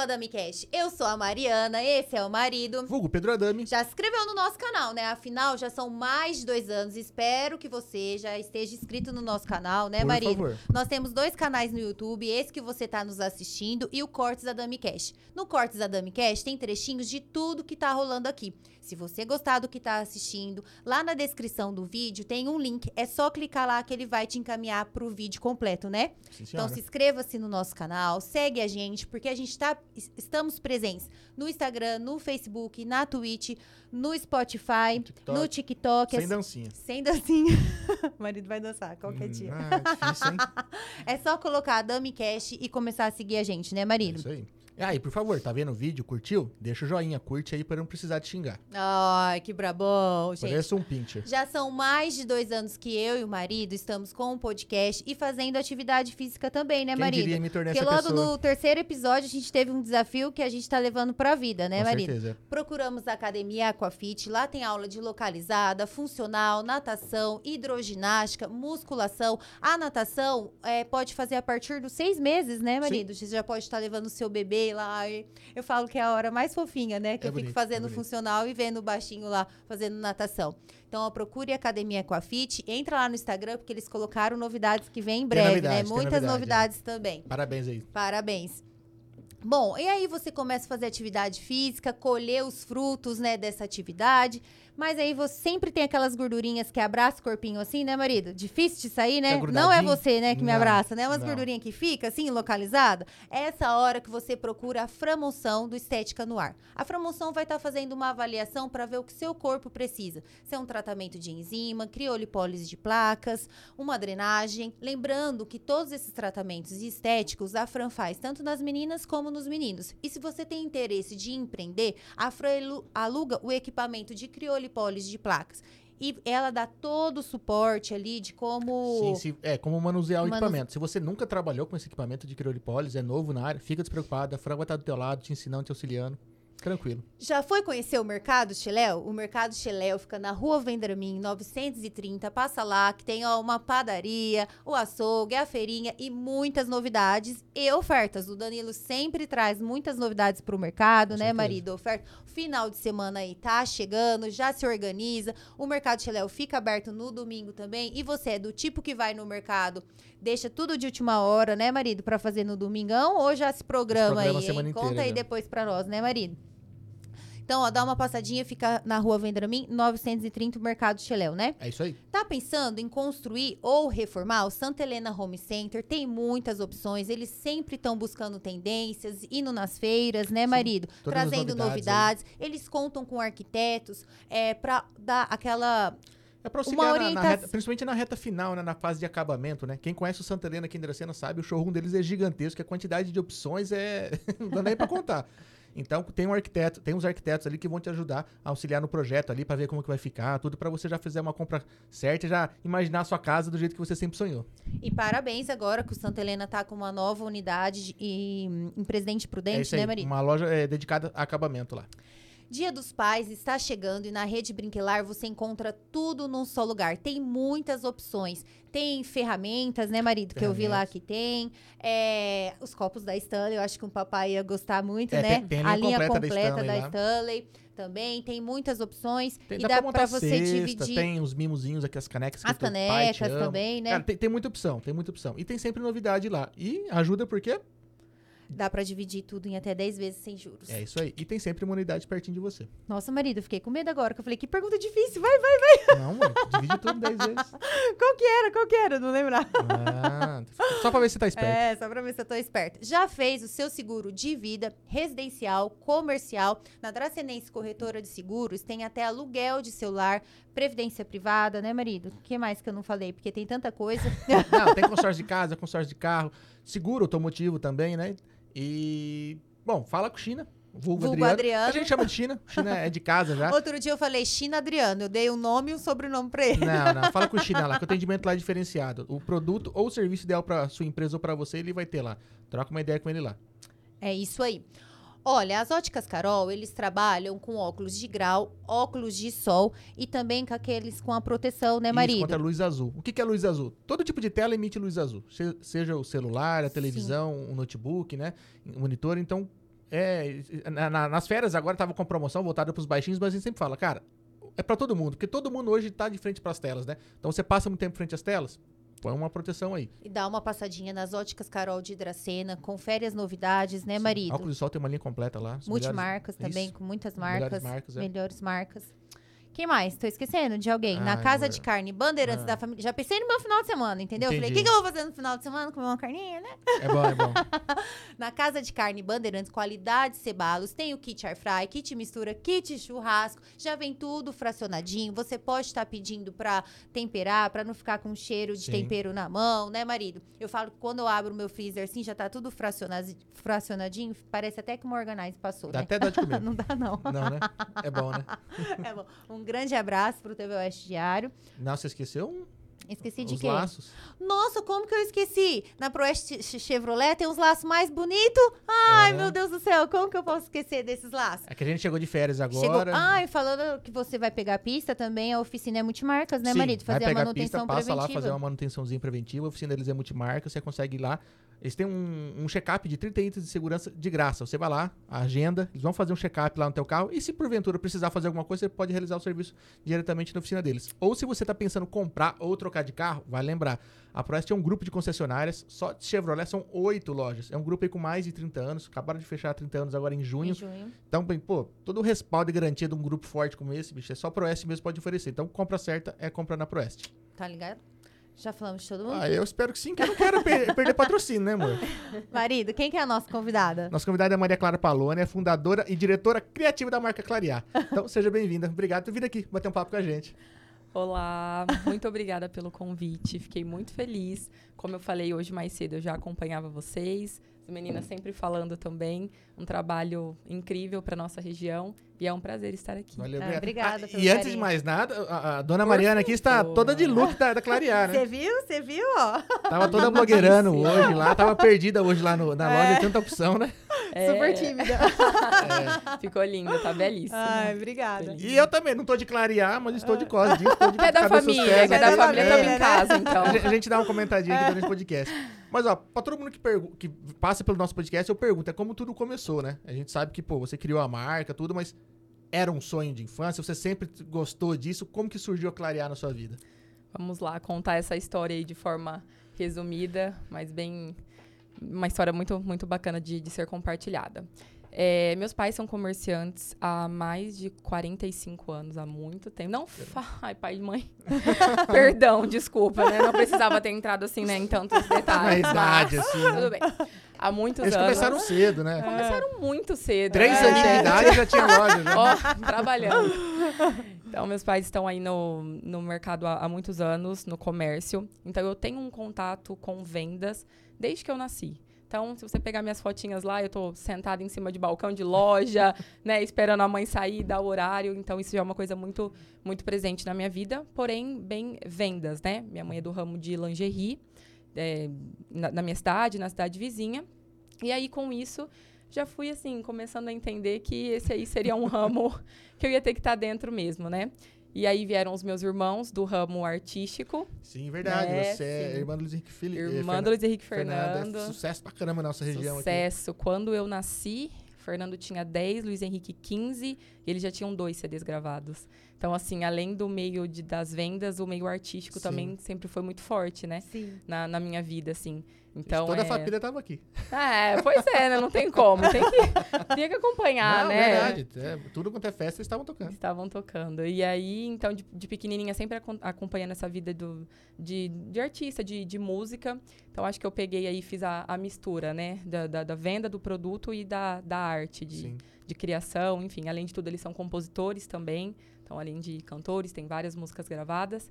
Bem-vindos ao Adami Cash. Eu sou a Mariana, esse é o marido. Vulgo Pedro Adami. Já se inscreveu no nosso canal, né? Afinal, já são mais de dois anos. Espero que você já esteja inscrito no nosso canal, né, Por marido? favor. Nós temos dois canais no YouTube, esse que você tá nos assistindo e o Cortes Adami Cash. No Cortes Adami Cash tem trechinhos de tudo que tá rolando aqui. Se você gostar do que tá assistindo, lá na descrição do vídeo tem um link. É só clicar lá que ele vai te encaminhar pro vídeo completo, né? Sim, Então se inscreva-se no nosso canal, segue a gente, porque a gente tá, es- estamos presentes no Instagram, no Facebook, na Twitch, no Spotify, TikTok. no TikTok. Sem é- dancinha. Sem dancinha. o marido vai dançar qualquer Hum, dia. Ah, é difícil? É só colocar Dami Cash e começar a seguir a gente, né, É marido? Isso aí. E aí, por favor, tá vendo o vídeo? Curtiu? Deixa o joinha, curte aí pra não precisar te xingar. Ai, que brabão, gente. Parece um pincher. Já são mais de dois anos que eu e o marido estamos com um podcast e fazendo atividade física também, né, Quem marido? diria me tornar Porque essa logo pessoa? no terceiro episódio a gente teve um desafio que a gente tá levando pra vida, né, Com marido? certeza. Procuramos a Academia Aquafit, lá tem aula de localizada, funcional, natação, hidroginástica, musculação. A natação é, pode fazer a partir dos seis meses, né, marido? Você já pode estar levando o seu bebê lá. e Eu falo que é a hora mais fofinha, né? Que É eu bonito, fico é fazendo bonito. funcional e vendo o baixinho lá fazendo natação. Então, ó, procure a Academia Aquafit, entra lá no Instagram, porque eles colocaram novidades que vem em breve, novidade, né? Muitas novidade, é. novidades também. Parabéns aí. Parabéns. Bom, e aí você começa a fazer atividade física, colher os frutos, né, dessa atividade. Mas aí você sempre tem aquelas gordurinhas que abraça o corpinho assim, né, marido? Difícil de sair, né? Fica Não é você, né, que me Não, abraça, né? Umas não. gordurinhas que fica assim, localizada. É essa hora que você procura a Framoção do Estética no Ar. A Framoção vai estar fazendo uma avaliação para ver o que seu corpo precisa. Se é um tratamento de enzima, criolipólise de placas, uma drenagem. Lembrando que todos esses tratamentos estéticos a Fran faz tanto nas meninas como nos meninos. E se você tem interesse de empreender, a Fran aluga o equipamento de criolipólise de placas. E ela dá todo o suporte ali de como. Sim, se- é, como manusear o Manuse- equipamento. Se você nunca trabalhou com esse equipamento de criolipólise, é novo na área, fica despreocupado. A Fran vai estar do teu lado, te ensinando, te auxiliando. Tranquilo. Já foi conhecer o Mercado Cheléu? O Mercado Cheléu fica na Rua Vendramin, 930. Passa lá, que tem ó, uma padaria, o açougue, a feirinha e muitas novidades e ofertas. O Danilo sempre traz muitas novidades pro mercado, Com né, certeza. marido? Oferta. Final de semana aí tá chegando, já se organiza. O Mercado Cheléu fica aberto no domingo também. E você é do tipo que vai no mercado, deixa tudo de última hora, né, marido, Pra fazer no domingão? Ou já se programa, programa a aí, hein? inteira Conta aí já. depois pra nós, né, marido? Então, ó, dá uma passadinha, fica na rua Vendramin, 930, Mercado Cheléu, né? É isso aí. Tá pensando em construir ou reformar? O Santa Helena Home Center tem muitas opções. Eles sempre estão buscando tendências, indo nas feiras, né, marido? Trazendo novidades novidades. Eles contam com arquitetos é, para dar aquela. É pra auxiliar na- na, orientação- reta, principalmente na reta final, né, na fase de acabamento, né? Quem conhece o Santa Helena aqui em Dracena sabe, o showroom deles é gigantesco, a quantidade de opções é... não dá nem pra contar. Então, tem um arquiteto, tem uns arquitetos ali que vão te ajudar a auxiliar no projeto ali, pra ver como que vai ficar, tudo pra você já fazer uma compra certa e já imaginar a sua casa do jeito que você sempre sonhou. E parabéns agora que o Santa Helena tá com uma nova unidade de- e, em Presidente é Prudente, aí, né, marido? uma loja é, dedicada a acabamento lá. Dia dos Pais está chegando e na Rede Brinquelar você encontra tudo num só lugar. Tem muitas opções. Tem ferramentas, né, marido? Que eu vi lá que tem. É, os copos da Stanley, eu acho que o papai ia gostar muito, É, né? tem- tem a linha completa da Stanley lá. Stanley também. Tem muitas opções. Tem, e dá, dá pra você cesta, dividir. tem os mimozinhos aqui, as canecas que As pai canecas ama. também, né? Cara, tem, tem muita opção, tem muita opção. E tem sempre novidade lá. E ajuda porque Dá pra dividir tudo em até 10 vezes sem juros. é isso aí. E tem sempre uma unidade pertinho de você. Nossa, marido, eu fiquei com medo agora. Que eu falei, que pergunta difícil. Vai, vai. Não, mano, divide tudo 10 vezes. Qual que era? Qual que era? Não lembrar. Ah, só pra ver se tá esperto. É, só pra ver se eu tô esperta. Já fez o seu seguro de vida, residencial, comercial. Na Dracenense Corretora de Seguros tem até aluguel de celular, previdência privada, né, marido? O que mais que eu não falei? Porque tem tanta coisa. Não, tem consórcio de casa, consórcio de carro, seguro automotivo também, né? E. Bom, fala com China. Vulgo, Vulgo Adriano. Adriano. A gente chama de China. China é de casa já. Outro dia eu falei China Adriano. Eu dei um nome e um sobrenome pra ele. Não, não. Fala com o China lá, que o atendimento lá é diferenciado. O produto ou o serviço ideal pra sua empresa ou pra você, ele vai ter lá. Troca uma ideia com ele lá. É isso aí. Olha, as óticas Carol, eles trabalham com óculos de grau, óculos de sol e também com aqueles com a proteção, né, Isso, marido? contra a luz azul. O que, que é luz azul? Todo tipo de tela emite luz azul. Se- seja o celular, a televisão, o notebook, né? O monitor. Então, é, na- na- nas férias agora tava com promoção voltada pros baixinhos, mas a gente sempre fala, cara, é pra todo mundo. Porque todo mundo hoje tá de frente pras telas, né? Então você passa muito tempo frente às telas, põe uma proteção aí. E dá uma passadinha nas óticas Carol de Hidracena, confere as novidades, né, marido? Óculos de sol tem uma linha completa lá. as melhores- Multimarcas também, Isso. com muitas Melhores marcas. marcas, é. melhores marcas. Quem mais? Tô esquecendo de alguém. Na Ai, Casa amor. de Carne Bandeirantes Ah. da Família. Já pensei no meu final de semana, entendeu? Falei, o Entendi. que, que eu vou fazer no final de semana? Comer uma carninha, né? É bom, é bom. Na Casa de Carne Bandeirantes, qualidade cebalos, tem o kit air fry, kit mistura, kit churrasco, já vem tudo fracionadinho. Você pode estar pedindo pra temperar, pra não ficar com cheiro de Sim. tempero na mão, né, marido? Eu falo que quando eu abro o meu freezer assim, já tá tudo fraciona- fracionadinho, parece até que uma organize passou, Dá né? até dó de comer. Não dá não. Não, né? É bom, né? É bom. Um grande abraço pro TV Oeste Diário. Não, você esqueceu um, Esqueci de os quê? laços. Nossa, como que eu esqueci? Na Proeste Chevrolet tem uns laços mais bonitos. Ai, É, meu Deus do céu, como que eu posso esquecer desses laços? É que a gente chegou de férias Chegou. agora. Ah, e falando que você vai pegar a pista também, a oficina é multimarcas, né, Sim, marido? vai Fazer a pegar manutenção pista, passa preventiva. lá fazer uma manutençãozinha preventiva. A oficina deles é multimarca, você consegue ir lá. Eles têm um, um check-up de 30 itens de segurança de graça. Você vai lá, agenda, eles vão fazer um check-up lá no teu carro. E se porventura precisar fazer alguma coisa, você pode realizar o serviço diretamente na oficina deles. Ou se você está pensando em comprar ou trocar de carro, vai lembrar. A Proeste é um grupo de concessionárias, só de Chevrolet são oito lojas. É um grupo aí com mais de 30 anos, acabaram de fechar 30 anos agora em junho. Em junho. Então, bem, pô, todo o respaldo e garantia de um grupo forte como esse, bicho, é só a Proeste mesmo pode oferecer. Então, compra certa é comprar na Proeste. Tá ligado? Já falamos de todo mundo? Ah, eu espero que sim, que eu não quero per- perder patrocínio, né, amor? Marido, quem que é a nossa convidada? Nossa convidada é Maria Clara Palone, é fundadora e diretora criativa da marca Clarear. Então, seja bem-vinda. Obrigado por vir aqui bater um papo com a gente. Olá, muito obrigada pelo convite. Fiquei muito feliz. Como eu falei hoje mais cedo, eu já acompanhava vocês. As meninas sempre falando também. Um trabalho incrível para nossa região. E é um prazer estar aqui. Valeu, Ah, obrigada Ah, pelo e antes de carinho. mais nada, a, a dona Por Mariana aqui está favor. toda de look da, da Clarear, né? Você viu? Você viu, ó? Tava toda blogueirando hoje lá, tava perdida hoje lá no- na É. loja, tanta opção, né? É, Super tímida. Ficou lindo, tá belíssimo. Ai, obrigada. E eu também, não tô de Clarear, mas estou de costas, estou de É da família, é da família, estamos né? em casa, então. A gente, a gente dá uma comentadinha aqui durante o podcast. Mas, ó, pra todo mundo que, que passa pelo nosso podcast, eu pergunto, é como tudo começou, né? A gente sabe que, pô, você criou a marca, tudo, mas era um sonho de infância, você sempre gostou disso, como que surgiu a Clarear na sua vida? Vamos lá contar essa história aí de forma resumida, mas bem. Uma história muito, muito bacana de, de ser compartilhada. É, meus pais são comerciantes há mais de 45 anos, há muito tempo. Não, fa... ai, pai e mãe. Perdão, desculpa, né? Não precisava ter entrado assim, né, em tantos Na detalhes. idade, mas assim, né? Tudo bem. Há muitos Eles anos. começaram cedo, né? Começaram muito cedo. Três né? anos de idade já tinha loja, já. Ó, trabalhando. Então, meus pais estão aí no, no mercado há, há muitos anos, no comércio. Então, eu tenho um contato com vendas desde que eu nasci. Então, se você pegar minhas fotinhas lá, eu tô sentada em cima de balcão de loja, né, esperando a mãe sair, dar o horário. Então, isso já é uma coisa muito, muito presente na minha vida. Porém, bem vendas, né? Minha mãe é do ramo de lingerie, é, na, na minha cidade, na cidade vizinha. E aí, com isso, já fui, assim, começando a entender que esse aí seria um ramo que eu ia ter que estar dentro mesmo, né? E aí vieram os meus irmãos do ramo artístico, Sim, verdade. É, você é irmã do Luiz Henrique Felipe. irmã do Luiz Henrique Fernando. Fernando. É sucesso pra caramba na nossa região aqui. Sucesso. Quando eu nasci, Fernando tinha 10, Luiz Henrique 15, e eles já tinham dois CDs gravados. Então, assim, além do meio de, das vendas, o meio artístico Sim. também sempre foi muito forte, né? Sim. Na, na minha vida, assim. Então, Toda é... a família tava aqui. É, pois é, né? Não tem como. Tem que, tem que acompanhar, Não, né? verdade. É, tudo quanto é festa, eles estavam tocando. Estavam tocando. E aí, então, de, de pequenininha, sempre acom- acompanhando essa vida do, de, de artista, de, de música. Então, acho que eu peguei aí e fiz a, a mistura, né? Da, da, da venda do produto e da, da arte, de, Sim. de criação. Enfim, além de tudo, eles são compositores também. Então, além de cantores, tem várias músicas gravadas.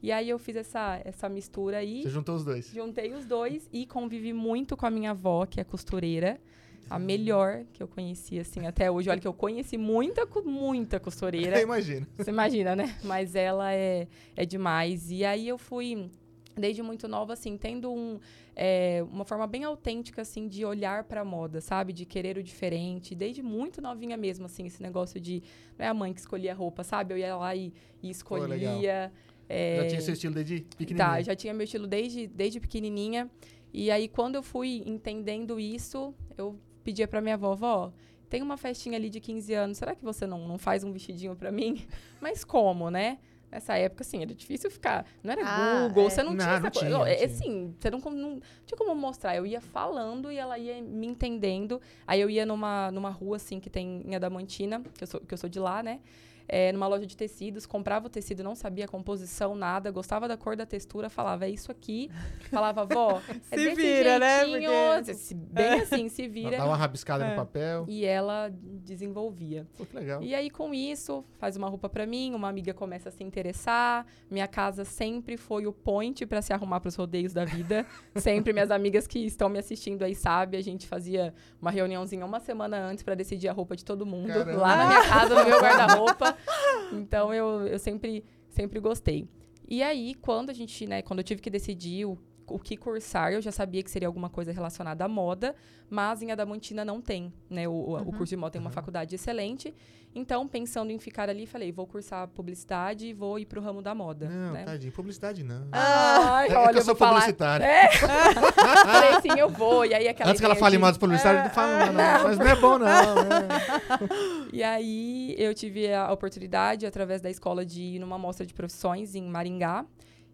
E aí, eu fiz essa, essa mistura aí. Você juntou os dois. Juntei os dois e convivi muito com a minha avó, que é costureira. A melhor que eu conheci, assim, até hoje. Olha que eu conheci muita, muita costureira. Eu imagino. Você imagina, né? Mas ela é, é demais. E aí eu fui, desde muito nova, assim, tendo um, é, uma forma bem autêntica, assim, de olhar pra moda, sabe? De querer o diferente. Desde muito novinha mesmo, assim, esse negócio de... Não é a mãe que escolhia a roupa, sabe? Eu ia lá e, e escolhia. é, Já tinha seu estilo desde Tá, pequenininho. já tinha meu estilo desde, desde pequenininha. E aí, quando eu fui entendendo isso, eu pedia pra minha avó, vó, tem uma festinha ali de 15 anos, será que você não, não faz um vestidinho pra mim? Mas como, né? Nessa época, assim, era difícil ficar. Não era Ah, Google, é. você não, Não, tinha não essa coisa. tinha, não é, tinha. assim, você não, não tinha como mostrar. Eu ia falando e ela ia me entendendo. Aí eu ia numa, numa rua, assim, que tem em Adamantina, que eu sou, que eu sou de lá, né? É, numa loja de tecidos, comprava o tecido, não sabia a composição, nada, gostava da cor da textura, falava, é isso aqui. Falava, vó, é Se desse vira, né? jeitinho, Porque- se- bem assim, se vira. Dá uma rabiscada É. no papel. E ela desenvolvia. Pô, que legal. E aí, com isso, faz uma roupa pra mim, uma amiga começa a se interessar. Minha casa sempre foi o point pra se arrumar pros rodeios da vida. sempre minhas amigas que estão me assistindo aí sabem, a gente fazia uma reuniãozinha uma semana antes pra decidir a roupa de todo mundo. Caramba. Lá na minha casa, no meu guarda-roupa. Então, eu, eu sempre, sempre gostei. E aí, quando a gente, né, quando eu tive que decidir o, o que cursar, eu já sabia que seria alguma coisa relacionada à moda, mas em Adamantina não tem, né? O, o- o curso de moda tem uma Uhum. faculdade excelente. Então, pensando em ficar ali, falei, vou cursar publicidade e vou ir pro ramo da moda. Não, né? tadinho. Publicidade não. Ai, É que olha, eu eu sou falar. publicitário. É. falei, sim, eu vou. E aí, aquela Antes que ela fale de- mal dos publicitários, não fala não, não. Mas não é bom, não. né? E aí eu tive a oportunidade, através da escola, de ir numa mostra de profissões em Maringá.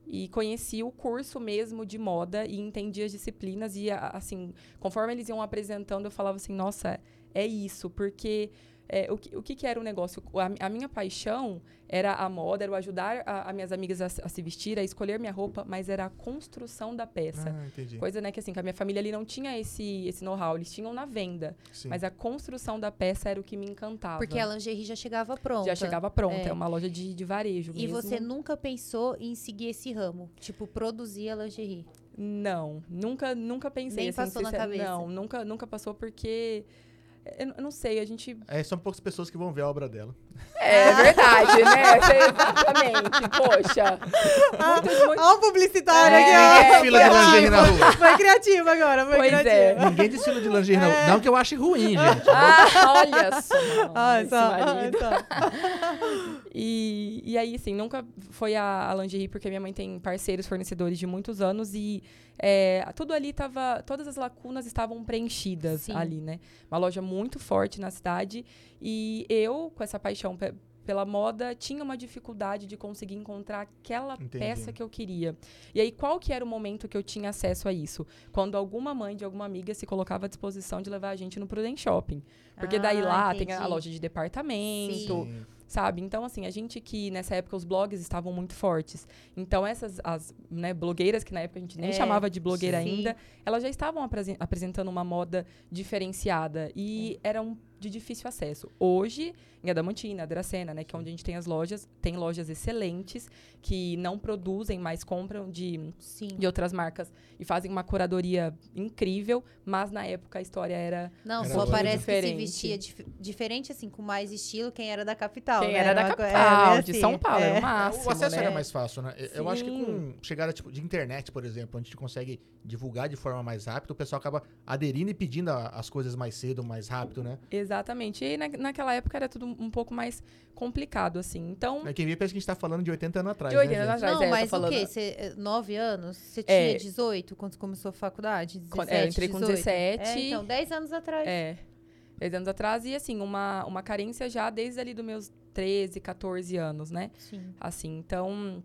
E conheci o curso mesmo de moda e entendi as disciplinas. E, assim, conforme eles iam apresentando, eu falava assim, nossa, é isso. Porque é, o, que, o que que era o negócio? A, a minha paixão era a moda, era o ajudar a, a minhas amigas a, se- a se vestir, a escolher minha roupa, mas era a construção da peça. Ah, entendi. Coisa, né, que assim, que a minha família ali não tinha esse, esse know-how, eles tinham na venda. Sim. Mas a construção da peça era o que me encantava. Porque a lingerie já chegava pronta. Já chegava pronta, É. é, uma loja de, de varejo E mesmo. você nunca pensou em seguir esse ramo? Tipo, produzir a lingerie? Não, nunca, nunca pensei. Nem assim, passou na cabeça? Não, nunca, nunca passou porque... Eu, eu não sei, a gente... É, são poucas pessoas que vão ver a obra dela. É verdade, né? Exatamente, poxa. Muitos, muitos... Olha o publicitário É, aqui, ó. Desfila de lingerie na rua. Foi criativo agora, foi Pois criativo. é. Ninguém desfila de lingerie na rua. Não que eu ache ruim, gente. Ah, olha só. Ah, esse só, marido. ah, só. E, e aí, assim, nunca foi a, a lingerie, porque minha mãe tem parceiros fornecedores de muitos anos e é, tudo ali tava. Todas as lacunas estavam preenchidas Sim. ali, né? Uma loja muito forte na cidade. E eu, com essa paixão pela moda, tinha uma dificuldade de conseguir encontrar aquela Entendi. peça que eu queria. E aí, qual que era o momento que eu tinha acesso a isso? Quando alguma mãe de alguma amiga se colocava à disposição de levar a gente no Prudent Shopping. Porque daí Ah, lá tem a entendi. loja de departamento, Sim. sabe? Então, assim, a gente que nessa época os blogs estavam muito fortes. Então, essas as né, blogueiras, que na época a gente nem É, chamava de blogueira sim. ainda, elas já estavam apresen- apresentando uma moda diferenciada e É. eram de difícil acesso. Hoje, em Adamantina, Dracena, né, que é onde a gente tem as lojas, tem lojas excelentes que não produzem, mas compram de Sim. de outras marcas e fazem uma curadoria incrível, mas na época a história era Não, Era só parece que se Diferente. vestia dif- diferente, assim, com mais estilo quem era da capital. quem né? era da uma co- é, capital, bem de assim, São Paulo, é. era o máximo, o acesso né? era mais fácil, né? Eu- Eu acho que Sim. com chegada tipo, de internet, por exemplo, onde a gente consegue divulgar de forma mais rápida, o pessoal acaba aderindo e pedindo a- as coisas mais cedo, mais rápido, né? Exatamente. E na, naquela época era tudo um pouco mais complicado, assim. Então, Aí Quem vê pensa que a gente tá falando de 80 anos atrás, De 80 né, anos atrás. Não, é, mas falando- o quê? Cê, eh, nove anos? Você É. tinha 18 quando começou a faculdade? 17, Quando- é, eu entrei com 18? 17. É, então, 10 anos atrás. é, 10 anos atrás, e assim, uma, uma carência já desde ali dos meus 13, 14 anos, né? Sim. Assim, então,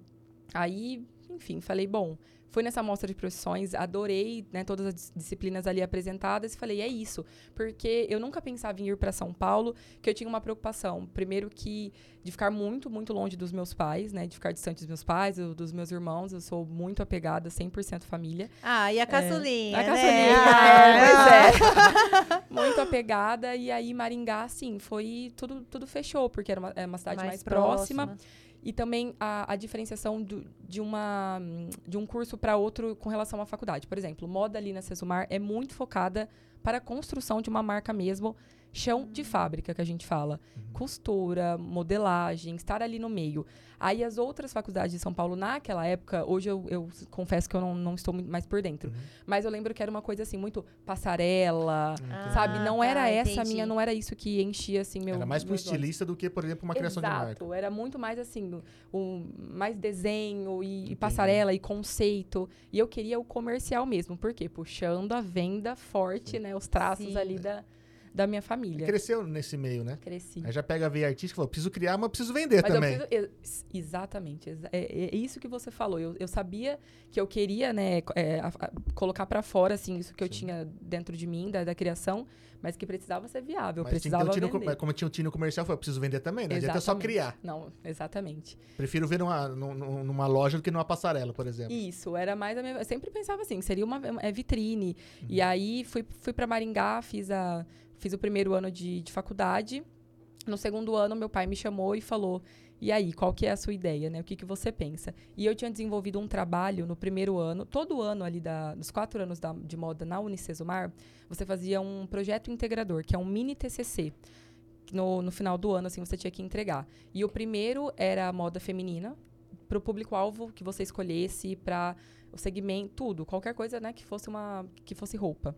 aí, enfim, falei, bom, fui nessa mostra de profissões, adorei, né, todas as dis- disciplinas ali apresentadas e falei, é isso, porque eu nunca pensava em ir para São Paulo, que eu tinha uma preocupação, primeiro que de ficar muito, muito longe dos meus pais, né, de ficar distante dos meus pais, do- dos meus irmãos, eu sou muito apegada, 100% família. Ah, e a caçulinha, A né? caçulinha, Ah, é, pois é. Muito apegada. E aí, Maringá, assim, foi. Tudo, tudo fechou, porque era uma, é uma cidade mais, próxima. E também a, a diferenciação do, de, uma, de um curso para outro com relação à faculdade. Por exemplo, moda ali na Sesumar é muito focada para a construção de uma marca mesmo, chão de fábrica, que a gente fala. Costura, modelagem, estar ali no meio. Aí as outras faculdades de São Paulo, naquela época, hoje eu, eu confesso que eu não, não estou mais por dentro. Uhum. Mas eu lembro que era uma coisa assim, muito passarela, Ah, sabe? Não tá, era essa a entendi. minha, não era isso que enchia, assim, meu Era mais pro meus olhos. estilista do que, por exemplo, uma criação Exato, de marca. era muito mais assim, o, mais desenho e, e passarela e conceito. E eu queria o comercial mesmo, por quê? Puxando a venda forte, né? Os traços Sim. ali da, da minha família. Cresceu nesse meio, né? Cresci. Aí já pega a veia artística e falou, preciso criar, mas preciso vender Mas também. eu preciso, ex- exatamente, exa- é, é isso que você falou. Eu, eu sabia que eu queria, né, é, a- a- colocar pra fora, assim, isso que eu Sim. tinha dentro de mim, da, da criação, mas que precisava ser viável, Mas tinha precisava um tino, vender. mas como tinha um tino comercial, foi preciso vender também, não adianta só criar. Não, exatamente. Prefiro ver numa, num- num- numa loja do que numa passarela, por exemplo. Isso, era mais a minha. Eu sempre pensava assim, seria uma é vitrine. Uhum. E aí fui, fui para Maringá, fiz, a, fiz o primeiro ano de, de faculdade. No segundo ano, meu pai me chamou e falou: E aí, qual que é a sua ideia, né? O que, que você pensa? E eu tinha desenvolvido um trabalho no primeiro ano, todo ano ali da, dos quatro anos da- de moda na Unicesumar, você fazia um projeto integrador, que é um mini TCC. No, no final do ano, assim, você tinha que entregar. E o primeiro era a moda feminina, para o público-alvo que você escolhesse, para o segmento, tudo, qualquer coisa, né, que fosse uma que fosse roupa.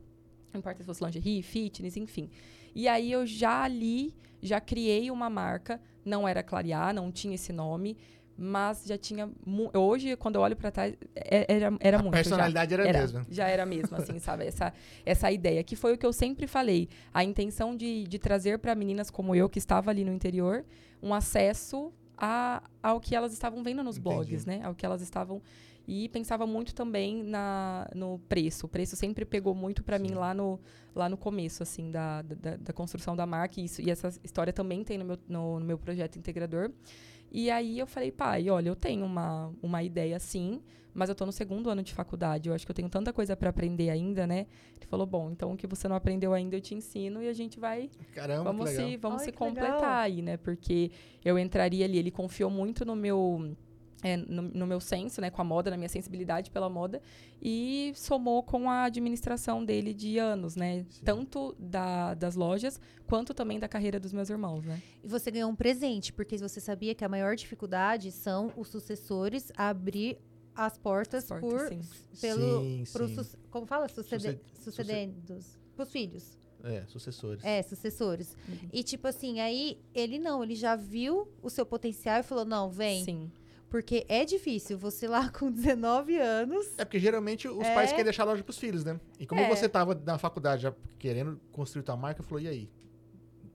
Não importa se fosse lingerie, fitness, enfim. E aí eu já ali, já criei uma marca, não era Clarear, não tinha esse nome, mas já tinha hoje quando eu olho para trás é- era era a muito já. personalidade era, a Era, mesma. já era mesmo, assim, sabe? Essa, essa ideia, que foi o que eu sempre falei. A intenção de, de trazer para meninas como eu, que estava ali no interior, um acesso a, ao que elas estavam vendo nos Entendi. blogs, né? Ao que elas estavam... E pensava muito também na, no preço. O preço sempre pegou muito para mim lá no, lá no começo, assim, da, da, da construção da marca. E, isso, e essa história também tem no meu, no, no meu projeto integrador. E aí eu falei, pai, olha, eu tenho uma, uma ideia sim, mas eu tô no segundo ano de faculdade, eu acho que eu tenho tanta coisa para aprender ainda, né? Ele falou, bom, então o que você não aprendeu ainda eu te ensino e a gente vai, Caramba, vamos que legal. se, vamos Ai, se que legal. completar aí, né? Porque eu entraria ali, ele confiou muito no meu é, no, no meu senso, né, com a moda, na minha sensibilidade pela moda, e somou com a administração dele de anos, né? Sim. Tanto da, das lojas, quanto também da carreira dos meus irmãos, né? E você ganhou um presente, porque você sabia que a maior dificuldade são os sucessores abrir as portas, Portas, por sim. pelo Sim, pro sim. sus- como fala sucede, Suce- sucedendos pros filhos. É, sucessores. É, sucessores. Uhum. E tipo assim, aí ele não, ele já viu o seu potencial e falou: "Não, vem". Sim. Porque é difícil você lá com 19 anos. É porque geralmente os É. pais querem deixar a loja pros filhos, né? E como É. você tava na faculdade já querendo construir tua marca, falou, e aí?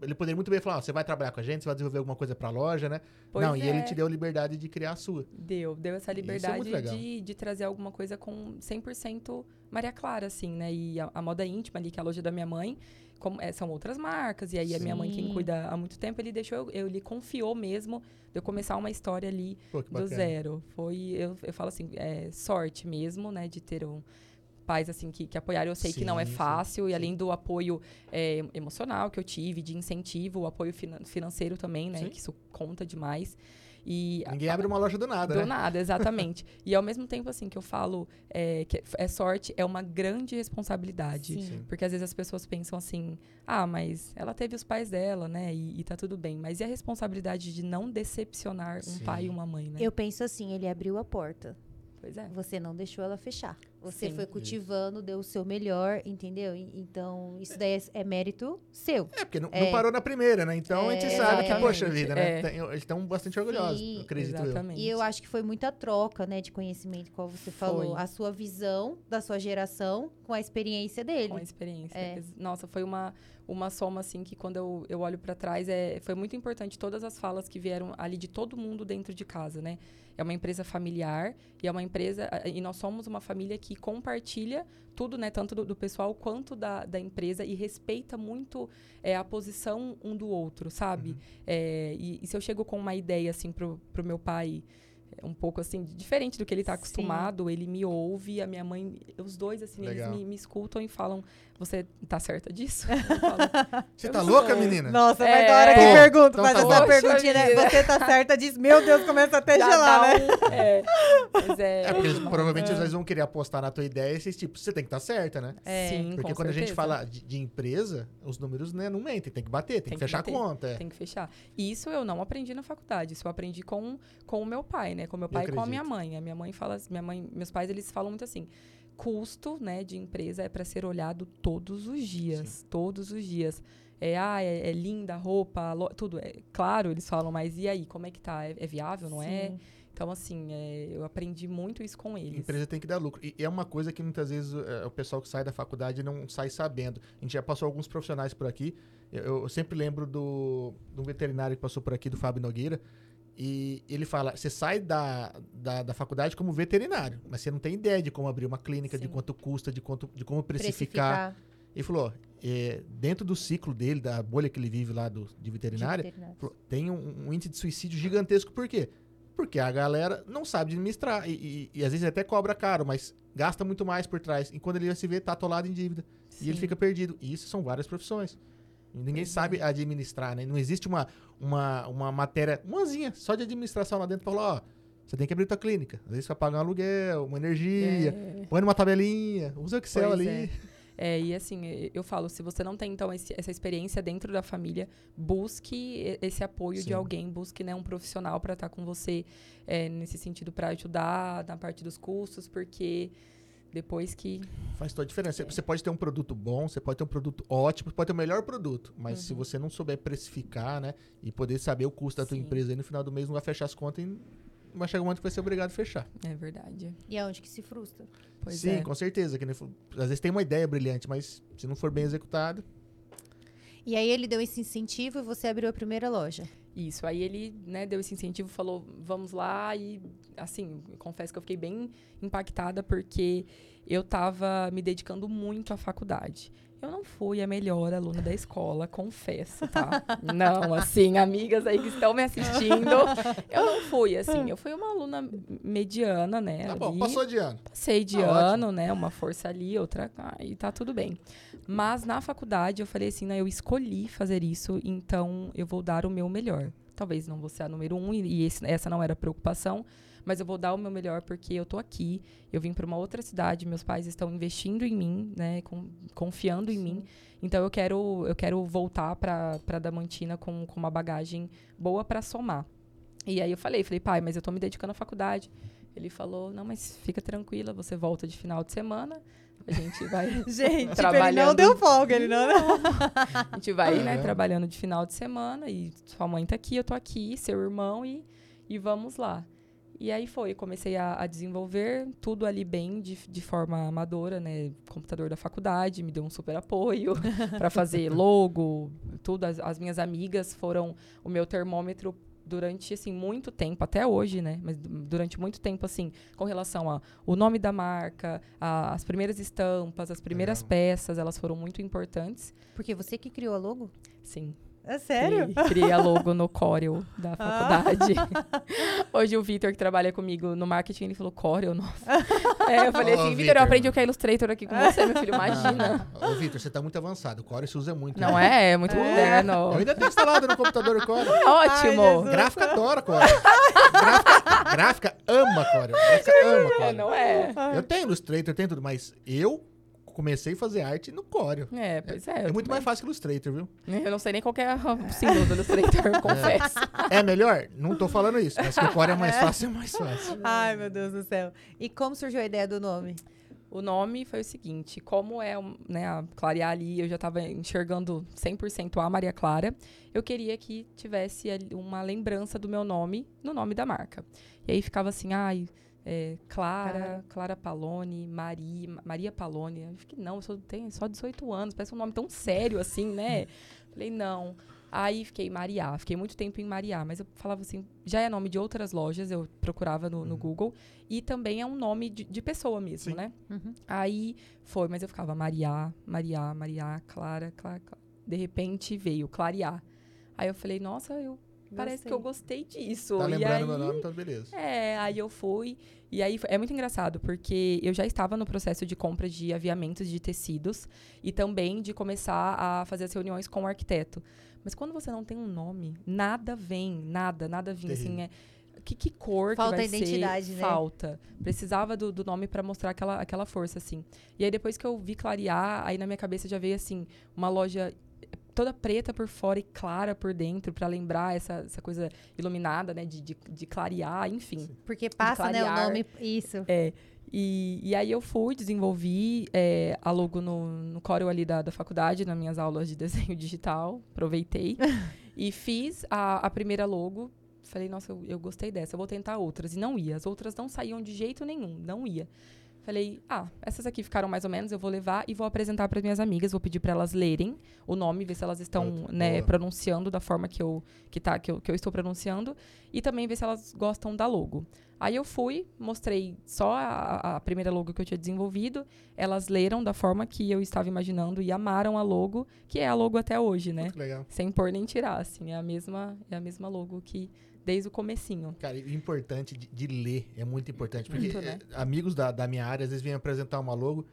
Ele poderia muito bem falar, ó, você vai trabalhar com a gente, você vai desenvolver alguma coisa pra loja, né? Pois Não, e ele é. te deu a liberdade de criar a sua. Deu, deu essa é liberdade de, de trazer alguma coisa com 100% Maria Clara, assim, né? E a, a moda íntima ali, que é a loja da minha mãe, como, é, são outras marcas. E aí a minha mãe, quem Sim. cuida há muito tempo, ele deixou, eu, eu- ele confiou mesmo de eu começar uma história ali Pô, do bacana. zero. Foi, eu, eu falo assim, é sorte mesmo, né? De ter um pais assim que, que apoiaram. Eu sei que não é Sim, sim, fácil. E sim. além do apoio é, emocional que eu tive, de incentivo, o apoio finan- financeiro também, né? Sim. Que isso conta demais. E Ninguém abre uma loja do nada, do né? nada, exatamente. e ao mesmo tempo, assim, que eu falo é, que é sorte, é uma grande responsabilidade. Sim. Sim. Porque às vezes as pessoas pensam assim, ah, mas ela teve os pais dela, né? E, e tá tudo bem. Mas e a responsabilidade de não decepcionar um Sim. pai e uma mãe, né? Eu penso assim, ele abriu a porta. Pois é. Você não deixou ela fechar. Você Sim. foi cultivando, deu o seu melhor, entendeu? Então, isso daí é, é mérito seu. É, porque não, É. não parou na primeira, né? Então a gente É, sabe que, poxa vida, né? É. Eles estão bastante orgulhosos, Sim, acredito eu. Exatamente. E eu acho que foi muita troca, né, de conhecimento, como você falou. Foi. A sua visão da sua geração com a experiência dele. com a experiência. É. Nossa, foi uma, uma soma, assim, que quando eu, eu olho pra trás, é, foi muito importante todas as falas que vieram ali de todo mundo dentro de casa, né? É uma empresa familiar e é uma empresa... E nós somos uma família que compartilha tudo, né? Tanto do, do pessoal quanto da, da empresa e respeita muito é, a posição um do outro, sabe? Uhum. É, e, e se eu chego com uma ideia, assim, pro, pro meu pai... um pouco assim, diferente do que ele está acostumado. Ele me ouve, a minha mãe, os dois, assim, Legal. eles me, me escutam e falam: Você tá certa disso? Falo, Você tá louca, menina? Nossa, É, mas na hora que Tô. pergunta, Então faz tá essa perguntinha, né? Você tá certa disso? Meu Deus, começa até a já gelar, né? um- é, mas é, É, porque eles- provavelmente é. eles vão querer apostar na tua ideia e vocês, tipo, você tem que estar certa, né? É. Sim, Porque com quando a gente certeza. fala de, de empresa, os números né, não mentem, tem que bater, tem, Tem que que fechar bater. a conta. é. Tem que fechar. E isso eu não aprendi na faculdade. Isso eu aprendi com, com o meu pai, né? Com o meu pai e com a minha mãe. A minha mãe fala, minha mãe, meus pais eles falam muito assim: custo, né, de empresa é para ser olhado todos os dias, todos os dias. É, ah, é, é linda a roupa, a tudo. É, claro, eles falam, mas e aí, como é que tá? É, é viável, não é? Sim. Então, assim, é, eu aprendi muito isso com A eles. empresa tem que dar lucro. E é uma coisa que muitas vezes é, o pessoal que sai da faculdade não sai sabendo. A gente já passou alguns profissionais por aqui. Eu, eu sempre lembro do, um veterinário que passou por aqui, do Fábio Nogueira. E ele fala: você sai da, da, da faculdade como veterinário, mas você não tem ideia de como abrir uma clínica, de Sim. quanto custa, de, quanto, de como precificar. Ele falou: é, dentro do ciclo dele, da bolha que ele vive lá do, de de veterinária, veterinário. Falou, Tem um, um índice de suicídio gigantesco. Por quê? Porque a galera não sabe administrar. E, e- e às vezes até cobra caro, mas gasta muito mais por trás. E quando ele vai se ver, tá atolado em dívida. E ele Sim. fica perdido. E isso são várias profissões. Ninguém sabe administrar, né? Não existe uma, uma, uma matéria, umazinha, só de administração lá dentro pra falar, ó, você tem que abrir tua clínica. Às vezes você vai pagar um aluguel, uma energia, É. põe numa tabelinha, usa o Excel Pois ali. é. É, e assim, eu falo, se você não tem, então, esse- essa experiência dentro da família, busque esse apoio Sim. de alguém, busque né, um profissional para estar com você é, nesse sentido, para ajudar na parte dos custos, porque depois que. Faz toda a diferença. É. Você pode ter um produto bom, você pode ter um produto ótimo, pode ter o melhor produto, mas se Uhum. você não souber precificar, né, e poder saber o custo da tua Sim. empresa aí no final do mês, não vai fechar as contas e vai chegar um momento que vai ser obrigado a fechar. É verdade. E aonde que se frustra? Pois Sim, é. com certeza. Que às vezes tem uma ideia brilhante, mas se não for bem executado, E aí ele deu esse incentivo e você abriu a primeira loja. Isso. Aí ele né, deu esse incentivo, falou, vamos lá. E, assim, confesso que eu fiquei bem impactada porque eu estava me dedicando muito à faculdade. Eu não fui a melhor aluna da escola, confesso, tá? Não, assim, amigas aí que estão me assistindo, eu não fui, assim. Eu fui uma aluna mediana, né? tá bom, ali. passou de ano. Passei de Tá ano, né? Uma força ali, outra. Aí tá tudo bem. Mas na faculdade eu falei assim, né? Eu escolhi fazer isso, então eu vou dar o meu melhor. Talvez não vou ser a número um, e e esse- essa não era a preocupação, mas eu vou dar o meu melhor porque eu tô aqui. Eu vim para uma outra cidade, meus pais estão investindo em mim, né? com- confiando em mim. Então eu quero, eu quero voltar para para Damantina com, com uma bagagem boa para somar. E aí eu falei, falei, pai, mas eu tô me dedicando à faculdade. Ele falou, não, mas fica tranquila, você volta de final de semana, a gente vai, Gente, tipo, ele não Trabalhando. deu folga, ele não. a gente vai, né, Caramba. trabalhando de final de semana e sua mãe tá aqui, eu tô aqui, seu irmão e, e vamos lá. E aí foi, comecei a, a desenvolver tudo ali bem, de, de forma amadora, né? Computador da faculdade, me deu um super apoio para fazer logo, tudo. As, as minhas amigas foram o meu termômetro durante, assim, muito tempo, até hoje, né? Mas du- durante muito tempo, assim, com relação a o nome da marca, a- as primeiras estampas, as primeiras Legal. peças, elas foram muito importantes. Porque você que criou a logo? Sim. É sério? Criei, a logo no Corel da Ah. faculdade. Hoje o Vitor, que trabalha comigo no marketing, ele falou, Corel, nossa. É, eu falei assim, Vitor, eu aprendi o que é Illustrator aqui com você, meu filho, imagina. Ah, Ô, Vitor, você tá muito avançado. O Core se usa muito. Não né? é? É muito É. moderno. Eu ainda tenho instalado no computador o Core. Ótimo. Jesus. Gráfica adora Core. Gráfica, gráfica ama Core. Gráfica ama É, Core. não é? Eu tenho Illustrator, eu tenho tudo, mas eu comecei a fazer arte no Core. É, pois é. É eu muito também. mais fácil que Illustrator, viu? Eu não sei nem qual que é o símbolo do Illustrator, confesso. É melhor? Não tô falando isso, mas que o Core é mais fácil, é mais fácil. Ai, meu Deus do céu. E como surgiu a ideia do nome? O nome foi o seguinte, como é né, a clarear ali, eu já estava enxergando 100% a Maria Clara, eu queria que tivesse uma lembrança do meu nome no nome da marca. E aí ficava assim, ai, é, Clara, Clara. Clara Palone, Maria, Maria Palone. Eu fiquei, não, eu só tenho só 18 anos, parece um nome tão sério assim, né? Falei, não. Aí fiquei Mariá, fiquei muito tempo em Mariá, mas eu falava assim, já é nome de outras lojas, eu procurava no, no Uhum. Google, e também é um nome de, de pessoa mesmo, Sim. né? Uhum. Aí foi, mas eu ficava Mariá, Mariá, Mariá, Clara, Clara, Clara. De repente veio Clarear. Aí eu falei, nossa, eu parece que eu gostei disso. Tá lembrando aí, meu nome, então beleza. É, aí eu fui. E aí é muito engraçado, porque eu já estava no processo de compra de aviamentos de tecidos e também de começar a fazer as reuniões com o arquiteto. Mas quando você não tem um nome, nada vem, nada, nada vinha. Assim, é, que, que cor Falta que vai identidade, ser? né? Falta. Precisava do, do nome para mostrar aquela, aquela força, assim. E aí depois que eu vi clarear, aí na minha cabeça já veio, assim, uma loja toda preta por fora e clara por dentro, para lembrar essa, essa coisa iluminada, né? De, de, de clarear, enfim. Porque passa, né, o nome. Isso. É. E, e aí eu fui, desenvolvi é, a logo no, no Corel ali da, da faculdade, nas minhas aulas de desenho digital. Aproveitei. e fiz a, a primeira logo. Falei, nossa, eu, eu gostei dessa, eu vou tentar outras. E não ia. As outras não saíam de jeito nenhum, não ia. Falei, ah, essas aqui ficaram mais ou menos, eu vou levar e vou apresentar para minhas amigas, vou pedir para elas lerem o nome, ver se elas estão, né, boa. pronunciando da forma que eu, que, tá, que, eu, que eu estou pronunciando e também ver se elas gostam da logo. Aí eu fui, mostrei só a, a primeira logo que eu tinha desenvolvido, elas leram da forma que eu estava imaginando e amaram a logo, que é a logo até hoje, né? Muito legal. Sem pôr nem tirar, assim, é a mesma, é a mesma logo que desde o comecinho. Cara, e o importante de, de ler é muito importante. Porque Muito, né? eh, amigos da, da minha área às vezes vêm apresentar uma logo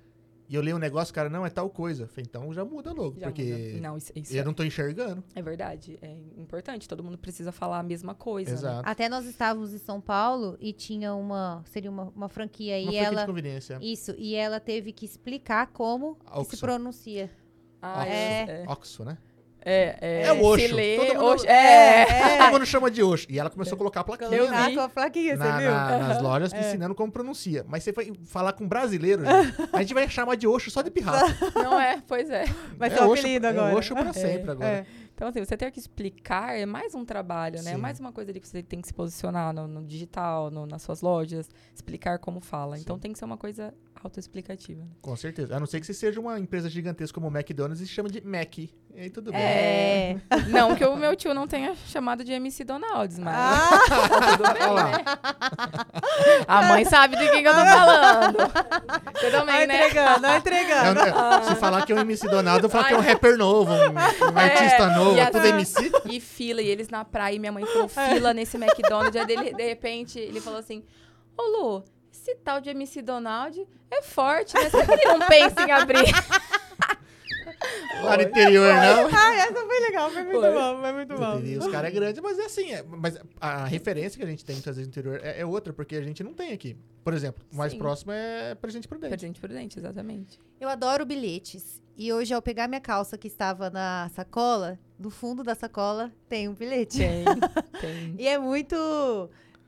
e eu leio um negócio, cara, não, é tal coisa. Falei, então já muda logo, Já porque muda. Não, isso, isso eu não tô enxergando. é verdade, é importante, todo mundo precisa falar a mesma coisa, né? Exato. Até nós estávamos em São Paulo e tinha uma. Seria uma, uma franquia. Uma e franquia de ela. conveniência. Isso, e ela teve que explicar como que se pronuncia. Ah, É. é. Oxo, né? É, é, É o se lê, Todo mundo- Osho- é. Todo mundo chama de Oxo. E ela começou a colocar a plaquinha. Eu vi. a plaquinha, na- você viu? na- nas lojas É. ensinando como pronuncia. Mas você vai falar com brasileiro, gente, a gente vai chamar de Oxo só de pirraça. Não é, pois é. Vai é ser Osho- apelido É agora. Oxo pra sempre agora. É. Então, assim, você ter que explicar é mais um trabalho, né? É Sim. mais uma coisa ali que você tem que se posicionar no, no digital, no- nas suas lojas, explicar como fala. Então, Sim. tem que ser uma coisa autoexplicativa. né? Com certeza. A não ser que você seja uma empresa gigantesca como o McDonald's e se chama de Mac. E aí tudo bem. É. Não que o meu tio não tenha chamado de MC Donalds, mas Ah, tudo bem, né? A mãe sabe de quem que eu tô falando. Você Ó também, né? entregando, ó É entregando. se falar que é um MC Donaldo, eu falar que é um rapper novo, um, um É, artista novo, e é tudo MC. E fila, e eles na praia, e minha mãe falou fila nesse McDonald's. Aí, dele, de repente, ele falou assim: Ô Lu, esse tal de MC Donald é forte, né? Será que ele não pensa em abrir? Lá no interior, não. Ah, essa foi legal, foi muito Foi. bom, foi muito bom. E os caras é grande, mas é assim. é- mas a referência que a gente tem muitas vezes no interior é, é outra, porque a gente não tem aqui. Por exemplo, o mais Sim. próximo é Presente Prudente. Presente prudente, exatamente. Eu adoro bilhetes. E hoje, ao pegar minha calça que estava na sacola, no fundo da sacola tem um bilhete. Tem, tem. E é muito.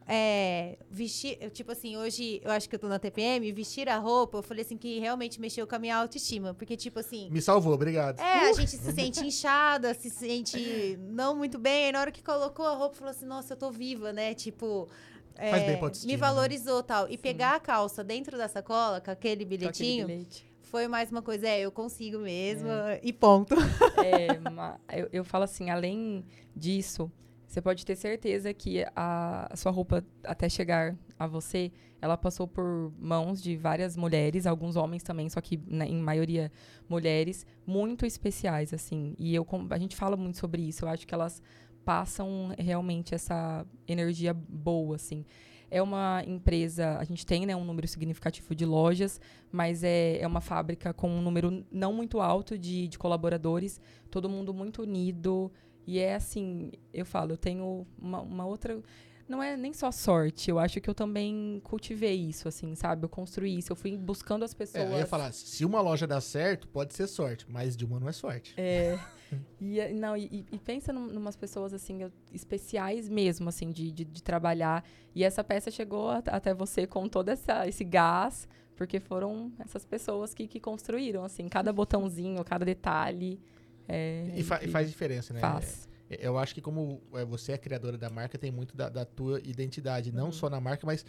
É, vestir, tipo assim, hoje eu acho que eu tô na TPM, vestir a roupa, eu falei assim que realmente mexeu com a minha autoestima. Porque, tipo assim, Me salvou, obrigado. é, a gente se sente inchada, se sente não muito bem. Aí na hora que colocou a roupa, falou assim, nossa, eu tô viva, né? Tipo. é, Faz bem pra autoestima, me né? valorizou tal. E pegar a calça dentro da sacola, com aquele Com aquele bilhetinho, bilhete. foi mais uma coisa, é, eu consigo mesmo, e ponto. É, eu, eu falo assim, além disso, você pode ter certeza que a, a sua roupa, até chegar a você, ela passou por mãos de várias mulheres, alguns homens também, só que né, em maioria mulheres, muito especiais, assim. E eu, a gente fala muito sobre isso. Eu acho que elas passam realmente essa energia boa, assim. É uma empresa, a gente tem né, um número significativo de lojas, mas é, é uma fábrica com um número não muito alto de, de colaboradores, todo mundo muito unido. E é assim, eu falo, eu tenho uma, uma outra. Não é nem só sorte, eu acho que eu também cultivei isso, assim, sabe? Eu construí isso, eu fui buscando as É, pessoas. eu ia falar, se uma loja dá certo, pode ser sorte, mas de uma não é sorte. É, e, é- não, e, e pensa num, numas pessoas, assim, especiais mesmo, assim, de, de, de trabalhar. E essa peça chegou at- até você com todo essa, esse gás, porque foram essas pessoas que, que construíram, assim, cada botãozinho, cada detalhe. É, E, fa- e faz diferença, né? Faz. É, Eu acho que como é, você é criadora da marca, tem muito da, da tua identidade, não Uhum. só na marca, mas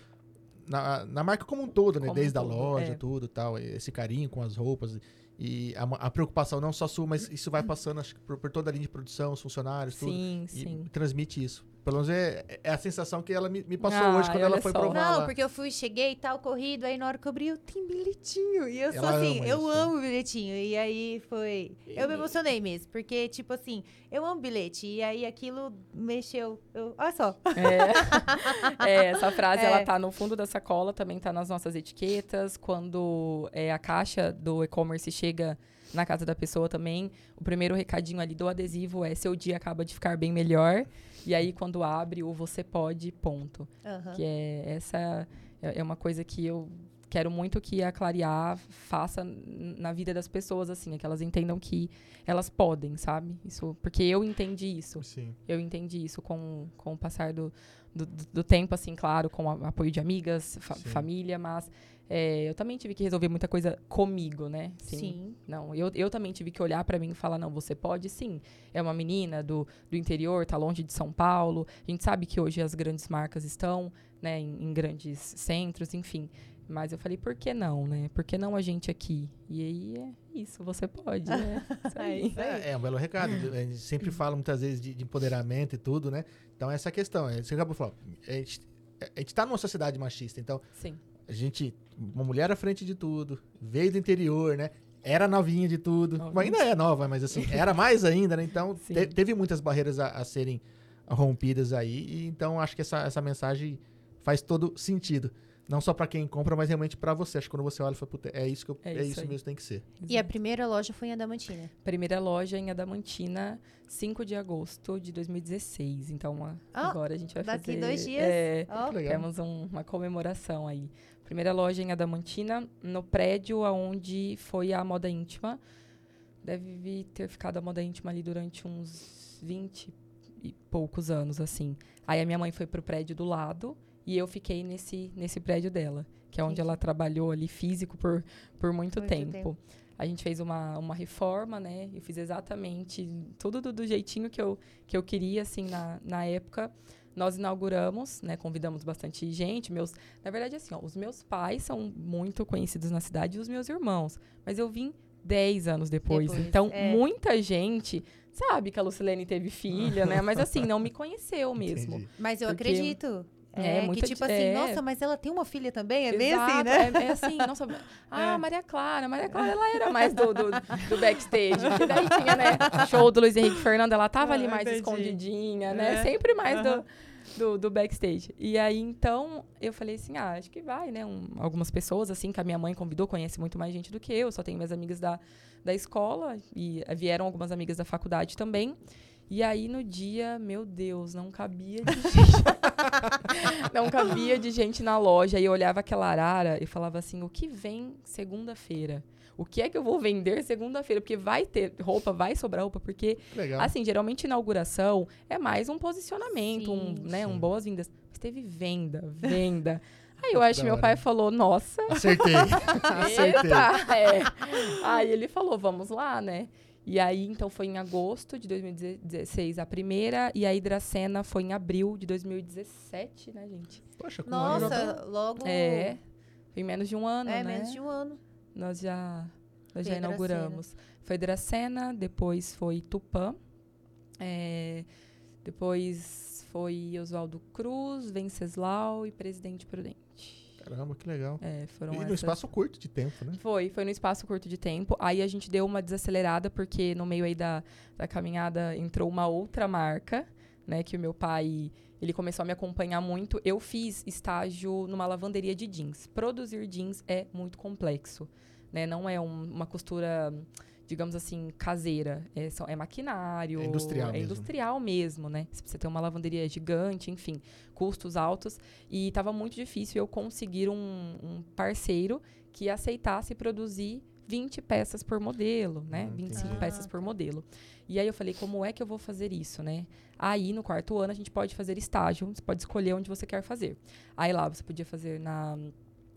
na, na marca como um todo, né? Como um Desde a todo, loja, é. tudo tal. Esse carinho com as roupas. E a, a preocupação não só sua, mas isso vai passando acho, por, por, toda a linha de produção, os funcionários, tudo. Sim, sim. Transmite isso. Pelo menos é, é a sensação que ela me, me passou ah, hoje quando ela foi só. provar. Não, lá. porque eu fui, cheguei e tal, corrido, aí na hora que eu abri, eu tenho bilhetinho. E eu ela sou assim, eu isso. amo bilhetinho. E aí foi. Eu me emocionei mesmo, porque, tipo assim, eu amo bilhete. E aí aquilo mexeu. Eu, olha só. É, é essa frase, é. ela tá no fundo da sacola, também tá nas nossas etiquetas. Quando é, a caixa do e-commerce chega na casa da pessoa também. O primeiro recadinho ali do adesivo é seu dia acaba de ficar bem melhor. E aí, quando abre, o você pode, ponto. Uhum. Que é essa é, é uma coisa que eu quero muito que a Clarear faça na vida das pessoas, assim, é que elas entendam que elas podem, sabe? Isso, porque eu entendi isso. Sim. Eu entendi isso com, com o passar do, do, do tempo, assim, claro, com o apoio de amigas, fa família, mas é, eu também tive que resolver muita coisa comigo, né? Sim. sim. Não, eu, eu também tive que olhar para mim e falar, não, você pode sim. É uma menina do, do interior, tá longe de São Paulo. A gente sabe que hoje as grandes marcas estão, né, em, em grandes centros, enfim. Mas eu falei, por que não, né? Por que não a gente aqui? E aí é isso, você pode, né? Isso aí. É, é, um belo recado. A gente sempre fala muitas vezes de, de empoderamento e tudo, né? Então, essa questão. É, você acabou de falar. A gente, a gente tá numa sociedade machista, então... Sim a gente, uma mulher à frente de tudo, veio do interior, né? Era novinha de tudo, mas ainda é nova, mas assim, era mais ainda, né? Então, te, teve muitas barreiras a, a, serem rompidas aí, e então acho que essa, essa mensagem faz todo sentido. Não só para quem compra, mas realmente para você. Acho que quando você olha, fala, é isso que eu, é, é isso, isso mesmo tem que ser. E a primeira loja foi em Adamantina? Primeira loja em Adamantina, 5 de agosto de 2016. Então, ah, agora a gente vai daqui fazer... Daqui dois dias? É, oh. temos um, uma comemoração aí. Primeira loja em Adamantina, no prédio onde foi a moda íntima. Deve ter ficado a moda íntima ali durante uns 20 e poucos anos, assim. Aí a minha mãe foi pro prédio do lado e eu fiquei nesse, nesse prédio dela, que é onde Sim. ela trabalhou ali físico por, por muito, muito tempo. tempo. A gente fez uma, uma reforma, né? Eu fiz exatamente tudo do, do, jeitinho que eu, que eu queria, assim, na, na época. Nós inauguramos, né? Convidamos bastante gente. Meus, na verdade, assim, ó, os meus pais são muito conhecidos na cidade e os meus irmãos. Mas eu vim 10 anos depois. depois então, é. muita gente sabe que a Lucilene teve filha, né? Mas assim, não me conheceu mesmo. Entendi. Mas eu acredito. É, é que tipo assim, é. nossa, mas ela tem uma filha também? É bem assim, né? É, é assim, nossa. Ah, é. Maria Clara, Maria Clara, ela era mais do, do, do backstage. Que daí tinha, né? Show do Luiz Henrique Fernando, ela tava ah, ali mais entendi. escondidinha, né? É. Sempre mais do, do, do, backstage. E aí, então, eu falei assim, ah, acho que vai, né? Um, algumas pessoas, assim, que a minha mãe convidou, conhece muito mais gente do que eu, só tenho minhas amigas da, da escola, e vieram algumas amigas da faculdade também. E aí no dia, meu Deus, não cabia de gente. não cabia de gente na loja. E eu olhava aquela arara e falava assim: o que vem segunda-feira? O que é que eu vou vender segunda-feira? Porque vai ter roupa, vai sobrar roupa, porque Legal. assim, geralmente inauguração é mais um posicionamento, sim, um, né, sim. um boas-vindas. Mas teve venda, venda. Aí eu acho que meu pai falou, nossa. Acertei. Acertei. Eita, é. Aí ele falou, vamos lá, né? E aí, então, foi em agosto de 2016 a primeira, e a Hidracena foi em abril de 2017, né, gente? Poxa, com Nossa, um logo... É, foi menos de um ano, é, né? menos de um ano. Nós já, nós já inauguramos. Foi Hidracena, depois foi Tupã, é, depois foi Oswaldo Cruz, Venceslau e Presidente Prudente. Caramba, que legal. É, foram e essas... no espaço curto de tempo, né? Foi, foi no espaço curto de tempo. Aí a gente deu uma desacelerada, porque no meio aí da, da caminhada entrou uma outra marca, né? Que o meu pai, ele começou a me acompanhar muito. Eu fiz estágio numa lavanderia de jeans. Produzir jeans é muito complexo, né? Não é um, uma costura digamos assim, caseira. É, é maquinário. É industrial. É mesmo. industrial mesmo, né? Você precisa ter uma lavanderia gigante, enfim, custos altos. E estava muito difícil eu conseguir um, um, parceiro que aceitasse produzir 20 peças por modelo, né? Ah, 25 ah. peças por modelo. E aí eu falei, como é que eu vou fazer isso, né? Aí no quarto ano a gente pode fazer estágio, você pode escolher onde você quer fazer. Aí lá você podia fazer na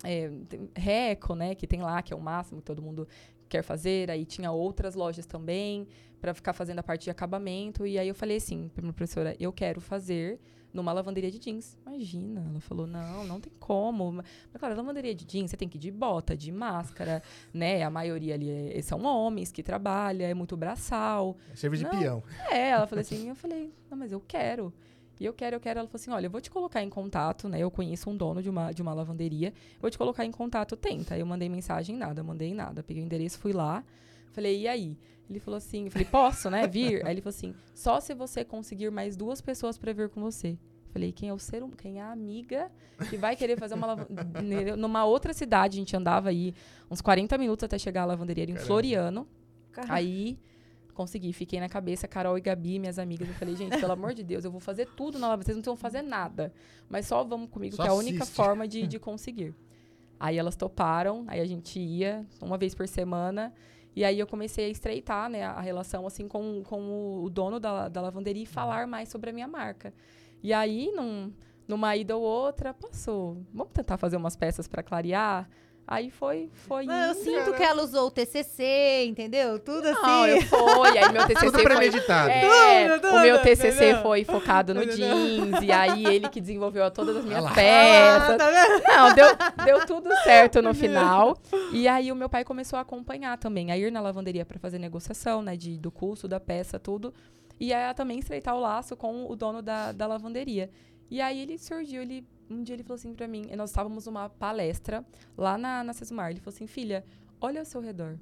é, Reco, né, que tem lá, que é o máximo que todo mundo quer fazer. Aí tinha outras lojas também para ficar fazendo a parte de acabamento. E aí eu falei assim para minha professora, eu quero fazer numa lavanderia de jeans. Imagina, ela falou, não, não tem como. Mas, claro, lavanderia de jeans, você tem que ir de bota, de máscara, né? A maioria ali é, são homens que trabalham, é muito braçal. É serviço de Não. peão. É, ela falou assim, eu falei, não, mas eu quero. E eu quero, eu quero. Ela falou assim, olha, eu vou te colocar em contato, né? Eu conheço um dono de uma, de uma lavanderia. Vou te colocar em contato, tenta. Aí eu mandei mensagem, nada, mandei nada. Peguei o endereço, fui lá. Falei, e aí? Ele falou assim, eu falei, posso, né, vir? Aí ele falou assim, só se você conseguir mais duas pessoas para vir com você. Falei, quem é o ser hum- quem é a amiga que vai querer fazer uma lavanderia numa outra cidade? A gente andava aí uns 40 minutos até chegar à lavanderia em. Floriano. Caramba. Aí consegui, fiquei na cabeça, Carol e Gabi, minhas amigas. Eu falei, gente, pelo amor de Deus, eu vou fazer tudo na lavanderia. Vocês não precisam fazer nada. Mas só vamos comigo, Só que é a única assiste. forma de, de conseguir. Aí elas toparam, aí a gente ia uma vez por semana. E aí eu comecei a estreitar né, a relação assim com, com o, o dono da, da lavanderia e falar mais sobre a minha marca. E aí, num, numa ida ou outra, passou. Vamos tentar fazer umas peças para clarear? Aí foi, foi Não, eu sinto que ela usou o TCC, entendeu? Tudo assim. Não, eu foi. Aí meu TCC Tudo foi premeditado. é, Tudo, o meu TCC entendeu? foi focado no jeans, e aí ele que desenvolveu todas as minhas. Ah, peças. tá? Não, deu, deu tudo certo no final. E aí o meu pai começou a acompanhar também, a ir na lavanderia para fazer negociação, né, de, do custo da peça, tudo. E a também estreitar o laço com o dono da, da lavanderia. E aí ele surgiu, ele um dia ele falou assim pra mim, nós estávamos numa palestra lá na, na Sesumar, ele falou assim, filha, olha ao seu redor,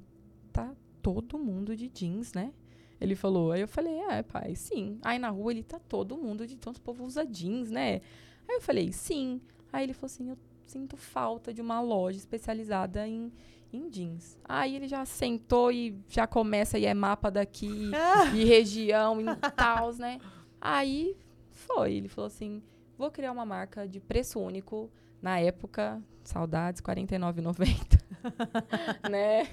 tá todo mundo de jeans, né? Ele falou, aí eu falei, é, pai, sim. Aí na rua ele tá todo mundo de tanto povo usa jeans, né? Aí eu falei, sim. Aí ele falou assim, eu sinto falta de uma loja especializada em, em jeans. Aí ele já sentou e já começa e é mapa daqui e região e tal, né? Aí foi, ele falou assim, vou criar uma marca de preço único. Na época, saudades, R$ 49,90. né?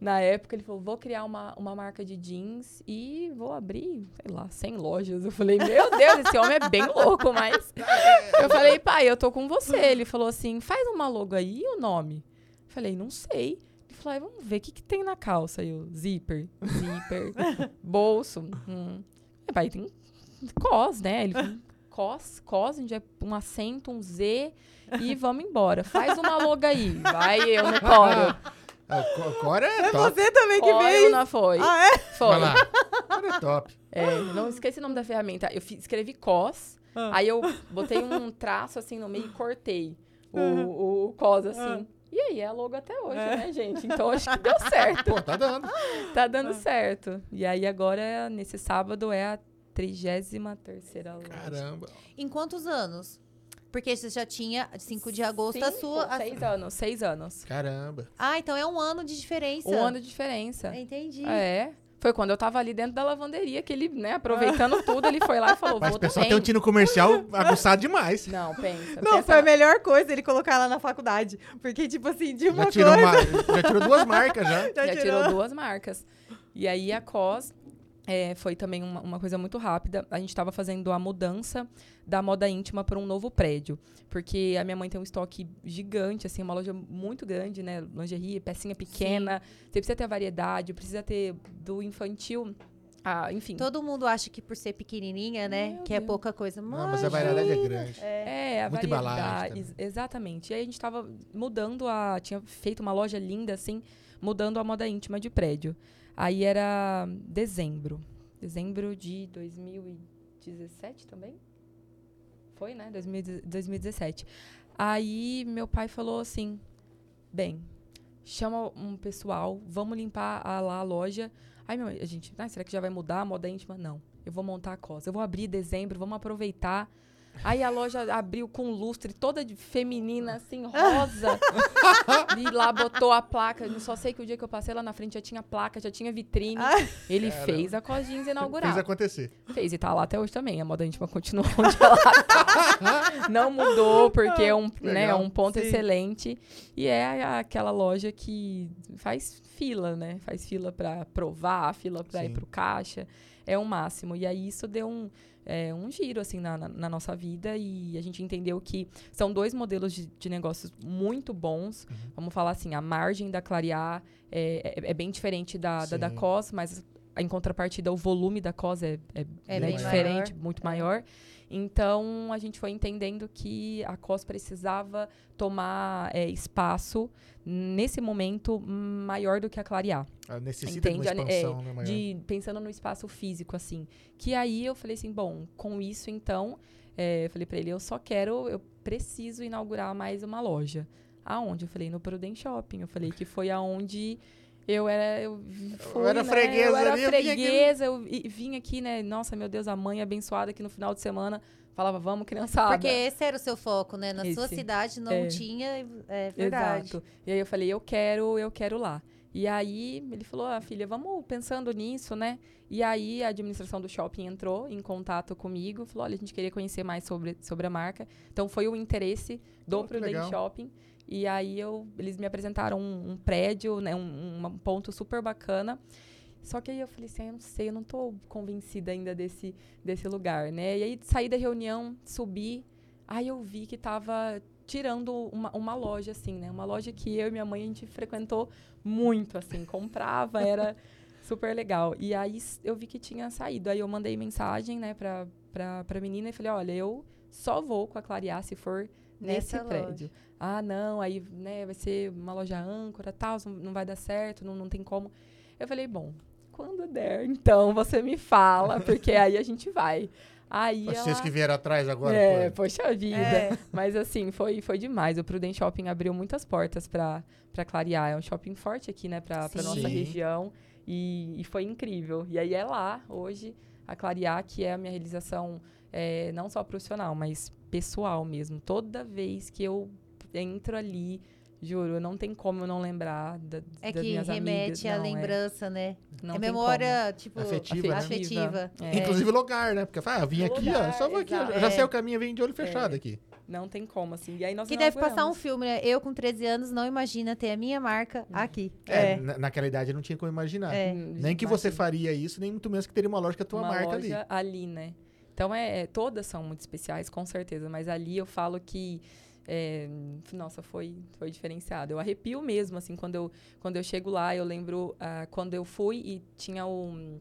Na época, ele falou, vou criar uma, uma marca de jeans e vou abrir, sei lá, 100 lojas. Eu falei, meu Deus, esse homem é bem louco, mas... Eu falei, pai, eu tô com você. Ele falou assim, faz uma logo aí e o nome? Eu falei, não sei. Ele falou, "Ai, vamos ver, o que, que tem na calça? aí Eu, zíper, zíper, bolso. Hum. É, pai, tem cos, né? Ele falou, cos, cos, a gente é um acento, um Z e vamos embora. Faz uma logo aí. Vai eu no coro. Ah, o Co- Cora é É top. você também que fez. não foi. Ah, é? Foi. Vai lá. Cora é top. É, não esqueci o nome da ferramenta. Eu escrevi cos, Ah. aí eu botei um traço assim no meio e cortei o, Uhum. o, o cos assim. Ah. E aí, é a logo até hoje, É. né, gente? Então acho que deu certo. Pô, tá dando. Tá dando certo. E aí agora, nesse sábado, é a 33 terceira loja. Caramba. Em quantos anos? Porque você já tinha 5 de agosto a Cinco, sua. a- Seis anos, seis anos. Caramba. Ah, então é um ano de diferença. Um ano de diferença. Entendi. É. Foi quando eu tava ali dentro da lavanderia que ele, né, aproveitando tudo, ele foi lá e falou, Mas vou o pessoal também. tem um tino comercial aguçado demais. Não, pensa. Não, pensa- foi a melhor coisa ele colocar ela na faculdade. Porque, tipo assim, de uma Já tirou, coisa. uma- já tirou duas marcas já. Já, Já tirou. tirou duas marcas. E aí a COS é, foi também uma, uma coisa muito rápida. A gente estava fazendo a mudança da moda íntima para um novo prédio. Porque a minha mãe tem um estoque gigante, assim, uma loja muito grande, né? Lingerie, pecinha pequena. Você precisa ter a variedade, precisa ter do infantil. Ah, enfim. Todo mundo acha que por ser pequenininha, né? Meu que é Deus. pouca coisa. Não, mas a variedade é grande. É, a Muita embalagem variedade. ex- Exatamente. E aí a gente tava mudando a. Tinha feito uma loja linda, assim, mudando a moda íntima de prédio. Aí era dezembro. Dezembro de 2017 também? Foi, né? 2010 2017. Aí meu pai falou assim: bem, chama um pessoal, vamos limpar a, lá a loja. Aí meu, a gente, ah, será que já vai mudar a moda íntima? Não. Eu vou montar a cosa. Eu vou abrir em dezembro, vamos aproveitar. Aí a loja abriu com lustre, toda de feminina, assim, rosa. e lá botou a placa. Eu só sei que o dia que eu passei lá na frente já tinha placa, já tinha vitrine. Ele Caramba. fez a Cos inaugurar. Fez acontecer. Fez e tá lá até hoje também. A moda íntima continua onde ela tá. Não mudou, porque é um, né, é um ponto Sim. excelente. E é aquela loja que faz fila, né? Faz fila pra provar, fila pra ir pro caixa. É o máximo. E aí isso deu um. É, um giro assim na, na, na nossa vida e a gente entendeu que são dois modelos de, de negócios muito bons. Uhum. Vamos falar assim, a margem da Clarear é, é, é bem diferente da, da, da. COS, mas em contrapartida o volume da COS é, é, É bem bem diferente, maior. muito É. Então a gente foi entendendo que a COS precisava tomar é, espaço nesse momento maior do que a Clarear Ah, Necessita Entende? de uma É, expansão, né, maior. de pensando no espaço físico assim. Que aí eu falei assim bom com isso então é, eu falei para ele eu só quero eu preciso inaugurar mais uma loja. Aonde? Eu falei no Prudent Shopping. Eu falei que foi aonde eu era eu fui, era né, freguesa eu era ali, eu vinha aqui- freguesa eu vi- vim aqui né nossa meu Deus a mãe abençoada que no final de semana falava vamos criançada Porque esse era o seu foco, né? Na sua Esse. cidade não É. tinha, é verdade. Exato. E aí eu falei, eu quero, eu quero lá. E aí ele falou, ah, filha, vamos pensando nisso, né? E aí a administração do shopping entrou em contato comigo, falou, olha, a gente queria conhecer mais sobre, sobre a marca. Então foi o interesse do Oh, que Prudent legal. Shopping. E aí eu, eles me apresentaram um, um prédio, né? Um, um ponto super bacana. Só que aí eu falei assim, ah, eu não sei, eu não tô convencida ainda desse, desse lugar, né? E aí saí da reunião, subi, aí eu vi que tava tirando uma, uma loja, assim, né? Uma loja que eu e minha mãe, a gente frequentou muito, assim, comprava, era super legal. E aí eu vi que tinha saído. Aí eu mandei mensagem, né, pra, pra, pra menina e falei, olha, eu só vou com a Clarear se for nesse Nessa prédio. Ah, não, aí, né, vai ser uma loja âncora, tal, não, não vai dar certo, não, não tem como. Eu falei, bom, quando der, então você me fala, porque aí a gente vai. Aí Vocês ela... que vieram atrás agora. É, pô. poxa vida. É. Mas assim, foi, foi demais. O Prudent Shopping abriu muitas portas para clarear. É um shopping forte aqui, né, para nossa Sim. região. E, e foi incrível. E aí é lá, hoje, a Clarear, que é a minha realização é, não só profissional, mas pessoal mesmo. Toda vez que eu entro ali, juro, não tem como eu não lembrar da, É das que minhas remete amigas. à não, é- lembrança, né? não é memória, tipo, Afetiva, né? afetiva. É. Inclusive lugar, né? Porque ah, eu vim aqui, ó, só vou aqui, ó, já É. sei o caminho, vem de olho fechado aqui. como. Não tem como, assim. E aí nós Que deve passar um filme, né? Eu com 13 anos não imagina ter a minha marca aqui. É, É. na- naquela idade eu não tinha como imaginar. É. Hum, Nem que você faria isso, nem muito menos que teria uma loja com a tua uma marca ali. loja ali. né? Então, é, é- todas são muito especiais, com certeza. Mas ali eu falo que, é, nossa, foi, foi diferenciado. Eu arrepio mesmo, assim, quando eu, quando eu chego lá. Eu lembro ah, quando eu fui e tinha o...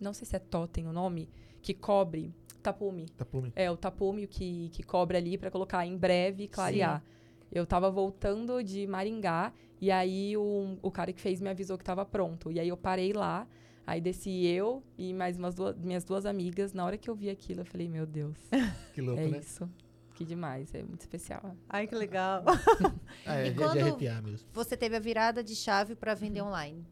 Não sei se é totem o nome, que cobre... Tapume. Tapume. É, o tapume que, que cobre ali para colocar em breve e clarear. Eu tava voltando de Maringá e aí o, o cara que fez me avisou que tava pronto. E aí eu parei lá, aí desci eu e mais umas duas, minhas duas amigas. Na hora que eu vi aquilo, eu falei, meu Deus, Que louco, é né? isso. Que demais, é muito especial. Ai, que legal. Ah, é E quando- de arrepiar mesmo. Você teve a virada de chave para vender online.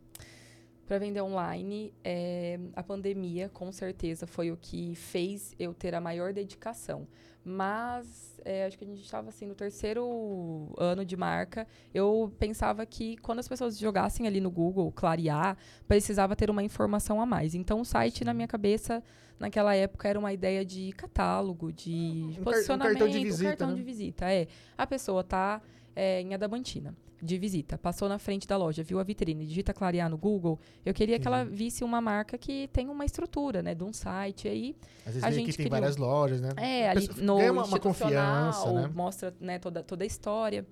Para vender online, é, a pandemia, com certeza, foi o que fez eu ter a maior dedicação. Mas é, acho que a gente estava assim no terceiro ano de marca. Eu pensava que quando as pessoas jogassem ali no Google, clarear, precisava ter uma informação a mais. Então, o site na minha cabeça naquela época era uma ideia de catálogo, de Um car- um posicionamento, cartão de visita, cartão né? de visita. É, a pessoa tá é, em Adamantina de visita, passou na frente da loja, viu a vitrine, digita clarear no Google, eu queria que ela visse uma marca que tem uma estrutura, né, de um site aí. Às vezes a gente que tem criou. várias lojas, né? É, ali no uma- uma confiança, né? mostra, né, toda, toda a história.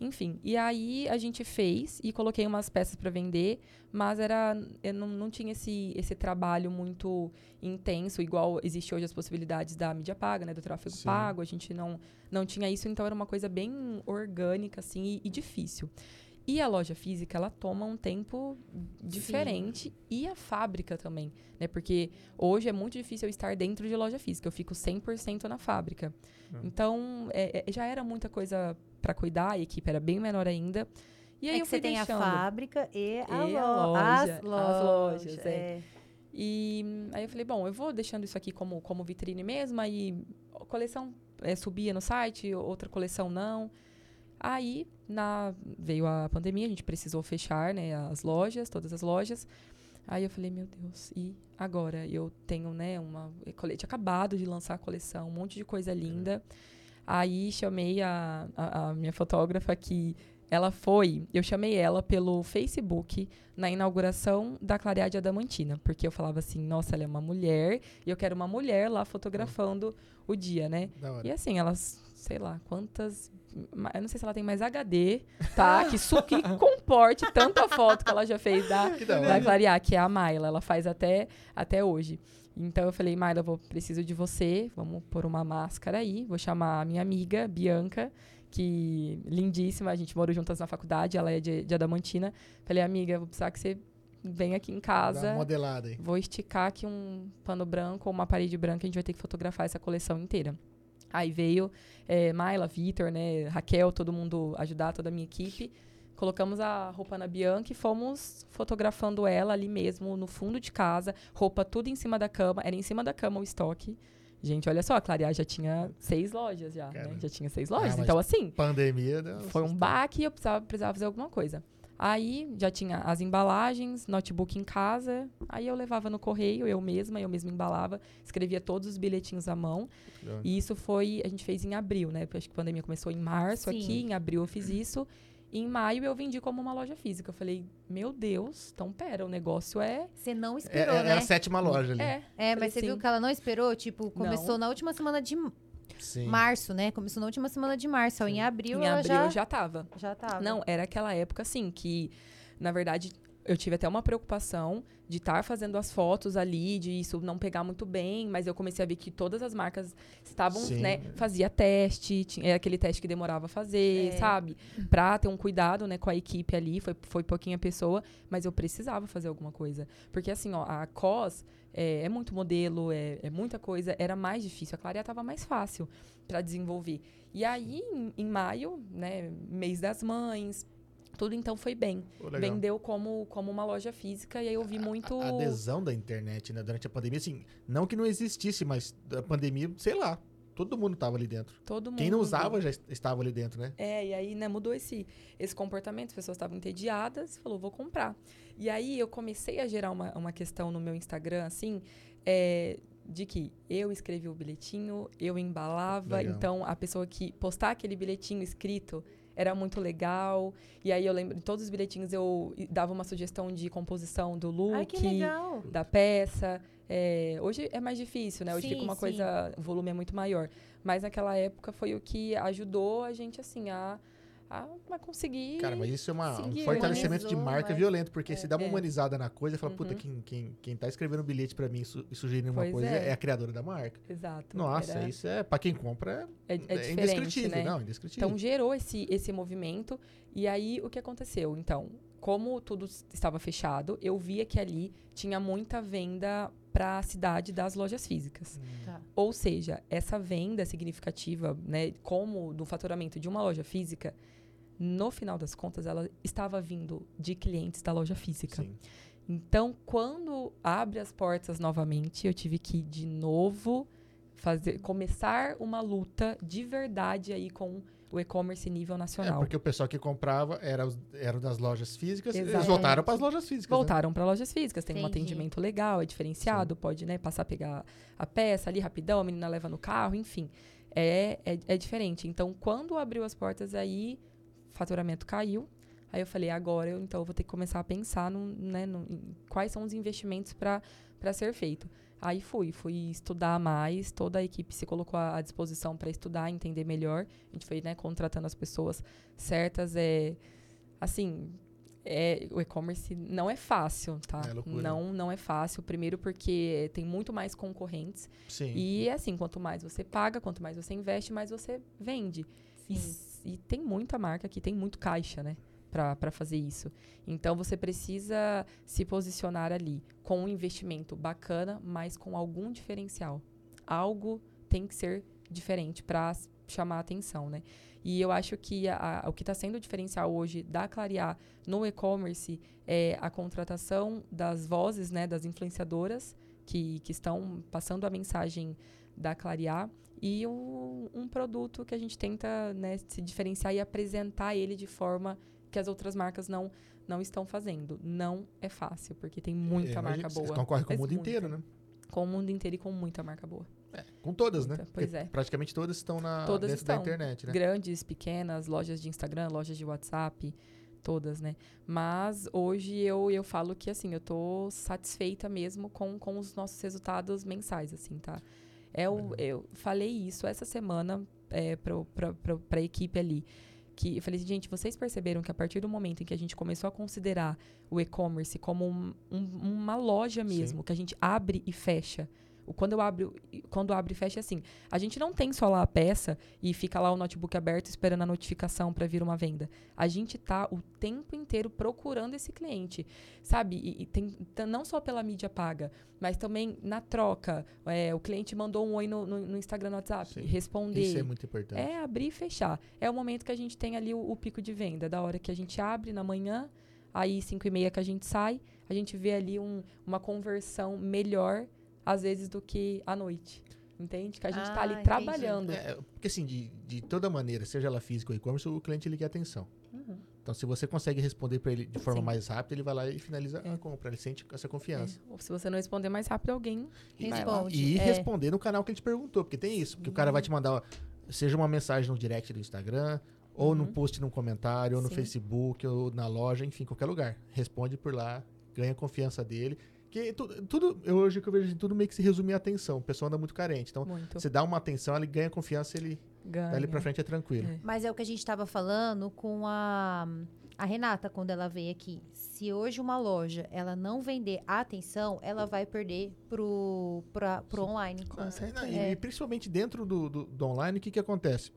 Enfim, e aí a gente fez e coloquei umas peças para vender, mas era eu não, não tinha esse, esse trabalho muito intenso, igual existe hoje as possibilidades da mídia paga, né, do tráfego Sim. pago, a gente não, não tinha isso, então era uma coisa bem orgânica, assim, e, e difícil. E a loja física, ela toma um tempo diferente e a fábrica também, né? Porque hoje é muito difícil eu estar dentro de loja física, eu fico 100% na fábrica. Hum. Então, é- é- já era muita coisa para cuidar, a equipe era bem menor ainda. E aí é eu fui você tem deixando. a fábrica e a, E a lo- loja, as as lojas. lojas, é. E aí eu falei, bom, eu vou deixando isso aqui como, como vitrine mesmo, aí a coleção é, subia no site, outra coleção não. Aí na, veio a pandemia, a gente precisou fechar né, as lojas, todas as lojas. Aí eu falei, meu Deus, e agora? Eu tenho, né, uma. cole- Tinha acabado de lançar a coleção, um monte de coisa linda. Aí chamei a, a, a minha fotógrafa que ela foi, eu chamei ela pelo Facebook na inauguração da Clareade Adamantina, porque eu falava assim, nossa, ela é uma mulher e eu quero uma mulher lá fotografando o dia, né? E assim, elas, sei lá, quantas. Eu não sei se ela tem mais HD, tá? que, su que comporte tanta foto que ela já fez da, Que da da hora. Clarear, que é a Mayla. Ela faz até, até hoje. Então eu falei, Mayla, eu vou, preciso de você. Vamos pôr uma máscara aí. Vou chamar a minha amiga, Bianca, que lindíssima. A gente morou juntas na faculdade, ela é de, de Adamantina. Falei, amiga, vou precisar que você venha aqui em casa. modelada aí. Vou esticar aqui um pano branco ou uma parede branca, a gente vai ter que fotografar essa coleção inteira. Aí veio é, Mayla, Vitor, né, Raquel, todo mundo ajudar, toda a minha equipe. Colocamos a roupa na Bianca e fomos fotografando ela ali mesmo, no fundo de casa, roupa tudo em cima da cama. Era em cima da cama o estoque. Gente, olha só, a Clarear já tinha seis lojas já, né? Já tinha seis lojas. mas então, assim, Pandemia. foi um baque e eu precisava, precisava fazer alguma coisa. Aí já tinha as embalagens, notebook em casa. Aí eu levava no correio, eu mesma, eu mesma embalava, escrevia todos os bilhetinhos à mão. E isso foi, a gente fez em abril, né? Porque acho que a pandemia começou em março Sim. aqui, em abril eu fiz isso. E em maio eu vendi como uma loja física. Eu falei, meu Deus, então pera, o negócio é. Você não É, esperou, é né? a sétima loja ali. É. É, mas você sim. viu que ela não esperou? Tipo, começou na última semana de Sim. março, né? Começou na última semana de março. Em abril em abril já, já tava. já tava. Não, era aquela época, assim, que, na verdade, eu tive até uma preocupação de estar fazendo as fotos ali, de isso não pegar muito bem, mas eu comecei a ver que todas as marcas estavam, Sim. né, fazia teste, tinha, é aquele teste que demorava a fazer, É. sabe? Pra ter um cuidado, né, com a equipe ali, foi, foi pouquinha pessoa, mas eu precisava fazer alguma coisa. Porque, assim, ó, a COS é, é muito modelo, é, é muita coisa, era mais difícil. A Clareia tava mais fácil para desenvolver. E aí, em, em maio, né, mês das mães, tudo então foi bem. Pô. Vendeu como, como uma loja física e aí eu vi muito. A adesão da internet, né, durante a pandemia, assim, não que não existisse, mas a pandemia, sei lá, todo mundo tava ali dentro. Todo mundo. Quem não usava já est- estava ali dentro, né? É, e aí, né, mudou esse, esse comportamento, as pessoas estavam entediadas, falou, vou comprar. E aí eu comecei a gerar uma, uma questão no meu Instagram, assim, é, de que eu escrevi o bilhetinho, eu embalava, Legal. então a pessoa que postar aquele bilhetinho escrito era muito legal. E aí eu lembro, em todos os bilhetinhos eu dava uma sugestão de composição do look Ai, da peça. É, hoje é mais difícil, né? Hoje Sim, fica uma sim. coisa, o volume é muito maior. Mas naquela época foi o que ajudou a gente, assim, a, a, a conseguir. Cara, mas isso é uma, um fortalecimento de marca mais. violento, porque se dá uma É. humanizada na coisa, fala, puta, Uhum. quem, quem, quem tá escrevendo um bilhete pra mim e su- e sugerindo uma Pois coisa é. é. a criadora da marca. Exato. Nossa, era- isso é, pra quem compra, é, é, é, diferente, indescritível. né? Não, indescritível. Então gerou esse, esse movimento. E aí o que aconteceu? Então, como tudo estava fechado, eu via que ali tinha muita venda para a cidade das lojas físicas. Tá. Ou seja, essa venda significativa, né, como do faturamento de uma loja física, no final das contas, ela estava vindo de clientes da loja física. Sim. Então, quando abre as portas novamente, eu tive que de novo fazer, começar uma luta de verdade aí com o e-commerce nível É, nacional. porque o pessoal que comprava era, os, era das lojas físicas, eles Exatamente. voltaram para as lojas físicas. né? Voltaram para lojas físicas, tem um Entendi. atendimento legal, é diferenciado, pode né, passar a pegar a peça ali rapidão, a menina leva no carro, enfim. É, é, é diferente. Então, quando abriu as portas aí, faturamento caiu. Aí eu falei, agora eu então vou ter que começar a pensar no, né, no- em quais são os investimentos para ser feito. Aí fui, fui estudar mais, toda a equipe se colocou à disposição para estudar, entender melhor. A gente foi né, contratando as pessoas certas. É, assim, é, o e-commerce não é fácil, tá? É loucura. não, não é fácil. Primeiro porque tem muito mais concorrentes. Sim. E é assim, quanto mais você paga, quanto mais você investe, mais você vende. E, Sim. s- e tem muita marca que tem muito caixa, né? Para fazer isso. Então você precisa se posicionar ali com um investimento bacana, mas com algum diferencial. Algo tem que ser diferente para chamar a atenção, né? E eu acho que a- a- o que está sendo diferencial hoje da Clarear no e-commerce é a contratação das vozes, né, das influenciadoras que, que estão passando a mensagem da Clarear e um, um produto que a gente tenta né, se diferenciar e apresentar ele de forma que as outras marcas não, não estão fazendo. Não é fácil, porque tem muita É, marca boa. concorrem com o mundo muita. inteiro, né? Com o mundo inteiro e com muita marca boa. Com todas, né? Muita, pois Porque é. Praticamente todas estão na, Todas dentro da estão. internet, né? Grandes, pequenas, lojas de Instagram, lojas de WhatsApp, todas, né? Mas hoje eu, eu falo que, assim, eu tô satisfeita mesmo com, com os nossos resultados mensais, assim, tá? É o, eu falei isso essa semana é, pra, pra equipe ali. Que eu falei assim, gente, vocês perceberam que a partir do momento em que a gente começou a considerar o e-commerce como um- um- uma loja mesmo, que a gente abre e fecha. Quando eu abro, quando abre e fecha é assim. A gente não tem só lá a peça e fica lá o notebook aberto esperando a notificação para vir uma venda. A gente tá o tempo inteiro procurando esse cliente, sabe? E, e tem não só pela mídia paga, mas também na troca. É, o cliente mandou um oi no, no- no Instagram, no WhatsApp, Sim. responder. Isso é muito importante. É abrir e fechar. É o momento que a gente tem ali o, o pico de venda, da hora que a gente abre na manhã, aí 5 e meia que a gente sai, a gente vê ali um- uma conversão melhor, às vezes, do que à noite. Entende? Que a gente está Ah, ali entendi. trabalhando. É, porque assim, de, de toda maneira, seja ela física ou e-commerce, o cliente ele quer atenção. Uhum. Então, se você consegue responder para ele de forma Sim. mais rápida, ele vai lá e finaliza É. a compra. Ele sente essa confiança. É. Ou se você não responder mais rápido, alguém E-. Responde. E É. responder no canal que ele te perguntou, porque tem isso. Porque o cara vai te mandar, ó, seja uma mensagem no direct do Instagram, ou no Uhum. post num comentário, ou no Sim. Facebook, ou na loja, enfim, qualquer lugar. Responde por lá, ganha a confiança dele. Que tu- tudo, eu hoje que eu vejo, tudo meio que se resume à atenção. O pessoal anda muito carente. Então, Muito você dá uma atenção, ele ganha confiança, ele ganha. dali pra frente é tranquilo. É. Mas é o que a gente estava falando com a, a Renata quando ela veio aqui. Se hoje uma loja ela não vender a atenção, ela vai perder pro, pra, pro online. Ah, certeza. e, É. e principalmente dentro do, do- do online, o que, que acontece?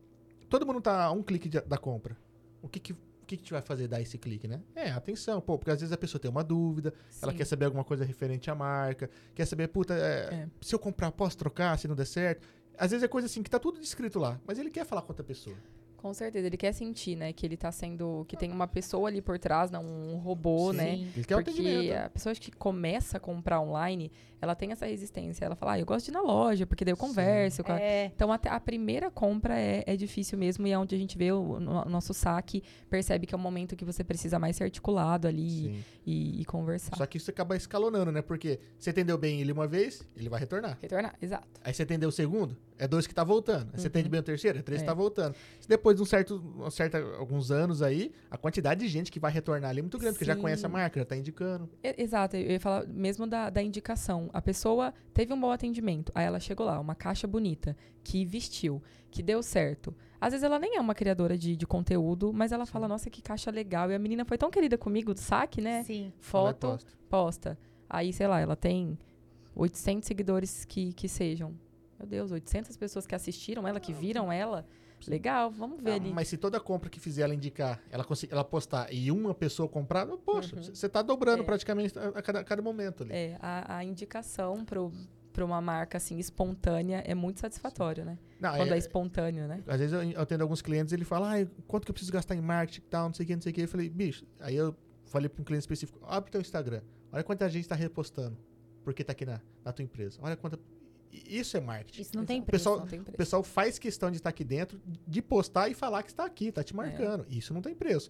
Todo mundo tá a um clique de- da compra. O que que, que que te vai fazer dar esse clique, né? É, atenção, pô, porque às vezes a pessoa tem uma dúvida, ela Sim. quer saber alguma coisa referente à marca, quer saber, puta, é, É. se eu comprar, posso trocar, se não der certo. Às vezes é coisa assim que tá tudo descrito lá, mas ele quer falar com outra pessoa. Com certeza, ele quer sentir, né, que ele tá sendo, que tem uma pessoa ali por trás, não um robô, Sim, né? Ele quer Porque a pessoa que começa a comprar online, ela tem essa resistência. Ela fala, ah, eu gosto de ir na loja, porque daí eu Sim. converso. com a-" É, Então, até a primeira compra é, é difícil mesmo e é onde a gente vê o, no- nosso saque, percebe que é o momento que você precisa mais ser articulado ali Sim. e, e conversar. Só que isso acaba escalonando, né? Porque você atendeu bem ele uma vez, ele vai retornar. Retornar, exato. Aí você atendeu o segundo, é dois que tá voltando. Aí você Uhum. atende bem o terceiro, é três que É. tá voltando. Se depois de um certo, uma certa, alguns anos aí, a quantidade de gente que vai retornar ali é muito grande, porque já Sim. conhece a marca, já tá indicando. Exato, eu ia falar mesmo da, da indicação. A pessoa teve um bom atendimento, aí ela chegou lá, uma caixa bonita, que vestiu, que deu certo. Às vezes ela nem é uma criadora de, de conteúdo, mas ela fala, nossa, que caixa legal. E a menina foi tão querida comigo do saque, né? sim. Foto, posta. posta. Aí, sei lá, ela tem 800 seguidores que, que sejam. Meu Deus, 800 pessoas que assistiram ela, que viram ela. Legal, vamos ver Ah, ali. mas se toda compra que fizer ela indicar, ela, conseguir, ela postar e uma pessoa comprar, poxa, Uhum. você tá dobrando É. praticamente a, a cada, a cada momento ali. É, a, a indicação para uma marca assim espontânea é muito satisfatório, né? Não, Quando é, é- espontâneo, né? Às vezes eu, eu atendo alguns clientes, ele fala, ah, quanto que eu preciso gastar em marketing e tal, não sei o que, não sei o que. Eu falei, bicho, aí eu falei para um cliente específico, abre teu Instagram, olha quanta gente tá repostando, porque tá aqui na, na tua empresa. Olha quanta... Isso é marketing. Isso não tem preço. Pessoal- Não tem O preço. pessoal faz questão de estar aqui dentro, de postar e falar que está aqui, tá te marcando. Isso não tem preço.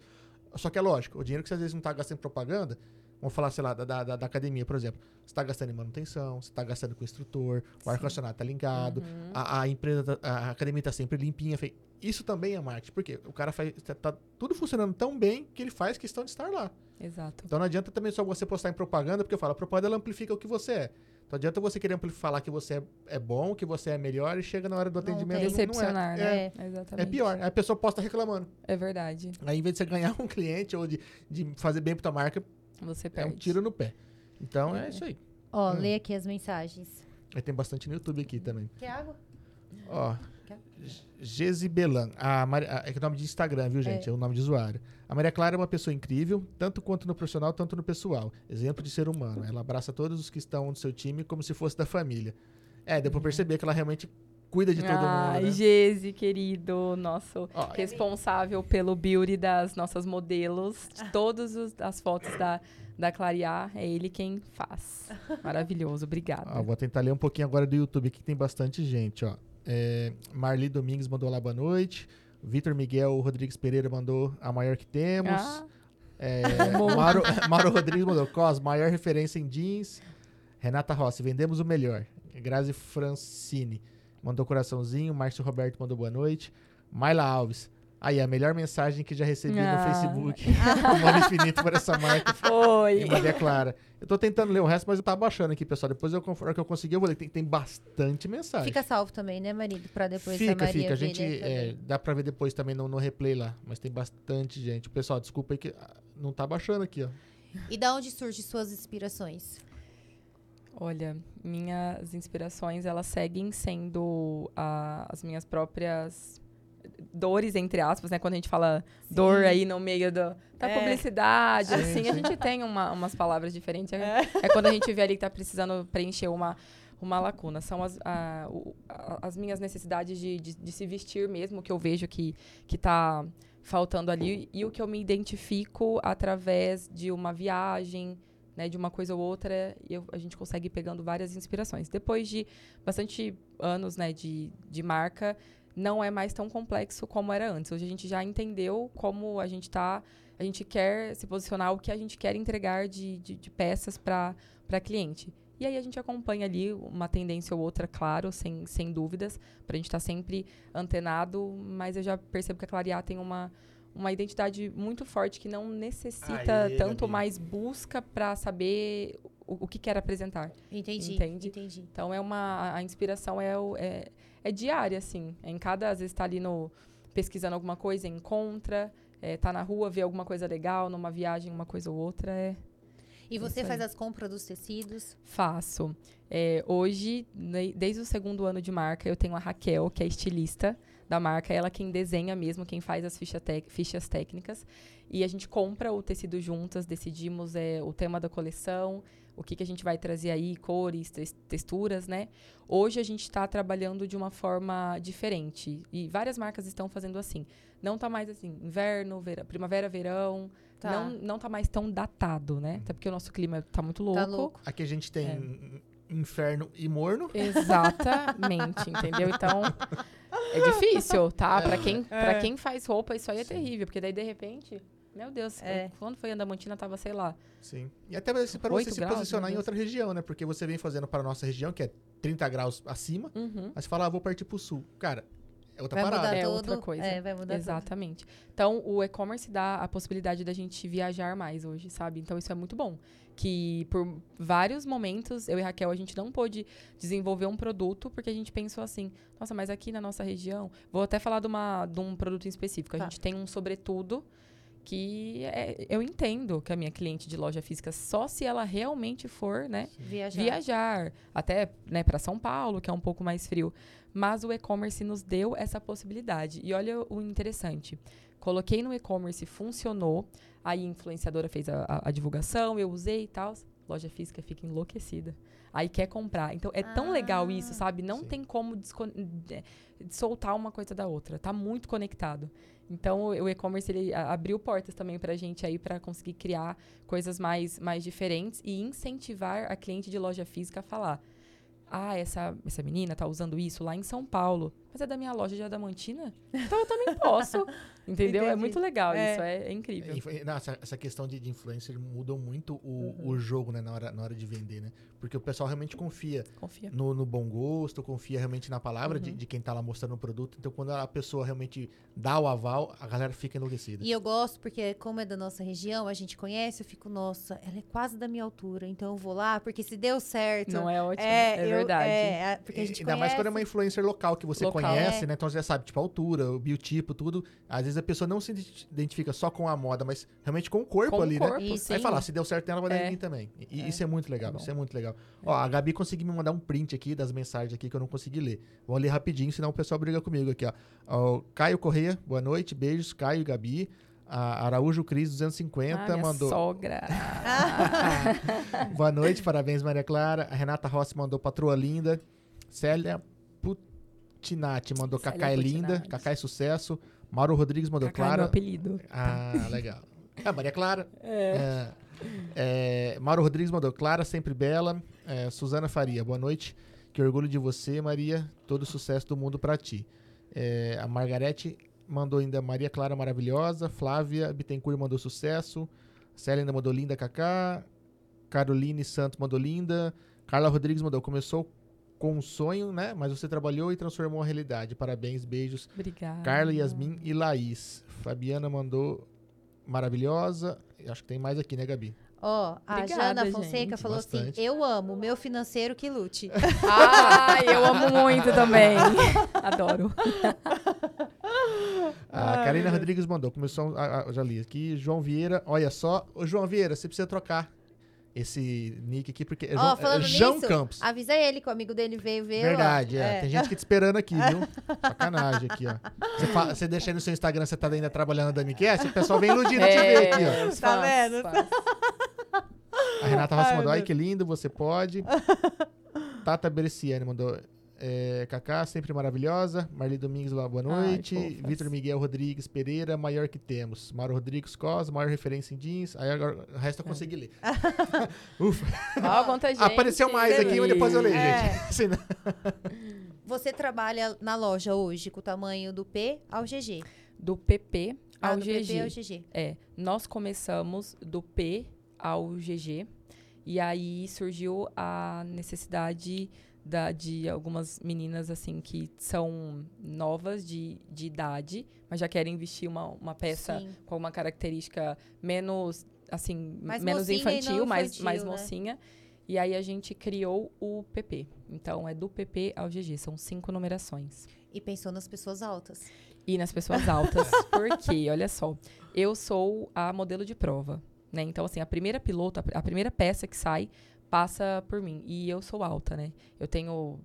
Só que é lógico, o dinheiro que você às vezes não tá gastando em propaganda, vamos falar, sei lá, da, da, da academia, por exemplo. Você tá gastando em manutenção, você tá gastando com o instrutor, o ar-condicionado tá ligado, Uhum. a, a empresa, tá- a academia tá sempre limpinha. Isso também é marketing, porque o cara faz. Tá, tá tudo funcionando tão bem que ele faz questão de estar lá. Exato. Então não adianta também só você postar em propaganda, porque eu falo, a propaganda ela amplifica o que você é. Então adianta você querer falar que você é, é bom, que você é melhor, e chega na hora do Não atendimento tem. e não- não é. Decepcionar, É, né? Exatamente. é pior. Aí a pessoa posta reclamando. É verdade. Aí, em vez de você ganhar um cliente ou de, de fazer bem pra tua marca, Você é perde. um tiro no pé. Então é, É. isso aí. Ó, Hum. lê aqui as mensagens. Aí tem bastante no YouTube aqui também. Quer água? Ó. Gesibelan. A a- é que é o nome de Instagram, viu, gente? É. o nome de usuário. A Maria Clara é uma pessoa incrível, tanto quanto no profissional, tanto no pessoal. Exemplo de ser humano. Ela abraça todos os que estão no seu time como se fosse da família. É, deu pra perceber que ela realmente cuida de todo Ai, mundo. Né? Gese, querido, nosso Ó, responsável pelo beauty das nossas modelos, de todas os- as fotos da, da Clarear, é ele quem faz. Maravilhoso, obrigada. Ó, vou tentar ler um pouquinho agora do YouTube, que tem bastante gente, ó. É, Marli Domingues mandou lá boa noite. Vitor Miguel Rodrigues Pereira mandou a maior que temos. Ah, É. Mauro, Mauro Rodrigues mandou Cos, maior referência em jeans. Renata Rossi, vendemos o melhor. Grazi Francini. mandou coraçãozinho. Márcio Roberto mandou boa noite. Mayla Alves. Aí, a melhor mensagem que já recebi Ah. no Facebook. Amor infinito por essa marca. Foi. E Maria Clara. Eu tô tentando ler o resto, mas eu tava baixando aqui, pessoal. Depois, eu, conforme que eu conseguir, eu vou ler. Tem, tem bastante mensagem. Fica salvo também, né, marido? Pra depois fica, a Maria fica. A gente, né, é, dá pra ver depois também no, no replay lá. Mas tem bastante gente. Pessoal, desculpa aí que ah, não tá baixando aqui, ó. E da onde surgem suas inspirações? Olha, minhas inspirações, elas seguem sendo ah, as minhas próprias dores, entre aspas, né? Quando a gente fala dor aí no meio do, da É. publicidade, Sim, assim, a sim. gente tem uma- umas palavras diferentes. É, é quando a gente vê ali que tá precisando preencher uma, uma lacuna. São as, a- o- a- as minhas necessidades de, de, de se vestir mesmo, que eu vejo que, que tá faltando ali. E o que eu me identifico através de uma viagem, né, de uma coisa ou outra, eu- a gente consegue ir pegando várias inspirações. Depois de bastante anos né, de, de marca, não é mais tão complexo como era antes. Hoje a gente já entendeu como a gente tá, a gente quer se posicionar, o que a gente quer entregar de, de, de peças para cliente. E aí a gente acompanha ali uma tendência ou outra, claro, sem, sem dúvidas, para a gente estar sempre antenado, mas eu já percebo que a Clarear tem uma, uma identidade muito forte que não necessita Aê, tanto Gabi. mais busca para saber o, o que quer apresentar. Entendi. Entende? Entendi. Então é uma a inspiração é, o- é, é diária assim. É em cada às vezes está ali no pesquisando alguma coisa, encontra, é, tá na rua, vê alguma coisa legal, numa viagem, uma coisa ou outra, é E você faz as compras dos tecidos? Faço. É, hoje, desde o segundo ano de marca, eu tenho a Raquel, que é estilista da marca. Ela quem desenha mesmo, quem faz as ficha fichas técnicas. E a gente compra o tecido juntas, decidimos é, o tema da coleção, o que, que a gente vai trazer aí, cores, texturas, né? Hoje a gente está trabalhando de uma forma diferente. E várias marcas estão fazendo assim. Não tá mais assim, inverno, vera- primavera, verão. Tá. Não, não tá mais tão datado, né? Até porque o nosso clima tá muito louco. Tá louco. Aqui a gente tem É. inferno e morno. Exatamente, entendeu? Então, é difícil, tá? Pra quem, pra É. quem faz roupa, isso aí é Sim. terrível. Porque daí, de repente, meu Deus, É. quando foi Andamantina, tava, sei lá. Sim. E até para você Oito se graus, posicionar em outra região, né? Porque você vem fazendo para a nossa região, que é 30 graus acima, Uhum. mas você fala, ah, vou partir pro sul. Cara, é outra Vai parada. mudar É tudo. outra coisa. É, vai mudar tudo. Exatamente. Então, o e-commerce dá a possibilidade da gente viajar mais hoje, sabe? Então, isso é muito bom. Que por vários momentos, eu e Raquel, a gente não pôde desenvolver um produto, porque a gente pensou assim, nossa, mas aqui na nossa região, vou até falar de, uma, de um produto em específico. A Tá. gente tem um sobretudo que é- eu entendo que a minha cliente de loja física, só se ela realmente for, né, Viajar. viajar até né, para São Paulo, que é um pouco mais frio. Mas o e-commerce nos deu essa possibilidade. E olha o interessante. Coloquei no e-commerce, funcionou. Aí a influenciadora fez a, a- a divulgação, eu usei e tal. Loja física fica enlouquecida. Aí quer comprar. Então é tão legal isso, sabe? Não Sim. tem como soltar uma coisa da outra. Tá muito conectado. Então o e-commerce ele a- abriu portas também pra gente aí para conseguir criar coisas mais, mais diferentes e incentivar a cliente de loja física a falar: "Ah, essa essa menina tá usando isso lá em São Paulo, mas é da minha loja de Adamantina? Então eu também posso". Entendeu? É Entendi. muito legal É. isso, é, é incrível. E não, essa, essa questão de, de influencer mudou muito o, o jogo, né, na hora, na hora de vender, né? Porque o pessoal realmente confia Confia. no, no bom gosto, confia realmente na palavra de, Uhum. de quem tá lá mostrando o produto. Então, quando a pessoa realmente dá o aval, a galera fica enlouquecida. E eu gosto porque, como é da nossa região, a gente conhece, eu fico, nossa, ela é quase da minha altura, então eu vou lá, porque se deu certo. Não é ótimo, É, é, eu- verdade. É, porque a gente Ainda mais quando é uma conhece. influencer local que você Local. Conhece, É. né? Então você já sabe, tipo, a altura, o biotipo, tudo. Às vezes a pessoa não se identi- identifica só com a moda, mas realmente com o corpo Com o ali, corpo, né? Isso. Aí sim. falar, se deu certo nela, vai dar É. em mim também. E É. isso é muito legal, É isso é muito legal. Ó, a Gabi conseguiu me mandar um print aqui das mensagens aqui que eu não consegui ler. Vou ler rapidinho, senão o pessoal briga comigo aqui, ó. Ó, Caio Correia, boa noite, beijos, Caio e Gabi. A Araújo Cris 250 Ah, mandou. sogra. Boa noite, parabéns, Maria Clara. A Renata Rossi mandou patroa linda. Célia Putinati mandou Cacá é linda. Cacá é sucesso. Mauro Rodrigues mandou Cacá é meu Clara. apelido. Ah, legal. Ah, Maria Clara. É, é, Mauro Rodrigues mandou Clara, sempre bela. É, Suzana Faria, boa noite. Que orgulho de você, Maria. Todo sucesso do mundo pra ti. É, a Margarete mandou ainda Maria Clara maravilhosa. Flávia Bittencourt mandou sucesso. Célia ainda mandou linda, Cacá. Caroline Santos mandou linda. Carla Rodrigues mandou começou com um sonho, né? Mas você trabalhou e transformou a realidade. Parabéns, beijos. Obrigada. Carla, Yasmin e Laís. Fabiana mandou maravilhosa. Acho que tem mais aqui, né, Gabi? Ó, a Obrigada, Jana Fonseca gente. falou Bastante. assim: Eu amo, meu financeiro que lute. Ah, eu amo muito também. Adoro. A Karina Rodrigues mandou. Começou, a, a, já li aqui. João Vieira, olha só. Ô, João Vieira, você precisa trocar esse nick aqui, porque é João, falando é João nisso, Campos. avisa ele que o amigo dele veio ver. Verdade, é. É. Tem gente que te esperando aqui, viu? Sacanagem aqui, ó. Você, fa- você deixa aí no seu Instagram, você tá ainda trabalhando da MQS, o pessoal vem iludindo te ver aqui, ó. os Tá fãs, vendo? fãs. A Renata Rossi mandou, ai que lindo, você pode. Tata Bereciane mandou, é, Cacá, sempre maravilhosa. Marli Domingues, lá, boa noite. Vitor Miguel Rodrigues Pereira, maior que temos. Mauro Rodrigues Cos, maior referência em jeans. Aí agora o resto eu consegui ler. Ufa. Ó, quanta gente. Apareceu mais aqui, mas depois eu leio, É. gente. Você trabalha na loja hoje com o tamanho do P ao GG. Do PP Ah, ao do PP ao GG. GG. É, nós começamos do P ao GG. E aí surgiu a necessidade da, de algumas meninas, assim, que são novas de, de idade, mas já querem vestir uma, uma peça Sim. com uma característica menos, assim, Mais menos não infantil, mais, infantil, mais né? mocinha. E aí a gente criou o PP. Então é do PP ao GG, são cinco numerações. E pensou nas pessoas altas. E nas pessoas altas. Porque, olha só, eu sou a modelo de prova, né? Então, assim, a primeira piloto, a primeira peça que sai, passa por mim. E eu sou alta, né? Eu tenho.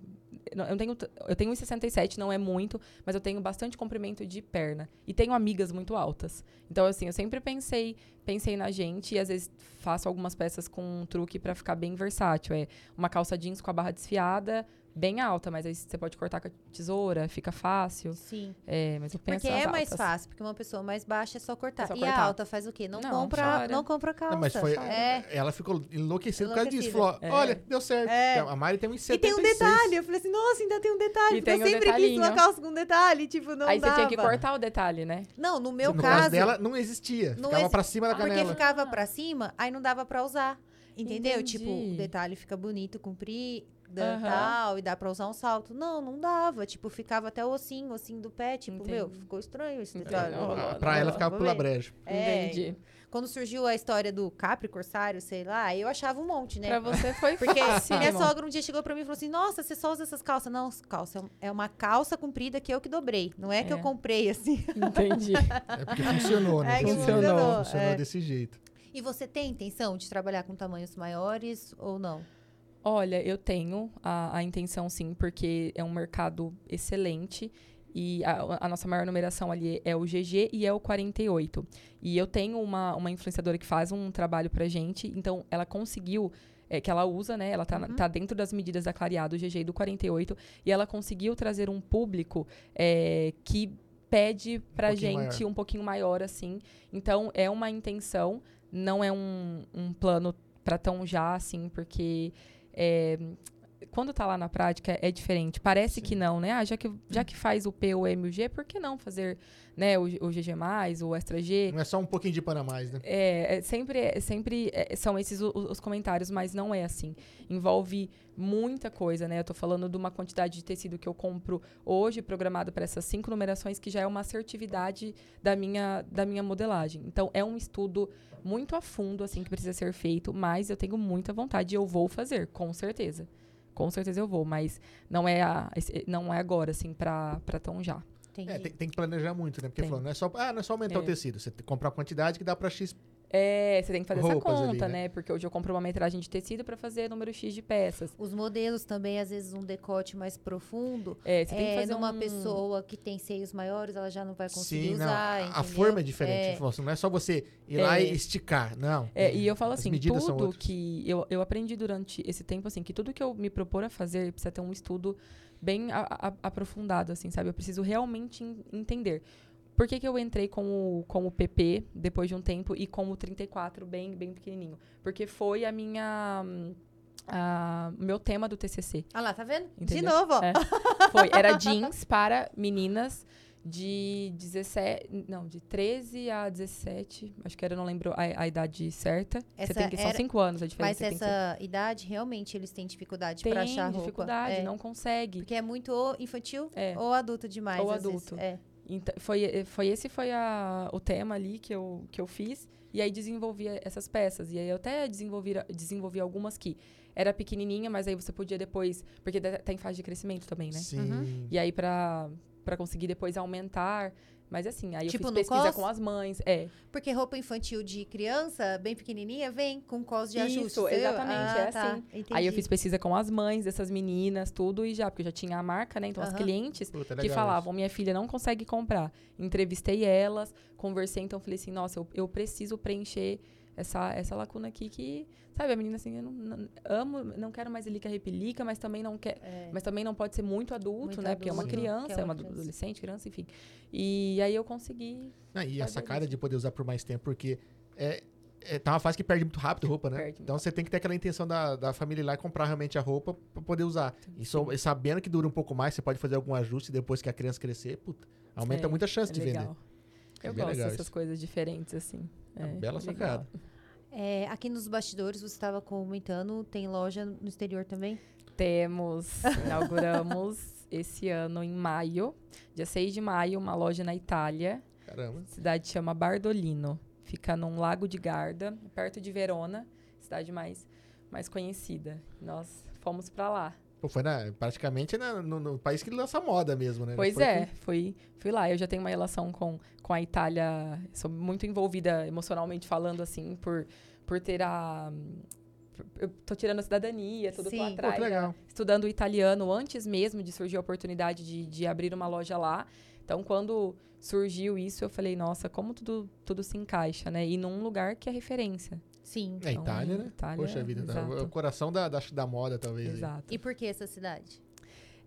Eu tenho, eu tenho 1,67, não é muito, mas eu tenho bastante comprimento de perna. E tenho amigas muito altas. Então, assim, eu sempre pensei, pensei na gente e às vezes faço algumas peças com um truque pra ficar bem versátil. É uma calça jeans com a barra desfiada, bem alta, mas aí você pode cortar com a tesoura, fica fácil. Sim. É, mas eu penso Porque é mais altas. fácil, porque uma pessoa mais baixa é só cortar. É só e cortar. a alta faz o quê? Não, Não, compra, chora. não compra calça. Não, mas foi, É. ela ficou enlouquecida por causa disso. Falou, olha, deu certo. É. A Mari tem um E tem um detalhe, eu falei assim, nossa, ainda tem um detalhe. E porque tem eu um sempre quis uma detalhinho. calça com detalhe, tipo, não Aí dava. você tinha que cortar o detalhe, né? Não, no meu no caso, caso dela, não existia. não Ficava exi- pra cima da porque canela. ficava pra cima, aí não dava pra usar. Entendeu? Entendi. Tipo, o detalhe fica bonito, comprido, Aham. tal, e dá pra usar um salto. Não, não dava. Tipo, ficava até o ossinho, o ossinho do pé. Tipo, Entendi. meu, ficou estranho esse Entendi. detalhe. Não, não, Pra ela não, ficava vou pela ver. breja. É, Entendi. Quando surgiu a história do Capri Corsário, sei lá, eu achava um monte, né? Pra você foi Porque fácil. minha sogra um dia chegou pra mim e falou assim: Nossa, você só usa essas calças? Não, calça é uma calça comprida que eu que dobrei. Não é que eu É. comprei assim. Entendi. É porque funcionou, né? É que jeito. funcionou, Funcionou é. desse jeito. E você tem intenção de trabalhar com tamanhos maiores ou não? Olha, eu tenho a, a intenção sim, porque é um mercado excelente. E a, a nossa maior numeração ali é o GG e é o 48. E eu tenho uma, uma influenciadora que faz um trabalho pra gente, então ela conseguiu. é, que ela usa, né? Ela tá, Uhum. tá dentro das medidas da Clareado, do GG e do 48. E ela conseguiu trazer um público é, que pede pra pouquinho gente maior. um pouquinho maior, assim. Então, é uma intenção, não é um, um plano pra tão já, assim, porque é, quando tá lá na prática é diferente. Parece Sim. que não, né? Ah, já que, já que faz o P, o M e o G, por que não fazer né, o, o GG+, o Extra G? Não é só um pouquinho de pano a mais, né? É, é sempre, é sempre é, são esses o- os, comentários, mas não é assim. Envolve muita coisa, né? Eu tô falando de uma quantidade de tecido que eu compro hoje, programado para essas cinco numerações, que já é uma assertividade da minha, da minha modelagem. Então, é um estudo muito a fundo, assim, que precisa ser feito, mas eu tenho muita vontade e eu vou fazer, com certeza. Com certeza eu vou, mas não é, a, não é agora, assim, pra, pra tão já. É, tem, tem que planejar muito, né? Porque falou, não é só, ah, não é só aumentar É. o tecido. Você tem que comprar a quantidade que dá pra X. É, você tem que fazer essa Roupas ali, conta, né? né? Porque hoje eu compro uma metragem de tecido pra fazer número X de peças. Os modelos também, às vezes, um decote mais profundo. É, você tem que É, fazer numa um... pessoa que tem seios maiores, ela já não vai conseguir Sim, não. usar. A entendeu? forma é diferente. É. Não é só você ir lá É. e esticar. Não. É, e eu falo As assim, tudo que eu, eu aprendi durante esse tempo, assim, que tudo que eu me propor a fazer precisa ter um estudo bem a- a- aprofundado, assim, sabe? Eu preciso realmente en- entender. Por que, que eu entrei com o, com o PP depois de um tempo e com o 34 bem, bem pequenininho? Porque foi a minha... a- o meu tema do TCC. Ah lá, tá vendo? De Entendeu? novo, ó. É. Foi, era jeans para meninas de 17, não, de 13 a 17, acho que era, não lembro a, a idade certa. Essa Você tem que, são era- 5 anos a Mas diferença. tem que ter. essa idade, realmente, eles têm dificuldade tem pra achar roupa. dificuldade, É, não consegue. Porque é muito ou infantil É. ou adulto demais. Ou às vezes. adulto. É. Então, foi, foi esse foi a, o tema ali que eu, que eu fiz. E aí desenvolvi essas peças. E aí eu até desenvolvi, desenvolvi algumas que era pequenininha, mas aí você podia depois... Porque tá tá em fase de crescimento também, né? Sim. E aí pra conseguir depois aumentar... Mas assim, aí Tipo eu fiz pesquisa cos? com as mães. É, Porque roupa infantil de criança, bem pequenininha, vem com cos de ajuste. Isso, exatamente, Ah, é tá, assim. entendi. Aí eu fiz pesquisa com as mães dessas meninas, tudo, e já, porque eu já tinha a marca, né? Então, as clientes Puta, que falavam, minha filha não consegue comprar. Entrevistei elas, conversei, então falei assim, nossa, eu, eu preciso preencher essa, essa lacuna aqui que, sabe, a menina assim, eu não, não- amo, não quero mais elica repelica, mas também não quer, É. mas também não pode ser muito adulto, Muito né? Porque é uma adulto, criança, que é é uma uma criança. adolescente, criança, enfim. E aí eu consegui. Ah, e a Fazer sacada isso. de poder usar por mais tempo, porque é, é, tá uma fase que perde muito rápido roupa, né? Perde Então você tem que ter aquela intenção da, da família ir lá e comprar realmente a roupa pra poder usar. E, so- e sabendo que dura um pouco mais, você pode fazer algum ajuste depois que a criança crescer, puta, aumenta É, muito a chance é de vender. legal. É Eu bem gosto dessas coisas diferentes, assim. É uma bela sacada. É, aqui nos bastidores, você estava comentando, tem loja no exterior também? Temos, inauguramos esse ano em maio, dia 6 de maio, uma loja na Itália. Caramba. A cidade chama Bardolino. Fica num lago de Garda, perto de Verona, cidade mais, mais conhecida. Nós fomos pra lá. Pô, foi na- praticamente na- no, no país que lança moda mesmo, né? Pois Foi é, com- fui, fui lá. Eu já tenho uma relação com, com a Itália, sou muito envolvida emocionalmente falando, assim, por, por ter a. Eu tô tirando a cidadania, tudo Sim. Pô, Pô, atrás. que já legal. estudando italiano antes mesmo de surgir a oportunidade de, de abrir uma loja lá. Então, quando surgiu isso, eu falei, nossa, como tudo, tudo se encaixa, né? E num lugar que é referência. Sim. É Então, Itália, né? Itália, Poxa vida, tá- exato. é o coração da, da, da moda, talvez. aí. Exato. E por que essa cidade?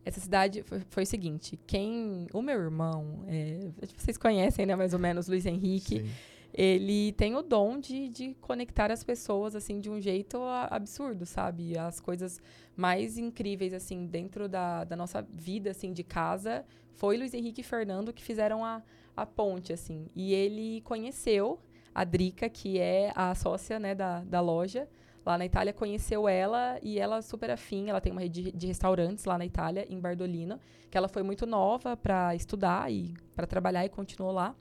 Essa cidade foi, foi o seguinte, quem... O meu irmão, é, vocês conhecem, né, mais ou menos, Luiz Henrique. Sim. ele tem o dom de, de conectar as pessoas, assim, de um jeito absurdo, sabe? As coisas mais incríveis, assim, dentro da, da nossa vida, assim, de casa, foi Luiz Henrique e Fernando que fizeram a, a ponte, assim. E ele conheceu a Drica, que é a sócia, né, da, da loja, lá na Itália, conheceu ela e ela super afim, ela tem uma rede de, de restaurantes lá na Itália, em Bardolino, que ela foi muito nova para estudar e para trabalhar e continuou lá.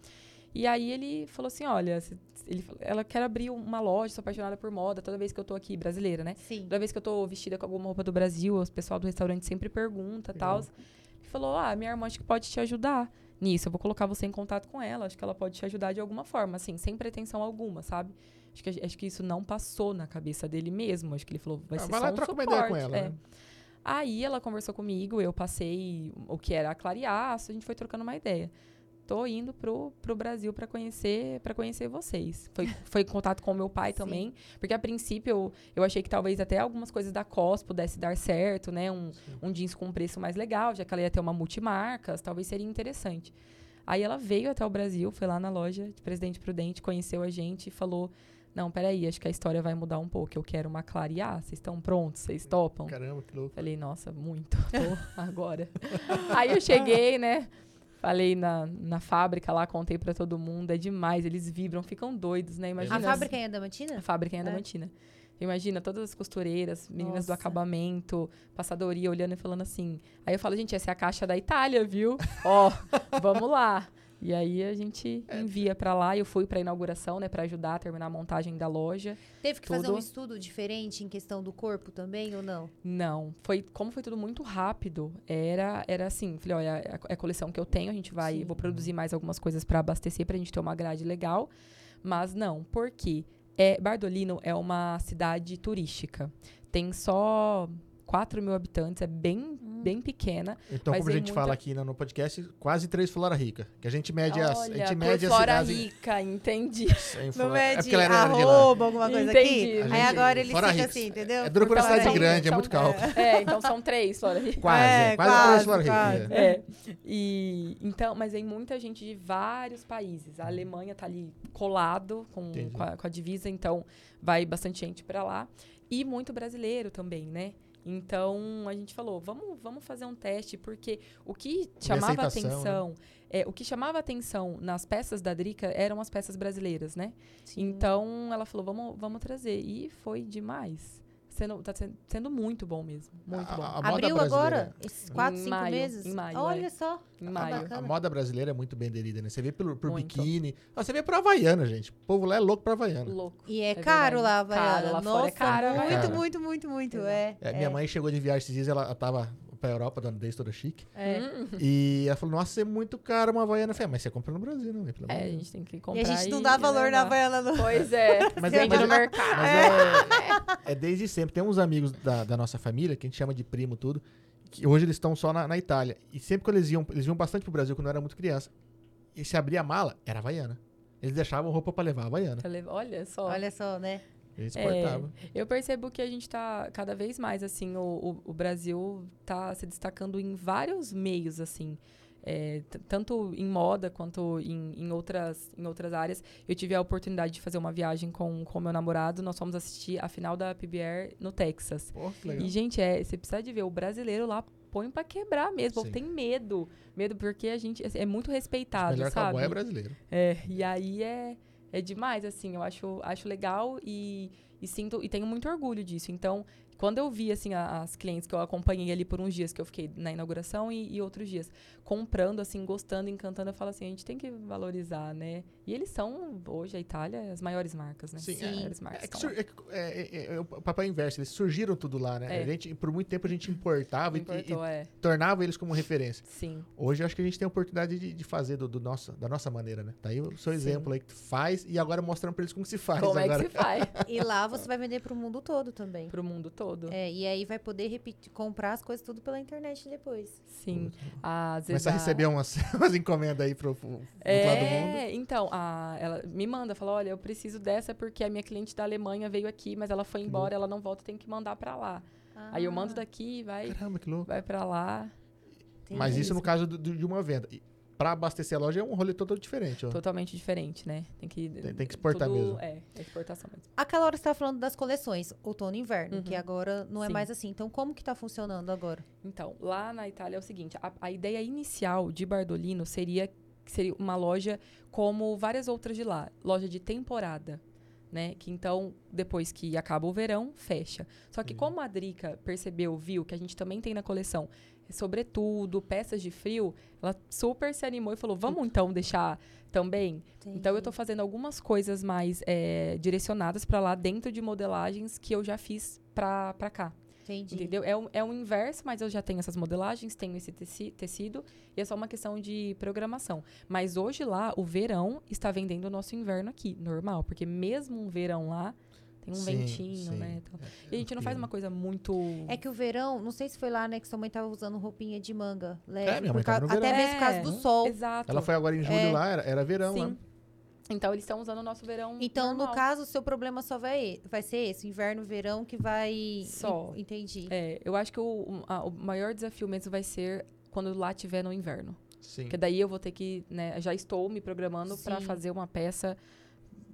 E aí ele falou assim, olha, ele, ela quer abrir uma loja, sou apaixonada por moda, toda vez que eu tô aqui, brasileira, né? Sim. Toda vez que eu tô vestida com alguma roupa do Brasil, o pessoal do restaurante sempre pergunta e tal. Ele falou, ah, minha irmã acho que pode te ajudar nisso, eu vou colocar você em contato com ela, acho que ela pode te ajudar de alguma forma, assim, sem pretensão alguma, sabe? Acho que, acho que isso não passou na cabeça dele mesmo, acho que ele falou, vai Ah, ser vai só lá um troca uma suporte. ideia com ela, é. né? Aí ela conversou comigo, eu passei o que era a clareaço, a gente foi trocando uma ideia. Tô indo pro, pro Brasil para conhecer para conhecer vocês. Foi, foi em contato com o meu pai Sim. também, porque a princípio eu, eu achei que talvez até algumas coisas da COS pudesse dar certo, né? Um, um jeans com um preço mais legal, já que ela ia ter uma multimarcas, talvez seria interessante. Aí ela veio até o Brasil, foi lá na loja de Presidente Prudente, conheceu a gente e falou: Não, peraí, acho que a história vai mudar um pouco. Eu quero uma clarear. Vocês estão prontos? Vocês topam? Caramba, que louco. Falei, nossa, muito. Tô agora. Aí eu cheguei, né? Falei na, na fábrica lá, contei pra todo mundo. É demais, eles vibram, ficam doidos, né? Imagina. A fábrica é em Adamantina? a fábrica em É. Adamantina. Imagina todas as costureiras, meninas do Nossa. acabamento, passadoria olhando e falando assim. Aí eu falo, gente, essa é a caixa da Itália, viu? Ó, vamos lá. E aí a gente É. envia pra lá. Eu fui pra inauguração, né, Pra ajudar a terminar a montagem da loja. Teve que fazer Tudo. um estudo diferente em questão do corpo também ou não? Não, foi como foi tudo muito rápido. Era era assim, falei, olha, é a- é a coleção que eu tenho, a gente vai, Sim. vou produzir mais algumas coisas para abastecer pra gente ter uma grade legal. Mas não, porque é Bardolino é uma cidade turística. Tem só 4 mil habitantes, é bem bem pequena. Então, Mas como a tem gente muita- fala aqui no, no podcast, quase três Flora Rica. Que a gente mede as, a Olha, gente por mede as Flora cidades. Rica, entendi. Não Flora- é mede lá. arroba, alguma coisa aqui? Entendi. A Aí gente- agora ele fica assim, entendeu? É duro Então, cidade são- grande, é muito cálculo. É, então são três, Flora Rica. Quase, É, é, quase, quase, três Flora Rica. quase. é. É. E então, mas vem muita gente de vários países. A Alemanha tá ali colado com, com, a, com a divisa, então vai bastante gente para lá. E muito brasileiro também, né? Então a gente falou, vamos, vamos fazer um teste, porque o que chamava né? atenção, é, o que chamava atenção nas peças da Drica eram as peças brasileiras, né? Sim. Então ela falou, vamos, vamos trazer. E foi demais. Sendo, tá sen- sendo muito bom mesmo. Muito A- bom. a moda Abriu brasileira- agora? Esses quatro, Em cinco maio, meses? em maio, Olha é. só. Em A- maio. A, moda brasileira é muito bem aderida, né? Você vê pelo, por Muito. biquíni. Ah, Você vê por Havaiana, gente. O povo lá é louco pra Havaiana. Louco. E é, É caro lá, verdade. Havaiana. Caro, lá Nossa, fora é caro, muito, Havaiana. muito, muito, muito. Exato. É, É, Minha mãe chegou de viagem esses dias, ela tava pra Europa, dando desde toda chique. É. Hum. E ela falou, nossa, é muito caro uma Havaiana. Eu falei, "Ah, mas você compra no Brasil, não? Pelo É, a de Deus." gente tem que E comprar. a gente não e- dá e valor na. Havaiana, não. Pois é. Mas Vende é- no mas- mercado. Mas é, é desde sempre. Tem uns amigos da, da nossa família, que a gente chama de primo tudo, que hoje eles estão só na, na Itália. E sempre quando eles iam, eles iam bastante pro Brasil quando eu era muito criança. E se abria a mala, era Havaiana. Eles deixavam roupa pra levar a Havaiana. Pra levar- Olha só. Olha só, né? É, exportavam. Eu percebo que a gente tá cada vez mais, assim, o, o, o Brasil tá se destacando em vários meios, assim. é, tanto em moda quanto em, em, outras, em outras áreas. Eu tive a oportunidade de fazer uma viagem com o meu namorado. Nós fomos assistir a final da PBR no Texas. Pô. E, gente, é, você precisa de ver, o brasileiro lá põe pra quebrar mesmo. O Sim. tem medo. Medo porque a gente é, é muito respeitado, Melhor sabe? cowboy é brasileiro. É, e aí é, é demais, assim, eu acho, acho legal e, e sinto, e tenho muito orgulho disso. Então, quando eu vi, assim, a- as clientes que eu acompanhei ali por uns dias que eu fiquei na inauguração e, e outros dias, comprando, assim, gostando, encantando, eu falo assim, a gente tem que valorizar, né? E eles são, hoje, a Itália, as maiores marcas, né? Sim, As é. maiores marcas É, que sur- é que- é- é- é o papel inverso, eles surgiram tudo lá, né? É. A gente, por muito tempo a gente importava e- Importou, e, é. tornava eles como referência. Sim. Hoje eu acho que a gente tem a oportunidade de, de fazer do, do nosso, da nossa maneira, né? Tá aí o seu Sim. exemplo aí que tu faz e agora mostrando pra eles como se faz Como é agora. que se faz? E lá você vai vender pro mundo todo também. Pro mundo todo. É, e aí vai poder repetir, comprar as coisas tudo pela internet depois. Sim. Às vezes Começar a receber umas, umas encomendas aí pro, pro, pro outro lado do mundo. É, então, a, ela me manda, fala, olha, eu preciso dessa porque a minha cliente da Alemanha veio aqui, mas ela foi embora, ela não volta, tem que mandar pra lá. Aí eu mando Ah, daqui, vai, Caramba, que louco. vai pra lá, entendi. Mas isso no caso do- do- de uma venda. E pra abastecer a loja é um rolê todo diferente, ó. totalmente diferente, né? Tem que Tem- tem que exportar tudo- mesmo. É, é exportação mesmo. Aquela hora você estava falando das coleções, outono e inverno, Uhum. que agora não é Sim. mais assim. Então, como que tá funcionando agora? Então, lá na Itália é o seguinte, a, a ideia inicial de Bardolino seria seria uma loja como várias outras de lá, loja de temporada, né? Que então, depois que acaba o verão, fecha. Só que Uhum. como a Drica percebeu, viu, que a gente também tem na coleção, sobretudo, peças de frio, ela super se animou e falou, vamos então deixar também? Então eu tô fazendo algumas coisas mais eh, direcionadas para lá dentro de modelagens que eu já fiz pra, pra cá. Entendi. Entendeu? É o, é o inverso, mas eu já tenho essas modelagens, tenho esse teci- tecido, e é só uma questão de programação. Mas hoje lá, o verão está vendendo o nosso inverno aqui, normal, porque mesmo um verão lá, tem um Sim, ventinho, sim. né? Então, e a gente não faz uma coisa muito. É que o verão, não sei se foi lá, né, que sua mãe tava usando roupinha de manga leve. É, minha mãe tava no até mesmo por causa do sol. Exato. Ela foi agora em julho É. lá, era, era verão Sim. lá. Então eles estão usando o nosso verão. Então, no normal. caso, o seu problema só vai, vai ser esse, inverno, verão, que vai... Só. en- Entendi. É, eu acho que o, a- o maior desafio mesmo vai ser quando lá tiver no inverno. Sim. Porque daí eu vou ter que, né, já estou me programando para fazer uma peça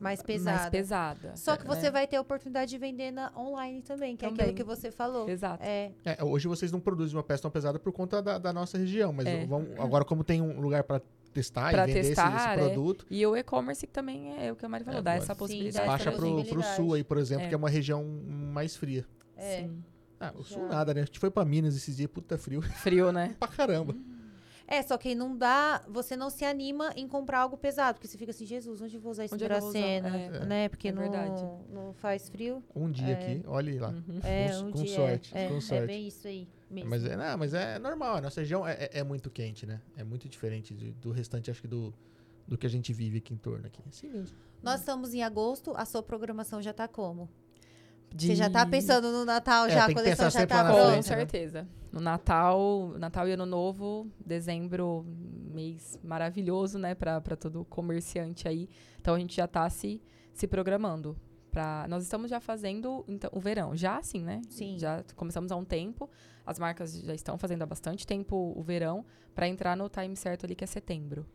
Mais pesada. mais pesada. Só que né? você vai ter a oportunidade de vender na online também, que é Também. aquilo que você falou. Exato. É, É, hoje vocês não produzem uma peça tão pesada por conta da, da nossa região, mas É. vão, agora como tem um lugar para testar Pra e vender esse- testar, esse, é. produto, E o e-commerce que também é o que a Mari falou, É, dá essa possibilidade. baixa pro possibilidade. sul aí, por exemplo, É. que é uma região mais fria. é. Sim. Ah, o sul nada, né? A gente foi pra Minas esses dias, puta frio Frio, né? pra caramba. É, só que não dá, você não se anima em comprar algo pesado, porque você fica assim, Jesus, onde eu vou usar isso Onde eu pra vou usar? cena, É. né? Porque É não, verdade. não faz frio. Um dia É. aqui, olha lá. Uhum. É, Com- um com dia, sorte, é, com é, sorte. É bem isso aí mesmo. Mas é, não, mas é normal, a nossa região é, é- é muito quente, né? É muito diferente de- do restante, acho que do, do que a gente vive aqui em torno aqui. Assim mesmo. Nós estamos em agosto, a sua programação já tá como? De- Você já tá pensando no Natal, É, já a coleção já tá lá na Com frente, pronta? né? No Natal, Natal e Ano Novo, dezembro, mês maravilhoso, né, pra todo comerciante aí. Então a gente já tá se, se programando. Pra, nós estamos já fazendo então, o verão, já assim, né? Sim. Já começamos há um tempo. As marcas já estão fazendo há bastante tempo o verão para entrar no time certo ali que é setembro.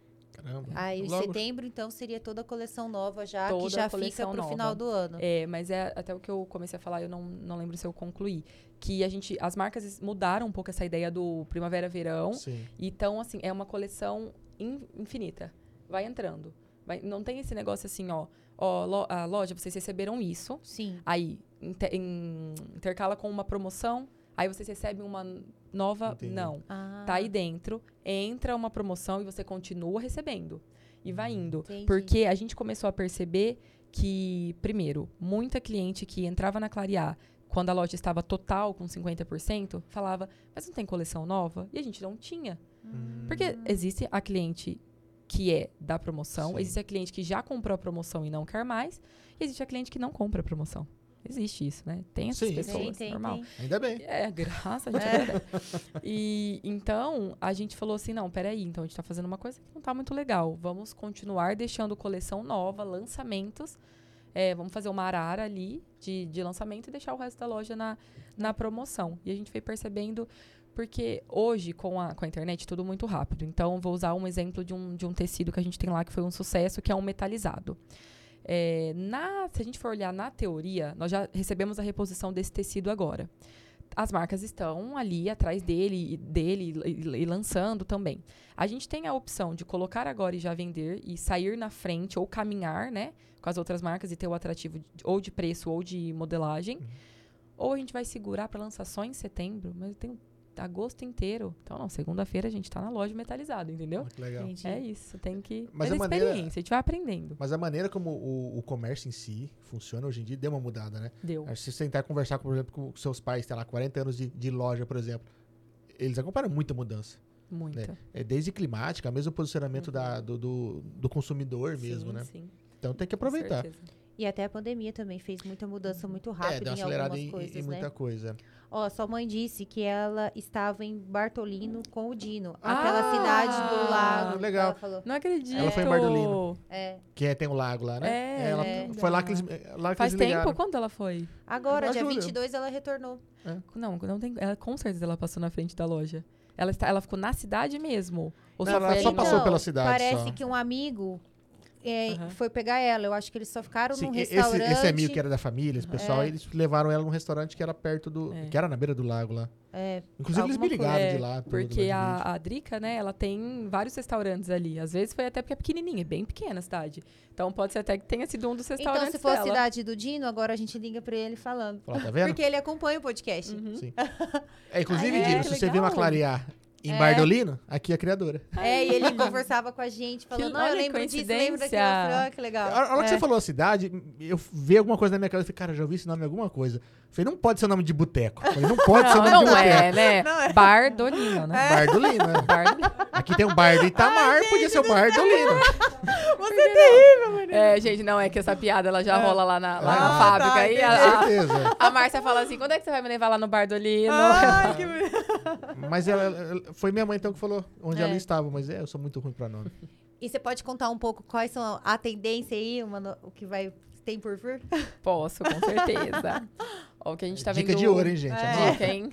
Caramba. Aí, em Logo- setembro, então, seria toda a coleção nova já, Toda que já fica pro nova. final do ano. É, mas é até o que eu comecei a falar, eu não, não lembro se eu concluí. Que a gente, as marcas mudaram um pouco essa ideia do primavera-verão. Então, assim, é uma coleção in- infinita. Vai entrando. Vai- não tem esse negócio assim, ó. Ó, lo- a loja, vocês receberam isso. Sim. Aí, inter- em- intercala com uma promoção. Aí vocês recebem uma nova. Entendi. Não. Ah, Tá aí dentro, entra uma promoção e você continua recebendo. E vai indo. entendi. Porque a gente começou a perceber que, primeiro, muita cliente que entrava na Clarear quando a loja estava total com 50%, falava, mas não tem coleção nova? E a gente não tinha. Hum. Porque existe a cliente que é da promoção, Sim. existe a cliente que já comprou a promoção e não quer mais, e existe a cliente que não compra a promoção. Existe isso, né? Tem essas Sim. pessoas, Tem, tem, normal. tem. Ainda bem. É, graças a Deus. é. E então a gente falou assim: não, peraí, então a gente tá fazendo uma coisa que não tá muito legal. Vamos continuar deixando coleção nova, lançamentos. É, vamos fazer uma arara ali de, de lançamento e deixar o resto da loja na, na promoção. E a gente foi percebendo, porque hoje, com a, com a internet, tudo muito rápido. Então, vou usar um exemplo de um, de um tecido que a gente tem lá que foi um sucesso, que é um metalizado. É, na, se a gente for olhar na teoria, nós já recebemos a reposição desse tecido agora. As marcas estão ali atrás dele, e- dele e, e lançando também. A gente tem a opção de colocar agora e já vender e sair na frente ou caminhar, né, com as outras marcas e ter o atrativo de- ou de preço ou de modelagem. Ou a gente vai segurar para lançar só em setembro, mas tem agosto inteiro. Então, não, segunda-feira a gente tá na loja metalizado, entendeu? Ah, que legal. Entendi. É isso, tem que. Mas Mas é a maneira- experiência, a gente vai aprendendo. Mas a maneira como o, o comércio em si funciona hoje em dia deu uma mudada, né? Deu. Acho que Se você tentar conversar, por exemplo, com seus pais, tem lá 40 anos de, de loja, por exemplo, eles acompanham muita mudança. Muita. É desde climática, mesmo o posicionamento da, do, do, do consumidor mesmo, sim, né? Sim, Então tem que aproveitar. E até a pandemia também fez muita mudança muito É, rápida deu uma em acelerada algumas em, coisas, em né? muita coisa. Ó, sua mãe disse que ela estava em Bartolino com o Dino. Aquela Ah! cidade do lago. Legal. Ela falou. Não acredito. Ela foi em Bardolino. É, Que é, tem um lago lá, né? É, ela, é. Foi lá que eles, lá que Faz eles tempo? Quando ela foi? agora, dia julho. 22, ela retornou. Não, não tem. Ela, com certeza ela passou na frente da loja. Ela, está, ela ficou na cidade mesmo? Ou Não, só ela foi só ali passou no- pela cidade Parece só. que um amigo é, Aham. foi pegar ela. Eu acho que eles só ficaram Sim, num e- esse, restaurante. esse amigo que era da família, esse pessoal, É. eles levaram ela num restaurante que era perto do. É. Que era na beira do lago lá. É, Inclusive, eles me ligaram coisa. de lá. Porque a, a Drica, né, ela tem vários restaurantes ali. Às vezes foi até porque é pequenininha, é bem pequena a cidade. Então pode ser até que tenha sido um dos restaurantes Então, se for a dela. cidade do Dino, agora a gente liga pra ele falando. Fala, tá vendo? Porque ele acompanha o podcast. Uhum. Sim. É, inclusive, Ah, é? Dino, se você viu uma clarear em É. Bardolino, aqui é a criadora. É, e ele conversava com a gente, falando, Que- não, eu que lembro disso, lembro daquilo. Eu coincidência. falei, ah, que legal. A hora a hora que É. você falou a cidade, eu vi alguma coisa na minha cabeça. Falei, cara, já ouvi esse nome em alguma coisa. Eu Falei, não pode ser nome de boteco. Falei, não pode ser Não, nome não de boteco. é, né? Não é. Bardolino, né? Bardolino, né? Bardolino. Aqui tem um bar do Itamar, podia ser o Bardolino. Você é. É, gente, não, é que essa piada ela já rola lá na, lá Ah, na fábrica. tá, aí a, a, Certeza. a Márcia fala assim: quando é que você vai me levar lá no Bardolino? Ai, que... Mas ela, ela- foi minha mãe então que falou onde É. ela estava, mas é, eu sou muito ruim pra nome. E você pode contar um pouco quais são a tendência aí, mano, o que vai tem por vir? Posso, com certeza. Ó, o que a gente tá Dica vendo. de ouro, hein, gente? É. Dica, hein?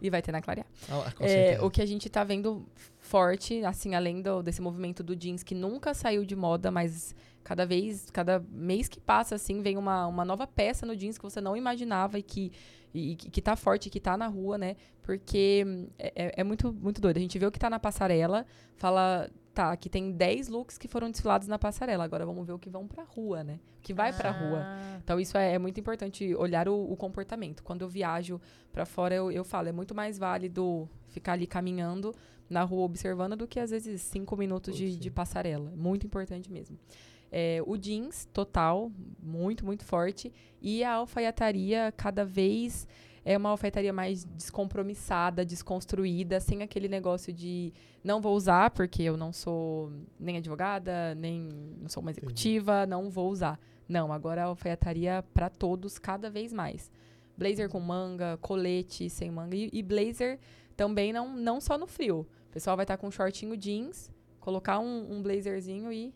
E vai ter na Clarear. Ah, É, o que a gente tá vendo forte, assim, além do, desse movimento do jeans que nunca saiu de moda, mas cada vez, cada mês que passa, assim, vem uma, uma nova peça no jeans que você não imaginava e que, e, que que tá forte, que tá na rua, né? Porque hum, é, é- é muito, muito doido. A gente vê o que tá na passarela, fala, tá, aqui tem 10 looks que foram desfilados na passarela, agora vamos ver o que vão pra rua, né? O que vai pra rua. Ah, Então, isso é, é muito importante, olhar o, o comportamento. Quando eu viajo pra fora, eu, eu falo, é muito mais válido ficar ali caminhando na rua observando do que, às vezes, cinco minutos de, de passarela. Muito importante mesmo. É, o jeans, total, muito, muito forte. E a alfaiataria, cada vez é uma alfaiataria mais descompromissada, desconstruída, sem aquele negócio de não vou usar porque eu não sou nem advogada, nem não sou uma executiva, não vou usar. Não, agora a alfaiataria para todos cada vez mais. Blazer com manga, colete sem manga e, e blazer também não, não só no frio. O pessoal vai estar com um shortinho jeans, colocar um, um blazerzinho e,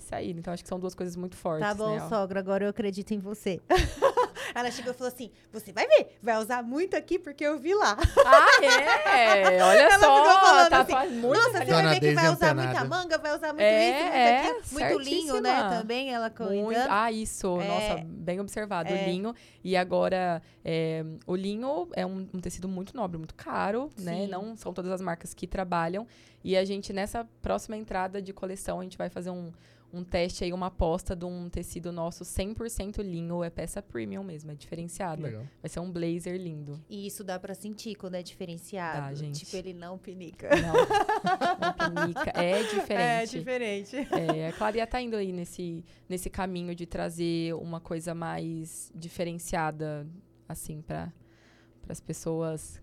e sair. Então acho que são duas coisas muito fortes. Tá bom, né? sogra, agora eu acredito em você. Ela chegou e falou assim: você vai ver, vai usar muito aqui porque eu vi lá. Ah, é? Olha Ela só, ficou falando tá assim. muito Nossa, você vai ver que vai usar antenada. muita manga, vai usar muito É, isso, muito é, aquilo. Muito linho, né? Também ela Muito, comentando. ah, isso, É. nossa, bem observado, É. o linho. E agora, é, o linho é um, um tecido muito nobre, muito caro, né? Sim. Não são todas as marcas que trabalham. E a gente, nessa próxima entrada de coleção, a gente vai fazer um, um teste aí, uma aposta de um tecido nosso 100% linho. É peça premium mesmo, é diferenciado. Legal. Vai ser um blazer lindo. E isso dá pra sentir quando é diferenciado. Dá, gente. Tipo, ele não pinica. Não, não pinica. É diferente. diferente. É, a Claria tá indo aí nesse, nesse caminho de trazer uma coisa mais diferenciada, assim, para as pessoas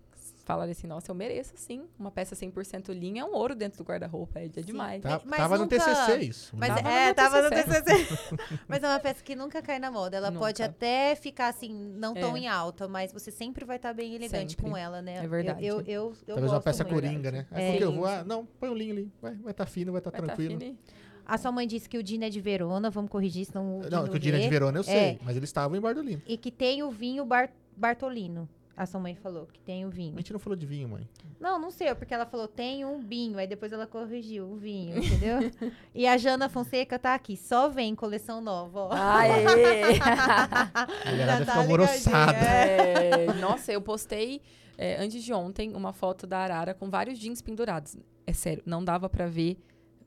falarem assim, nossa, eu mereço, sim. Uma peça 100% linha é um ouro dentro do guarda-roupa, é, é demais. Tá- Mas tava nunca- no TCC isso. Mas Tava é, no tava no TCC. Mas é uma peça que nunca cai na moda. Ela pode Nunca. até ficar assim, não tão É. em alta, mas você sempre vai estar bem elegante Sempre. com ela, né? É verdade. Eu, eu, eu, eu Talvez uma peça muito. coringa, né? Aí É. porque eu vou, ah, não, põe um linho ali. Vai estar vai tá fino, vai estar Vai tá tranquilo. fino A sua mãe disse que o Dino é de Verona, vamos corrigir, senão o não, Dino que o Dina é de. Verona eu sei, É. mas eles estavam em Bardolino. E que tem o vinho Bar- Bartolino. A sua mãe falou que tem o A vinho. gente não falou de vinho, mãe. Não, não sei, porque ela falou tem um vinho, aí depois ela corrigiu o vinho, entendeu? e a Jana Fonseca tá aqui, só vem coleção nova, ó. Aê! A mulherada tá alvoroçada. é. É, nossa, eu postei é, antes de ontem uma foto da Arara com vários jeans pendurados. É sério, não dava pra ver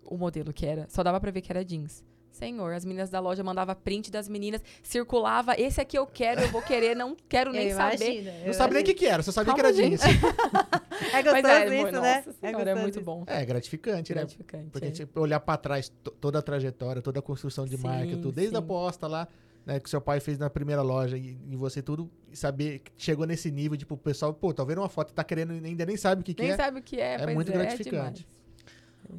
o modelo que era. Só dava pra ver que era jeans. Senhor, as meninas da loja mandavam print das meninas, circulava, esse aqui eu quero, eu vou querer, não quero nem Eu saber. imagino, Não sabe nem o que, que era, só sabia que era Calma, jeans. É gostoso Mas é, isso, né? nossa senhora, é, muito bom. É gratificante, né? Gratificante. Porque é. a gente olhar pra trás to- toda a trajetória, toda a construção de Sim, marca, tudo, desde a sim. aposta lá, né, que seu pai fez na primeira loja e, e você tudo, saber que chegou nesse nível, tipo, o pessoal, pô, tá vendo uma foto e tá querendo, ainda nem sabe o que, que Nem é. sabe o que é, É muito é, gratificante. demais.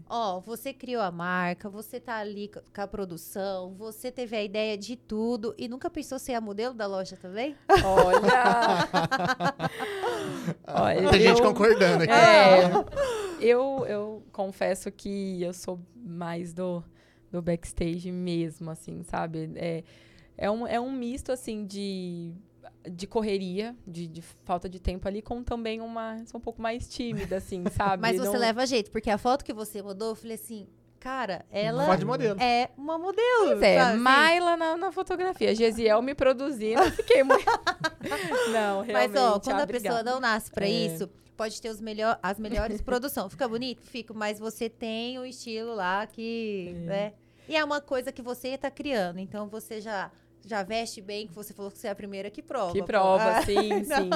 Ó, você criou a marca, você tá ali co- com a produção, você teve a ideia de tudo e nunca pensou ser a modelo da loja também? Olha! Olha, Tem gente eu- concordando aqui. É, eu, eu confesso que eu sou mais do, do backstage mesmo, assim, sabe? É, é, um, é um misto, assim, de, de correria, de, de falta de tempo ali, com também uma... Sou um pouco mais tímida, assim, sabe? Mas você Não- leva jeito, porque a foto que você mandou, eu falei assim, cara, ela é uma modelo. Pois é, sabe? assim? Maila na, na fotografia, Gesiel me produzindo, eu fiquei muito... não, Mas, realmente, ó, quando ah, a pessoa obrigada. não nasce pra É. isso, pode ter os melhor, as melhores produções. Fica bonito? Fica, mas você tem o estilo lá que, É. né? E é uma coisa que você tá criando, então você já já veste bem, que você falou que você é a primeira que prova. Que prova, Ah, sim, sim.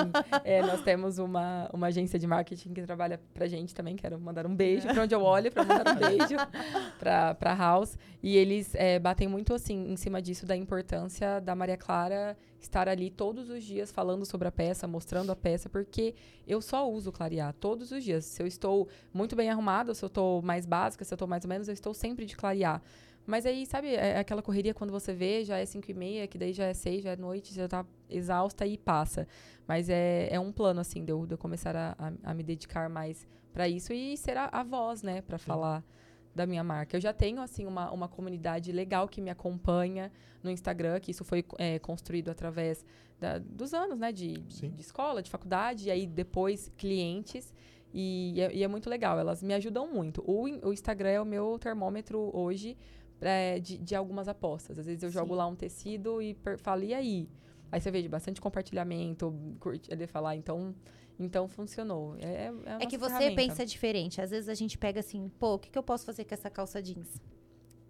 É, nós temos uma, uma agência de marketing que trabalha pra gente também. Quero mandar um beijo pra onde eu olho, pra mandar um beijo pra, pra House. E eles é, batem muito, assim, em cima disso, da importância da Maria Clara estar ali todos os dias falando sobre a peça, mostrando a peça, porque eu só uso clarear todos os dias. Se eu estou muito bem arrumada, se eu estou mais básica, se eu estou mais ou menos, eu estou sempre de clarear. Mas aí, sabe, é aquela correria quando você vê, já é 5 e meia, que daí já é 6, já é noite, já tá exausta e passa. Mas é, é um plano, assim, de eu, de eu começar a, a, a me dedicar mais para isso e ser a, a voz, né, para falar da minha marca. Eu já tenho, assim, uma, uma comunidade legal que me acompanha no Instagram, que isso foi é, construído através da- dos anos, né, de, Sim. de escola, de faculdade, e aí depois clientes. E é, e é muito legal, elas me ajudam muito. O, o Instagram é o meu termômetro hoje é, de, de algumas apostas. Às vezes eu jogo Sim. lá um tecido e falo, e aí? Aí você vê de bastante compartilhamento, curte, ele falar, então, então funcionou. É, é, a É que você ferramenta. pensa diferente. Às vezes a gente pega assim, pô, o que, que eu posso fazer com essa calça jeans?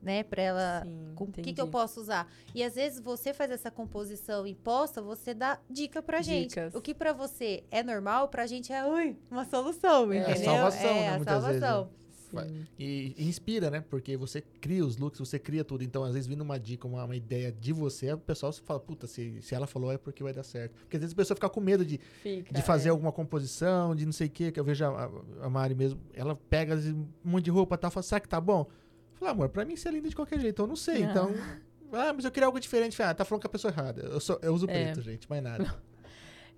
Né? Pra ela. Sim, com o que, que eu posso usar? E às vezes você faz essa composição e posta, você dá dica pra gente. Dicas. O que pra você é normal, pra gente é ui, uma solução, É, entendeu? salvação, é né, a muitas vezes, salvação. E, e inspira, né? Porque você cria os looks, você cria tudo. Então, às vezes, vindo uma dica, uma, uma ideia de você, o pessoal fala, puta, se, se ela falou é porque vai dar certo. Porque às vezes a pessoa fica com medo de, Fica, de fazer é. alguma composição, de não sei o que, que eu vejo a, a Mari mesmo, ela pega vezes, um monte de roupa e tal, fala, será que tá bom? Fala, amor, pra mim isso é lindo de qualquer jeito, eu não sei, Ah. então... Ah, mas eu queria algo diferente. Ah, tá falando com a pessoa errada. Eu, sou, eu uso É. preto, gente, mais nada.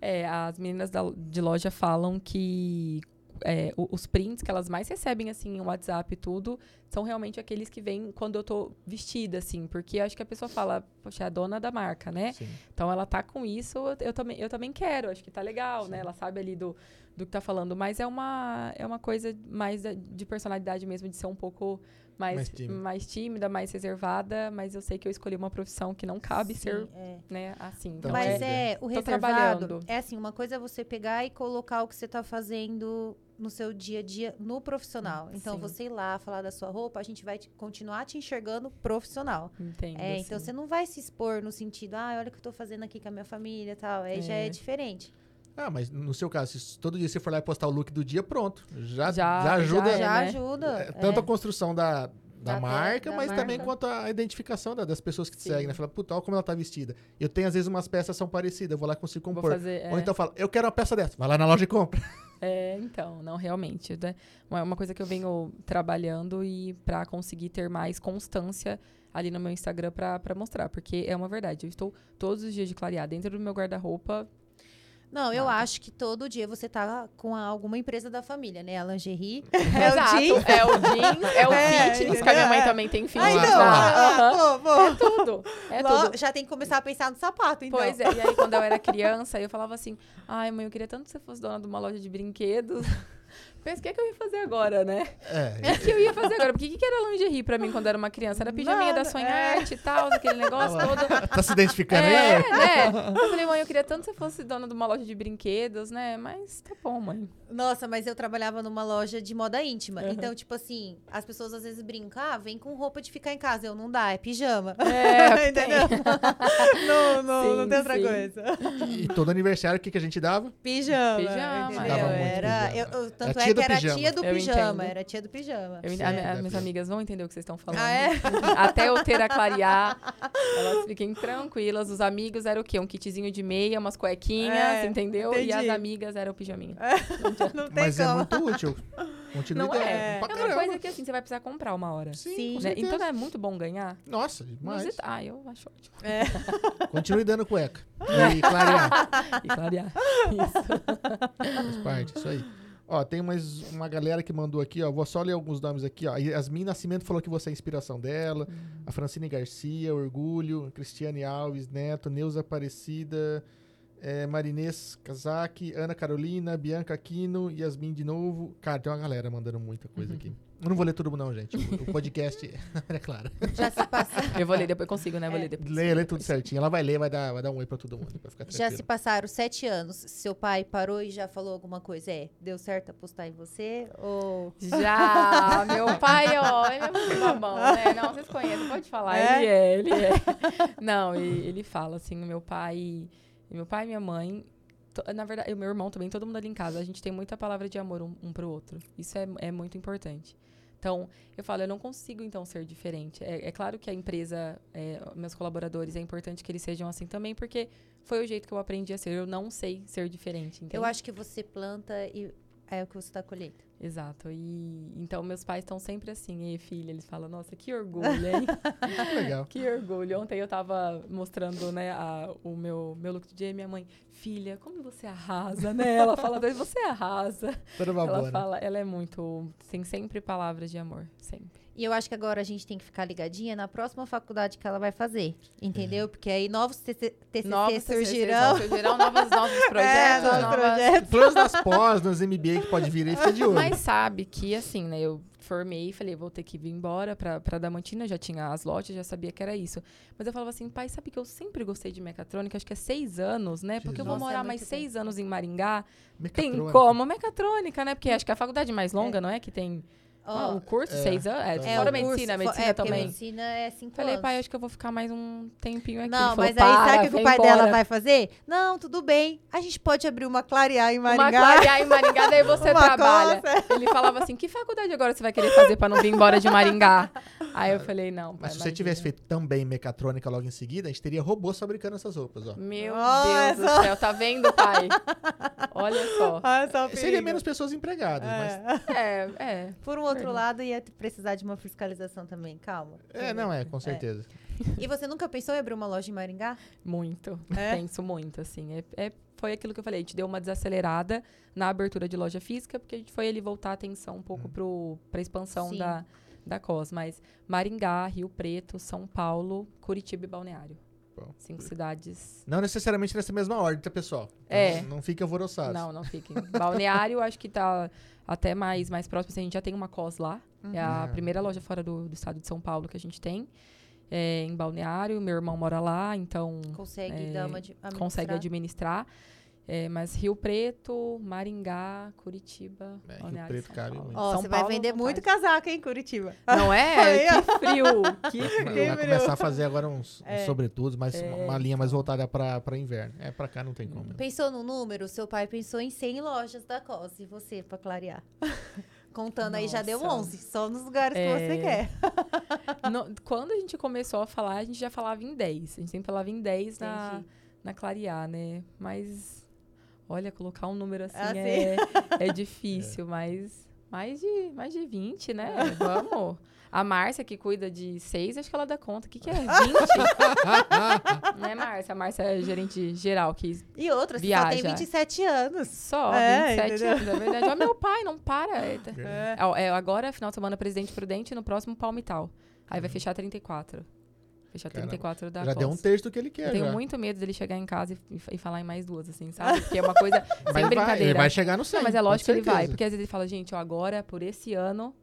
É, as meninas da- de loja falam que é, os prints que elas mais recebem, assim, em WhatsApp e tudo, são realmente aqueles que vêm quando eu tô vestida, assim. Porque acho que a pessoa fala, poxa, é a dona da marca, né? Sim. Então ela tá com isso, eu também, eu também quero, acho que tá legal, né? Ela sabe ali do, do que tá falando, mas é uma, é uma coisa mais de personalidade mesmo, de ser um pouco mais, Mais tímida. mais tímida, mais reservada, mas eu sei que eu escolhi uma profissão que não cabe Sim, ser, é. né, assim. Então, Então, Mas é, é, o reservado é assim, uma coisa é você pegar e colocar o que você tá fazendo no seu dia a dia no profissional. Então, Sim. você ir lá falar da sua roupa, a gente vai te- continuar te enxergando profissional. entendo, É, então assim. você não vai se expor no sentido, ah, olha o que eu tô fazendo aqui com a minha família e tal. Aí já é É. diferente. Ah, mas no seu caso, se todo dia você for lá e postar o look do dia, pronto. Já, já, Já- ajuda É, já né? ajuda. é, tanto é. a construção da, da, Da- marca, da mas também marca. quanto a identificação da- das pessoas que te Sim. seguem, né? Fala, puta, olha como ela tá vestida. Eu tenho, às vezes, umas peças são parecidas, eu vou lá e consigo compor. fazer, é. Ou então fala, eu quero uma peça dessa. Vai lá na loja e compra. É, então, não realmente. Né? Uma, uma coisa que eu venho trabalhando e pra conseguir ter mais constância ali no meu Instagram pra mostrar, porque é uma verdade. Eu estou todos os dias de clarear dentro do meu guarda-roupa. Não, eu Marca. acho que todo dia você tá com a- alguma empresa da família, né? A lingerie, Exato. é o jeans. É o jeans, é o É, fitness, que a minha mãe entendeu? também tem fitness. Ai, não, ah, pô, pô. É tudo. É Lo- tudo. Já tem que começar a pensar no sapato, então. Pois é, e aí quando eu era criança, eu falava assim, ai mãe, eu queria tanto que você fosse dona de uma loja de brinquedos. Pensa, o que, é que eu ia fazer agora, né? É, O que eu ia fazer agora? Porque o que, que era lingerie pra mim quando eu era uma criança? Era pijaminha Nada, da Sonharte e tal, aquele negócio todo. tá se identificando É, aí? né? Eu falei, mãe, eu queria tanto que você fosse dona de uma loja de brinquedos, né? Mas tá bom, mãe. Nossa, mas eu trabalhava numa loja de moda íntima. Uhum. Então, tipo assim, as pessoas às vezes brincam, ah, vem com roupa de ficar em casa. Eu não dá, é pijama. É, Entendeu? não, não, Sim, não tem outra sim. coisa. E todo aniversário, o que, que a gente dava? Pijama. Pijama. Dava muito Era, pijama. eu- eu- tanto Era é tia do que era pijama. tia do Eu pijama. entendo. Era tia do pijama. Eu, Sim, a- a- deve minhas amigas vão entender o que vocês estão falando. Ah, é? Até eu ter a clarear, elas fiquem tranquilas. Os amigos eram o quê? Um kitzinho de meia, umas cuequinhas, É, entendeu? E as entendi. amigas eram o pijaminha. Não tem Mas é como. muito útil. Não dando. é. Pra É uma caramba. coisa que assim, você vai precisar comprar uma hora. Sim, Sim. com né? certeza. Então é muito bom ganhar. Nossa, demais. Mas, ah, eu acho ótimo. Continue dando cueca. E clarear. E clarear. Isso. Faz parte, isso aí. Ó, tem mais uma galera que mandou aqui, ó. Vou só ler alguns nomes aqui, ó. Yasmin Nascimento falou que você é a inspiração dela. A Francine Garcia, Orgulho. Cristiane Alves, Neto. Neuza Aparecida. É, Marinês Kazaki. Ana Carolina. Bianca Aquino. Yasmin de novo. Cara, tem uma galera mandando muita coisa aqui. Eu não vou ler tudo não, gente. O o podcast é claro. Já se, passa- Eu vou ler depois, consigo, né? Vou É. ler depois. Lê, lê tudo certinho. Ela vai ler, vai dar, vai dar um oi pra todo mundo. Pra ficar já se passaram sete anos. Seu pai parou e já falou alguma coisa? É, deu certo apostar em você? Ou. Já, meu pai, ó, ele é muito babão, né? Não, vocês conhecem, pode falar. É? Ele é, ele é. Não, e ele fala assim, meu pai, meu pai e minha mãe, na verdade, e o meu irmão também, todo mundo ali em casa, a gente tem muita palavra de amor um, um pro outro. Isso é, é muito importante. Então, eu falo, eu não consigo, então, ser diferente. É, é claro que a empresa, é, meus colaboradores, é importante que eles sejam assim também, porque foi o jeito que eu aprendi a ser. Eu não sei ser diferente, entende? Eu acho que você planta e é o que você tá colhendo. Exato. E então meus pais estão sempre assim, e filha, eles falam, nossa, que orgulho, hein? Muito legal. que orgulho. Ontem eu tava mostrando, né, a- o meu, meu look do dia e minha mãe, filha, como você arrasa, né? Ela fala, você arrasa. Toda Ela babona. fala, ela é muito, tem sempre palavras de amor, sempre. E eu acho que agora a gente tem que ficar ligadinha na próxima faculdade que ela vai fazer. Entendeu? Porque aí novos TC, TCC Novos surgirão. TCCs surgirão novos, novos É, projetos, novos novas... projetos. Planos das pós, nos MBA que pode vir aí, fica de olho. Mas sabe que, assim, né? Eu formei e falei, vou ter que vir embora pra, pra Damantina, já tinha as lojas, já sabia que era isso. Mas eu falava assim, pai, sabe que eu sempre gostei de mecatrônica, acho que é seis anos, né? Porque eu vou Jesus. Nossa, é morar muito mais tempo. seis anos em Maringá. Tem como? Mecatrônica, né? Porque acho que a faculdade mais longa, não é? Que tem ah, o curso, é, seis anos. É, é, fora o medicina, curso- medicina é, também. medicina é cinco Falei, anos. pai, acho que eu vou ficar mais um tempinho aqui. Não, falou, mas aí "Para, sabe o que o pai dela embora." vai fazer? Não, tudo bem. A gente pode abrir uma clarear em Uma Maringá. clarear em Maringá, daí você Uma trabalha. coisa. Ele falava assim, que faculdade agora você vai querer fazer pra não vir embora de Maringá? Aí eu falei, não, pai, Mas se você imagina. tivesse feito também mecatrônica logo em seguida, a gente teria robôs fabricando essas roupas, ó. Meu Olha Deus só. do céu, tá vendo, pai? Olha só. Olha só Seria menos pessoas empregadas, mas... É, é. Por um outro Verdade. lado, ia te- precisar de uma fiscalização também. Calma. É, não é, com certeza. E você nunca pensou em abrir uma loja em Maringá? Muito. É? Penso muito, assim. É, é- foi aquilo que eu falei, a gente deu uma desacelerada na abertura de loja física, porque a gente foi ali voltar a atenção um pouco pro, pra expansão Sim. da, da COS. Mas Maringá, Rio Preto, São Paulo, Curitiba e Balneário. Cinco cidades. Não necessariamente nessa mesma ordem, tá, pessoal? É. Não, não fique alvoroçado. Não, não fiquem. Balneário, acho que tá até mais, mais próximo. assim, a gente já tem uma COS lá. É a Uhum. primeira loja fora do, do estado de São Paulo que a gente tem. É, em Balneário, meu irmão mora lá, então Consegue É, dar uma de, consegue administrar? É, mas Rio Preto, Maringá, Curitiba, É, Rio Preto São Paulo. Ó, São você vai Paulo, vender vontade. muito casaco, hein, Curitiba? Não é? Aí, que frio! Que Vai- frio! Vai começar a fazer agora uns, uns É. sobretudos, mas É, uma, linha mais voltada pra, pra inverno. É, pra cá não tem como. Pensou no número? Seu pai pensou em 100 lojas da COS. E você, pra clarear? Contando aí, já deu Nossa. 11. Só nos lugares que É. você quer. No- quando a gente começou a falar, a gente já falava em 10. A gente sempre falava em 10 na, na Clarear, né? Mas, olha, colocar um número assim Ah, é, é difícil, mas mais de, mais de 20, né? Vamos. A Márcia, que cuida de 6, acho que ela dá conta. O que, que é? 20? né, Márcia? A Márcia é gerente geral, que E outra, você só tem 27 anos. só, É, 27 entendeu? anos, é verdade. Ó, meu pai, não para. É, É. é, é, agora, final de semana, Presidente Prudente, e no próximo Palmital. Aí vai fechar 34. Fechar Caramba. 34 da Já deu um terço do que ele quer. Eu tenho já. muito medo dele chegar em casa e, e- falar em mais duas, assim, sabe? Porque é uma coisa sem Mas vai, brincadeira. ele vai chegar no 100. Não, mas é lógico que ele vai. Porque às vezes ele fala, gente, ó, agora, por esse ano,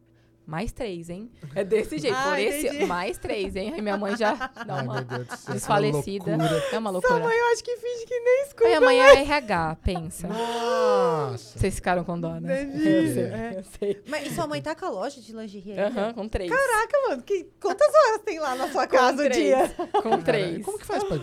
mais três, hein? É desse jeito. Ah, por esse entendi. mais três, hein? Aí minha mãe já dá Ai, uma meu Deus do céu, que desfalecida. loucura. É uma loucura. Eu acho que finge que nem escuta. Aí amanhã é RH, pensa. Nossa. Vocês ficaram com dó, né? Deve sei, eu sei. Mas e sua mãe tá com a loja de lingerie ainda? Aham, com três. Caraca, mano, que, quantas horas tem lá na sua casa o dia? Com três. Como que faz pra...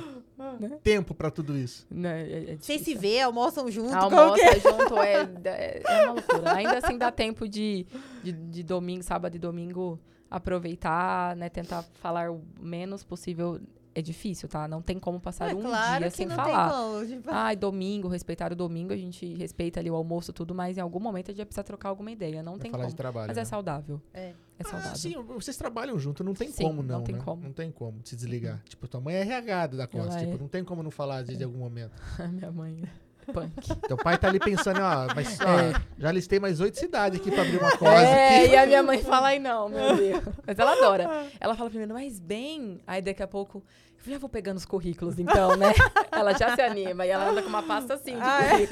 Né? tempo pra tudo isso? Né, é- é Vocês se vê, almoçam junto? como Almoça que é? junto é, é, é uma loucura. Ainda assim dá tempo de, de, de domingo, sábado e domingo aproveitar, né? Tentar falar o menos possível. É difícil, tá? Não tem como passar É um claro dia que sem não falar. tem como. Tipo, Ai, domingo, respeitar o domingo, a gente respeita ali o almoço, tudo, mas em algum momento a gente vai precisar trocar alguma ideia. Não Vai tem falar como. de trabalho. Mas né? é saudável. É. É Ah, saudável. sim, vocês trabalham junto, não tem Sim, como não não, tem né? como. Não tem como se desligar. Tipo, tua mãe é RH da Costa, tipo, é. não tem como não falar às vezes em algum momento. Minha mãe é punk. Teu pai tá ali pensando, ó, mas ó, É. já listei mais oito cidades aqui pra abrir uma Costa É, aqui. e a minha mãe fala, ai não, meu Deus. Mas ela adora. Ela fala primeiro, mas bem. Aí daqui a pouco, eu já vou pegando os currículos então, né? Ela já se anima e ela anda com uma pasta assim de Ah, é?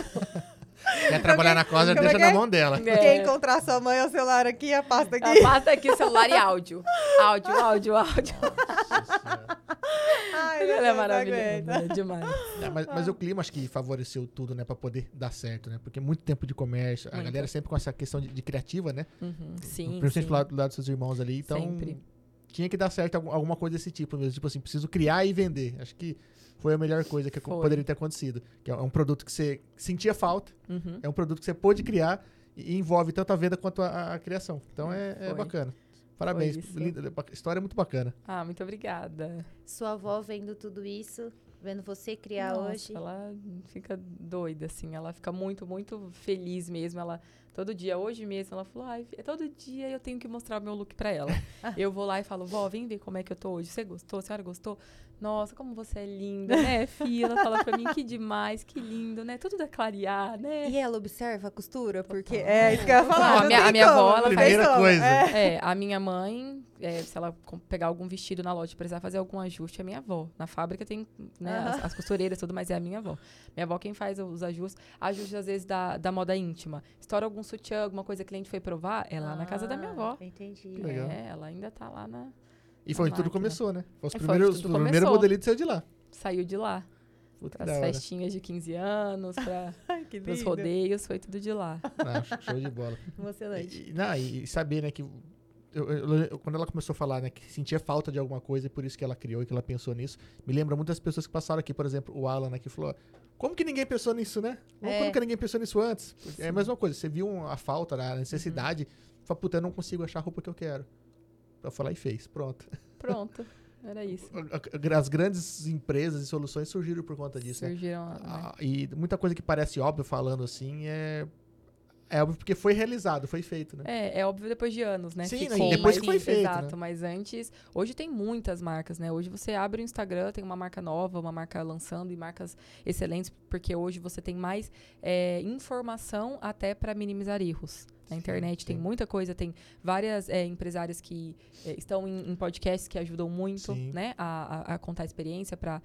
Quer trabalhar na Como é deixa na é? mão dela. Quem É. encontrar sua mãe, o celular aqui, a pasta aqui. A pasta aqui, celular e áudio. Áudio, áudio, áudio. Ai, Ela é maravilhosa, é demais. É, mas, mas o clima acho que favoreceu tudo, né, pra poder dar certo, né? Porque muito tempo de comércio, a Muito. galera sempre com essa questão de, de criativa, né? Uhum, sim, Principalmente sim. do lado, do lado dos seus irmãos ali, então Sempre. tinha que dar certo algum- alguma coisa desse tipo mesmo, tipo assim, preciso criar e vender. Acho que foi a melhor coisa que Foi. poderia ter acontecido. Que é um produto que você sentia falta, Uhum. é um produto que você pôde criar e envolve tanto a venda quanto a, a criação. Então é, é bacana. Parabéns. Linda, história muito bacana. Ah, muito obrigada. Sua avó vendo tudo isso, vendo você criar Nossa, hoje. Ela fica doida, assim. Ela fica muito, muito feliz mesmo. Ela, todo dia, hoje mesmo, ela falou, ai, é todo dia eu tenho que mostrar o meu look pra ela. eu vou lá e falo, vó, vem ver como é que eu tô hoje. Você gostou? A senhora gostou? Nossa, como você é linda, né, filha? Ela fala pra mim, que demais, que lindo, né? Tudo da clarear, né? E ela observa a costura? Porque Total. é isso que eu ia falar. Não, a minha- a minha avó, ela Primeira como. coisa. É. É, a minha mãe, é, se ela pegar algum vestido na loja e precisar fazer algum ajuste, é minha avó. Na fábrica tem né, as, Aham. as costureiras tudo, mas é a minha avó. Minha avó quem faz os ajustes, ajustes às vezes da, da moda íntima. Estoura algum sutiã, alguma coisa que o cliente foi provar, é lá na casa da minha avó. Ah, Entendi. Que legal. É, ela ainda tá lá na. E foi onde tudo começou, né? Foi os É, foi primeiros, tudo o primeiro começou. modelito saiu de lá. Saiu de lá. Puta as festinhas de 15 anos, para os rodeios, foi tudo de lá. Não, sh- show de bola. Emocionante. E, não, e, e saber, né, que. Eu- eu- quando ela começou a falar, né, que sentia falta de alguma coisa e por isso que ela criou e que ela pensou nisso, me lembra muitas pessoas que passaram aqui, por exemplo, o Alan, né, que falou: como que ninguém pensou nisso, né? Como É. nunca ninguém pensou nisso antes? É a Sim. mesma coisa, você viu a falta, né, a necessidade, fala, puta, eu não consigo achar a roupa que eu quero. Eu falei e fez, pronto. Pronto, era isso. As grandes empresas e soluções surgiram por conta disso, né? Surgiram. né? Ah, e muita coisa que parece óbvio falando assim é. É óbvio porque foi realizado, foi feito, né? É, é óbvio depois de anos, né? Sim, né? Ficou, depois mas- que foi feito, Exato, né? mas antes... Hoje tem muitas marcas, né? Hoje você abre o Instagram, tem uma marca nova, uma marca lançando e marcas excelentes, porque hoje você tem mais é, informação até para minimizar erros. Na internet tem sim. muita coisa, tem várias é, empresárias que é, estão em, em podcasts que ajudam muito, Sim. né, a, a- a contar a experiência para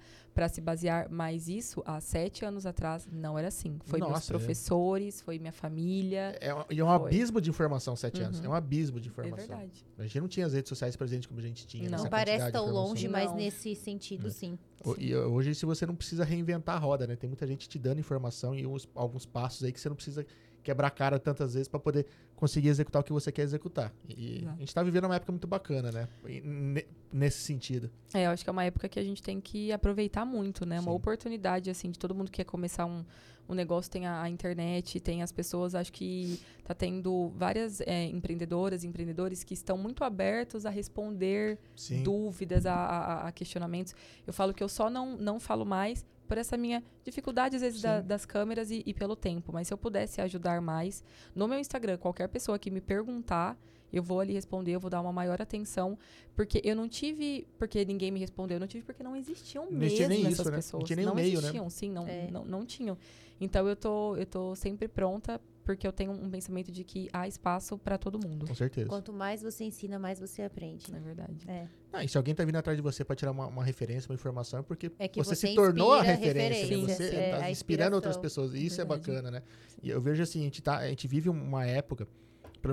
se basear. Mas isso, há sete anos atrás, não era assim. Foi meus Nossa, é. professores, foi minha família. É, um- e é um Foi. abismo de informação, sete anos. Uhum. É um abismo de É, informação. verdade. a gente não tinha as redes sociais presentes como a gente tinha. Não. parece tão longe, mas Não. nesse sentido, sim. E hoje, se você não precisa reinventar a roda, né? Tem muita gente te dando informação e uns- alguns passos aí que você não precisa quebrar a cara tantas vezes para poder conseguir executar o que você quer executar. E Exato. a gente tá vivendo uma época muito bacana, né? Ne- Nesse sentido. É, eu acho que é uma época que a gente tem que aproveitar muito, né? Uma Sim. oportunidade, assim, de todo mundo que quer começar um, um negócio, tem a, a internet, tem as pessoas, acho que tá tendo várias é, empreendedoras e empreendedores que estão muito abertos a responder Sim. dúvidas, a, a- a questionamentos. Eu falo que eu só não, não falo mais por essa minha dificuldade, às vezes, da- das câmeras e, e pelo tempo. Mas se eu pudesse ajudar mais, no meu Instagram, qualquer pessoa que me perguntar, eu vou ali responder, eu vou dar uma maior atenção. Porque eu não tive porque ninguém me respondeu, eu não tive porque não existiam Não mesmo nem essas isso, né? Não pessoas. tinha nem o meio, né? existiam, sim, não, É. não, não tinham. Então eu tô, eu tô sempre pronta, porque eu tenho um pensamento de que há espaço para todo mundo. Com certeza. Quanto mais você ensina, mais você aprende. É verdade. É. Ah, e se alguém tá vindo atrás de você para tirar uma, uma referência, uma informação, é porque, É que você, você se tornou a referência. né? referência, Você é, tá a inspirando outras pessoas. E isso é Verdade. bacana, né? E eu vejo assim, a gente, tá, a gente vive uma época,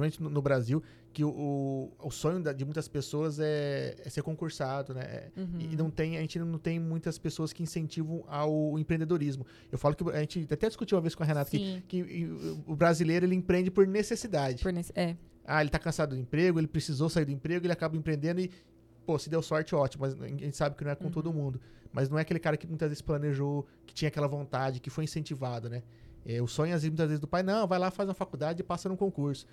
menos no, no Brasil, que o, o, o sonho da- de muitas pessoas é, é ser concursado, né? É- Uhum. E não tem, a gente não tem muitas pessoas que incentivam ao empreendedorismo. Eu falo que a gente até discutiu uma vez com a Renata que, que o- brasileiro ele empreende por necessidade. Por nesse- é, Ah, ele tá cansado do emprego, ele precisou sair do emprego, ele acaba empreendendo e, pô, se deu sorte, ótimo, mas a gente sabe que não é com Uhum. todo mundo. Mas não é aquele cara que muitas vezes planejou, que tinha aquela vontade, que foi incentivado, né? É, o sonho, às vezes, muitas vezes, do pai, não, vai lá, faz uma faculdade e passa num concurso.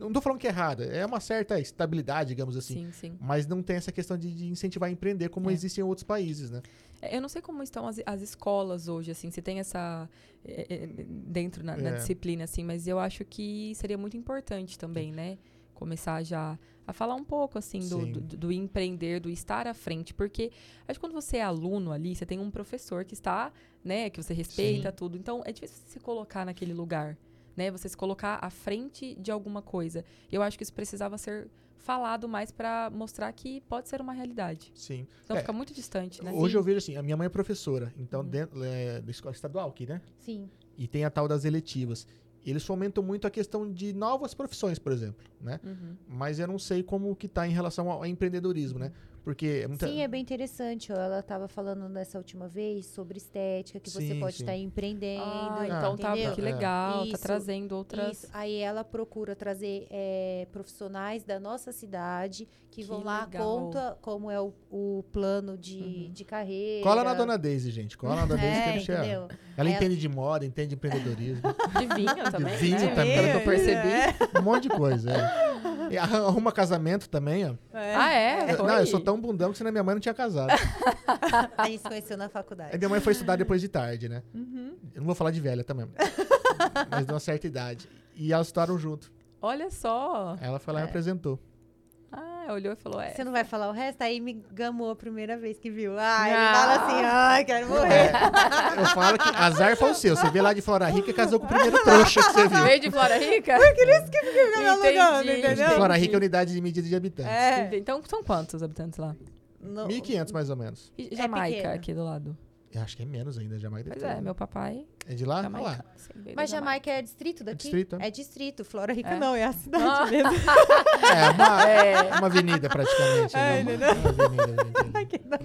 Não tô falando que é errado, é uma certa estabilidade, digamos assim. sim, sim. Mas não tem essa questão de, de incentivar a empreender como É. existe em outros países, né? É, Eu não sei como estão as, as escolas hoje, assim, se tem essa é, é, dentro na, na É. disciplina, assim, mas eu acho que seria muito importante também, né? Começar já a falar um pouco, assim, do, Sim. do, do empreender, do estar à frente, porque acho que quando você é aluno ali, você tem um professor que está, né, que você respeita tudo, então é difícil se colocar naquele lugar, né? Você se colocar à frente de alguma coisa. Eu acho que isso precisava ser falado mais para mostrar que pode ser uma realidade. Sim. Então É. fica muito distante, né? Hoje eu vejo assim, a minha mãe é professora, então, Uhum. dentro é, da escola estadual aqui, né? Sim. E tem a tal das eletivas. Eles fomentam muito a questão de novas profissões, por exemplo, né? Uhum. Mas eu não sei como que tá em relação ao ao empreendedorismo, né? Porque é muita... Sim, é bem interessante. Ela estava falando nessa última vez sobre estética, que você Sim, pode sim. estar empreendendo. Ah, então tá, entendeu? que legal, tá Isso, trazendo outras. Isso. Aí ela procura trazer é, profissionais da nossa cidade que, Que vão lá, legal. conta como é o, o plano de, Uhum. de carreira. Cola na Dona Daisy, gente. Cola na Dona Daisy que É, deixei ela. Ela Ela- entende de moda, entende de empreendedorismo, De vinho também, vinho né? também. Pelo que eu percebi. É. um monte de coisa. É. E arruma casamento também, ó. Ah, é? Foi? não, eu sou tão bundão que senão minha mãe não tinha casado. A gente se conheceu na faculdade. Aí minha mãe foi estudar depois de tarde, né? Uhum. Eu não vou falar de velha também. mas de uma certa idade. E elas estudaram junto. Olha só. Ela foi lá e É. me apresentou. Olhou e falou, é. Você não vai falar o resto? Aí me gamou a primeira vez que viu. Ah, ele fala assim, ai, quero morrer. É, eu falo que azar foi o seu. Você veio lá de Flora Rica e casou com o primeiro trouxa que você viu. Veio de Flora Rica? Por isso que fica me alugando, entendeu? Flora Rica é unidade de medida de habitantes. É. Então são quantos habitantes lá? No- 1.500 mais ou menos. E Jamaica, pequeno. aqui do lado. Eu acho que é menos ainda, Jamaica. Pois é, meu papai É de lá? Jamaica. lá. Sim, Mas da Jamaica é distrito daqui? distrito, é. É distrito. Flora Rica É. não, é a cidade Ah. mesmo. É uma, É. uma avenida praticamente. É, né? entendeu? Uma avenida.